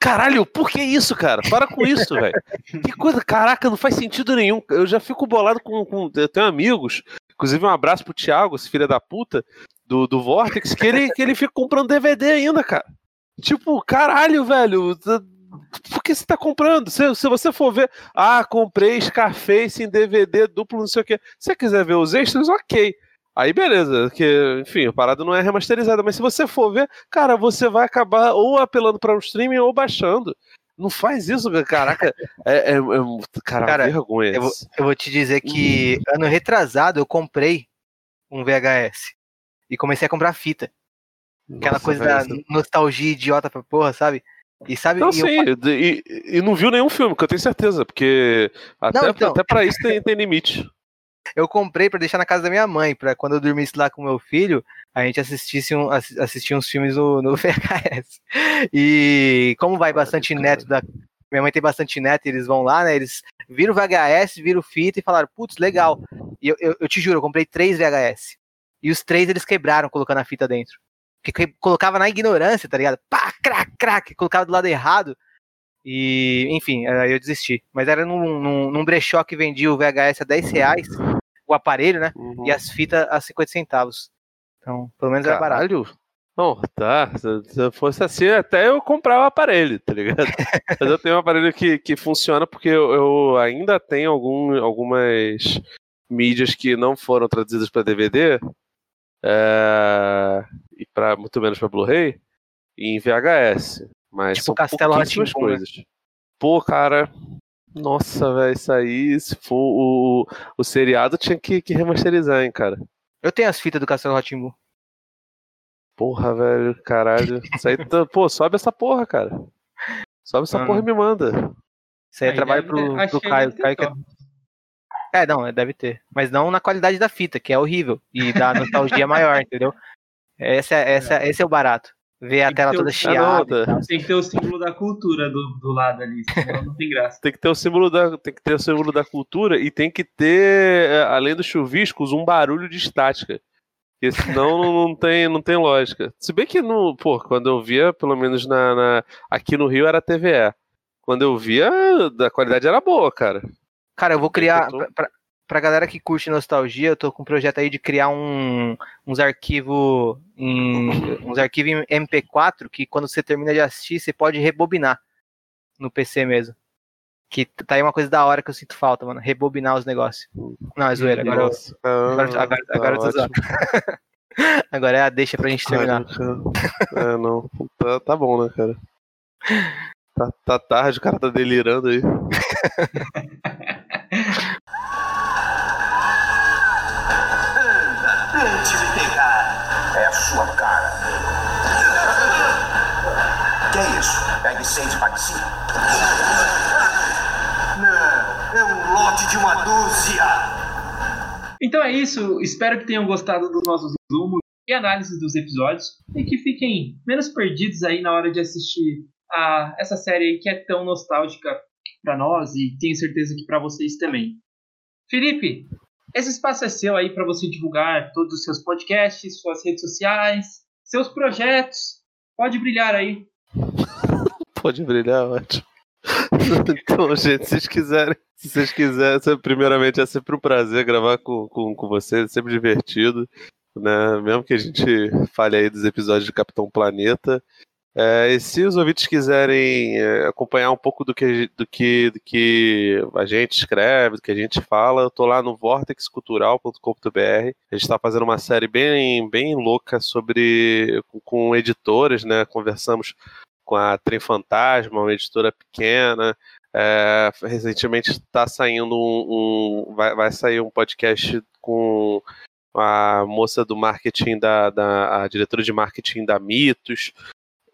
Caralho, por que isso, cara? Para com isso, velho. Que coisa, caraca, não faz sentido nenhum. Eu já fico bolado com. com eu tenho amigos, inclusive um abraço pro Thiago, esse filho da puta, do, do Vortex, que ele, que ele fica comprando DVD ainda, cara. Tipo, caralho, velho. Por que você tá comprando? Se, se você for ver, ah, comprei Scarface em DVD duplo, não sei o quê. Se você quiser ver os extras, ok. Aí beleza, que, enfim, a parada não é remasterizada, mas se você for ver, cara, você vai acabar ou apelando para um streaming ou baixando. Não faz isso, caraca. É, é, é cara, Cara, vergonha. Eu eu vou te dizer que ano retrasado eu comprei um VHS e comecei a comprar fita. Aquela Nossa, coisa velho, da isso- nostalgia idiota pra porra, sabe? E sabe, Não, e eu sim, e, e não viu nenhum filme, que eu tenho certeza, porque até, Não, então. até pra isso tem, tem limite. Eu comprei pra deixar na casa da minha mãe, pra quando eu dormisse lá com meu filho, a gente assistisse um, uns filmes no, no VHS. E como vai bastante neto da. Minha mãe tem bastante neto e eles vão lá, né? Eles viram VHS, viram fita e falaram, putz, legal. E eu, eu, eu te juro, eu comprei três VHS. E os três eles quebraram colocando a fita dentro. Porque que- colocava na ignorância, tá ligado? Pá, crac, crac, colocava do lado errado. E, enfim, aí eu desisti. Mas era num, num, num brechó que vendia o VHS a 10 reais, o aparelho, né? Uhum. E as fitas a 50 centavos. Então, pelo menos era barato. Caralho. Não, tá. Se, se fosse assim, até eu comprava o aparelho, tá ligado? Mas eu tenho um aparelho que, que funciona porque eu, eu ainda tenho algum, algumas mídias que não foram traduzidas para DVD é, e para muito menos para Blu-ray em VHS. Mas Tipo são Castelo pouquíssimas Rá-Tim-Bum, né? coisas. Pô, cara. Nossa, velho, isso aí, se for o, o seriado, tinha que, que remasterizar, hein, cara. Eu tenho as fitas do Castelo Ratimbu. Porra, velho, caralho. Isso aí, tá- pô, sobe essa porra, cara. Sobe essa Ah. porra e me manda. Isso aí é trabalho ter- pro, pro Caio. Caio que é... é, não, é, deve ter. Mas não na qualidade da fita, que é horrível. E da nostalgia maior, entendeu? Essa, é- essa, esse é o barato. Ver a tela toda chiada. e. Tem que ter o símbolo da cultura do, do lado ali, senão não tem graça. Tem que ter o símbolo da, tem que ter o símbolo da cultura e tem que ter, é, além dos chuviscos, um barulho de estática. Porque senão não, não tem, não tem lógica. Se bem que no, pô, quando eu via, pelo menos na, na- aqui no Rio era TVE. Quando eu via, a qualidade era boa, cara. Cara, eu vou criar. Eu tô- Pra, pra, pra galera que curte nostalgia, eu tô com um projeto aí de criar um, uns arquivos em. uns arquivos em MP4 que quando você termina de assistir, você pode rebobinar no PC mesmo. Que tá aí uma coisa da hora que eu sinto falta, mano. Rebobinar os negócios. Não, é zoeira. Agora, eu- agora, ah, agora, tá agora eu tô ótimo. zoando. Agora é a deixa pra gente terminar. É, não. Tá, tá bom, né, cara? Tá, tá tarde, o cara tá delirando aí. É a sua cara. Que é isso? Pegue seis e pague cinco. Não, é um lote de uma dúzia. Então é isso, espero que tenham gostado dos nossos resumos e análises dos episódios e que fiquem menos perdidos aí na hora de assistir a essa série que é tão nostálgica pra nós e tenho certeza que pra vocês também. Felipe, esse espaço é seu aí pra você divulgar todos os seus podcasts, suas redes sociais, seus projetos. Pode brilhar aí. Pode brilhar, ótimo. Então, gente, se vocês quiserem, se vocês quiserem, se- primeiramente é sempre um prazer gravar com, com, com vocês, é sempre divertido, né? Mesmo que a gente fale aí dos episódios de Capitão Planeta. É, e se os ouvintes quiserem é, acompanhar um pouco do que, do, que, do que a gente escreve, do que a gente fala, eu tô lá no vortexcultural.com.br. A gente está fazendo uma série bem, bem louca sobre com, com editoras, né? Conversamos com a Trem Fantasma, uma editora pequena. É, recentemente está saindo um, um- vai, vai sair um podcast com a moça do marketing da, da a diretora de marketing da Mitos.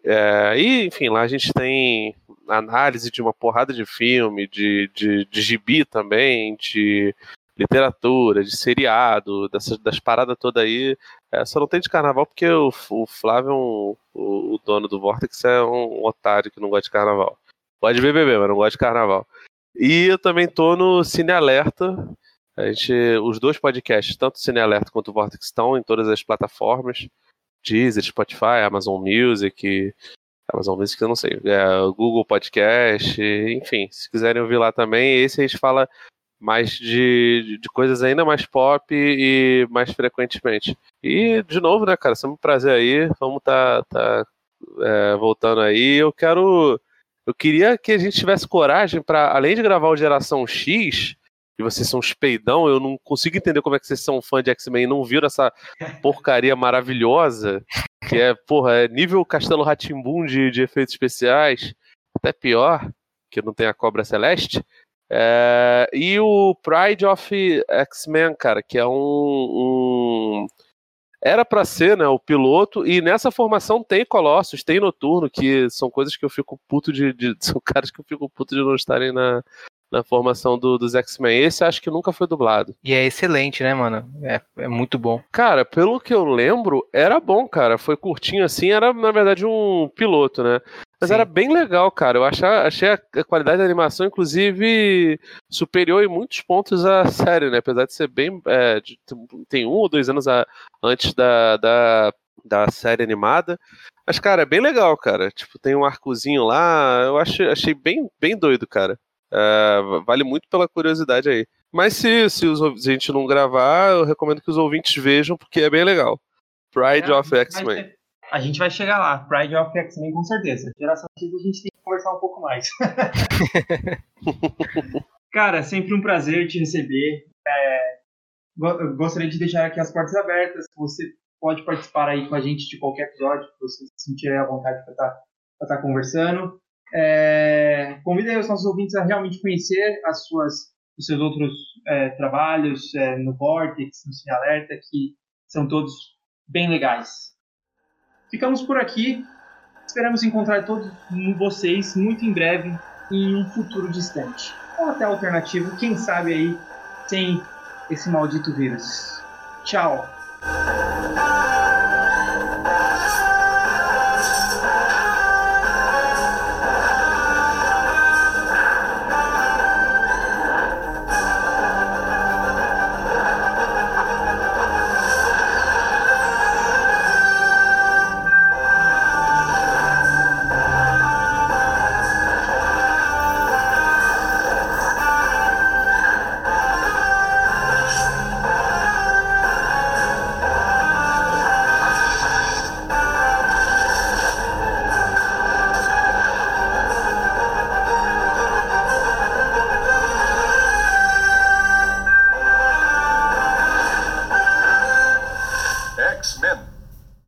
É, e enfim, lá a gente tem análise de uma porrada de filme, de, de, de gibi também, de literatura, de seriado, dessas, das paradas todas aí. É, só não tem de carnaval porque o, o Flávio, é um- o, o dono do Vortex, é um otário que não gosta de carnaval. Pode beber, mas não gosta de carnaval. E eu também tô no Cine Alerta. A gente, os dois podcasts, tanto o Cine Alerta quanto o Vortex, estão em todas as plataformas. Deezer, Spotify, Amazon Music, Amazon Music eu não sei, é, Google Podcast, enfim, se quiserem ouvir lá também, esse a gente fala mais de, de coisas ainda mais pop e mais frequentemente. E, de novo, né, cara, sempre um prazer aí, vamos tá, tá é, voltando aí, eu quero, eu queria que a gente tivesse coragem para além de gravar o Geração X, e vocês são uns peidão, eu não consigo entender como é que vocês são fã de X-Men e não viram essa porcaria maravilhosa, que é, porra, é nível Castelo Ratimbum de, de efeitos especiais, até pior, que não tem a Cobra Celeste. É, e o Pride of X-Men, cara, que é um. um- Era pra ser, né, o piloto, e nessa formação tem Colossus, tem Noturno, que são coisas que eu fico puto de. de- são caras que eu fico puto de não estarem na, na formação do, dos X-Men. Esse acho que nunca foi dublado. E é excelente, né, mano? É, é muito bom. Cara, pelo que eu lembro, era bom, cara. Foi curtinho assim, era na verdade um piloto, né? Mas Sim. era bem legal, cara. Eu achei, achei a qualidade da animação, inclusive, superior em muitos pontos à série, né? Apesar de ser bem. é, de- tem um ou dois anos a- antes da, da, da série animada. Mas, cara, é bem legal, cara. Tipo, tem um arcozinho lá. Eu achei, achei bem, bem doido, cara. É, vale muito pela curiosidade aí. Mas se, se, os, se a gente não gravar, eu recomendo que os ouvintes vejam, porque é bem legal. Pride É, of X-Men. A gente vai chegar lá. Pride of X-Men com certeza. Geração X a gente tem que conversar um pouco mais. Cara, sempre um prazer te receber. É, gostaria de deixar aqui as portas abertas. Você pode participar aí com a gente de qualquer episódio que você se sentir à vontade para estar conversando. É, convido aí os nossos ouvintes a realmente conhecer as suas, os seus outros é, trabalhos é, no Vortex, no Cine Alerta, que são todos bem legais. Ficamos por aqui. Esperamos encontrar todos vocês muito em breve, em um futuro distante. Ou até alternativo, quem sabe aí, sem esse maldito vírus. Tchau!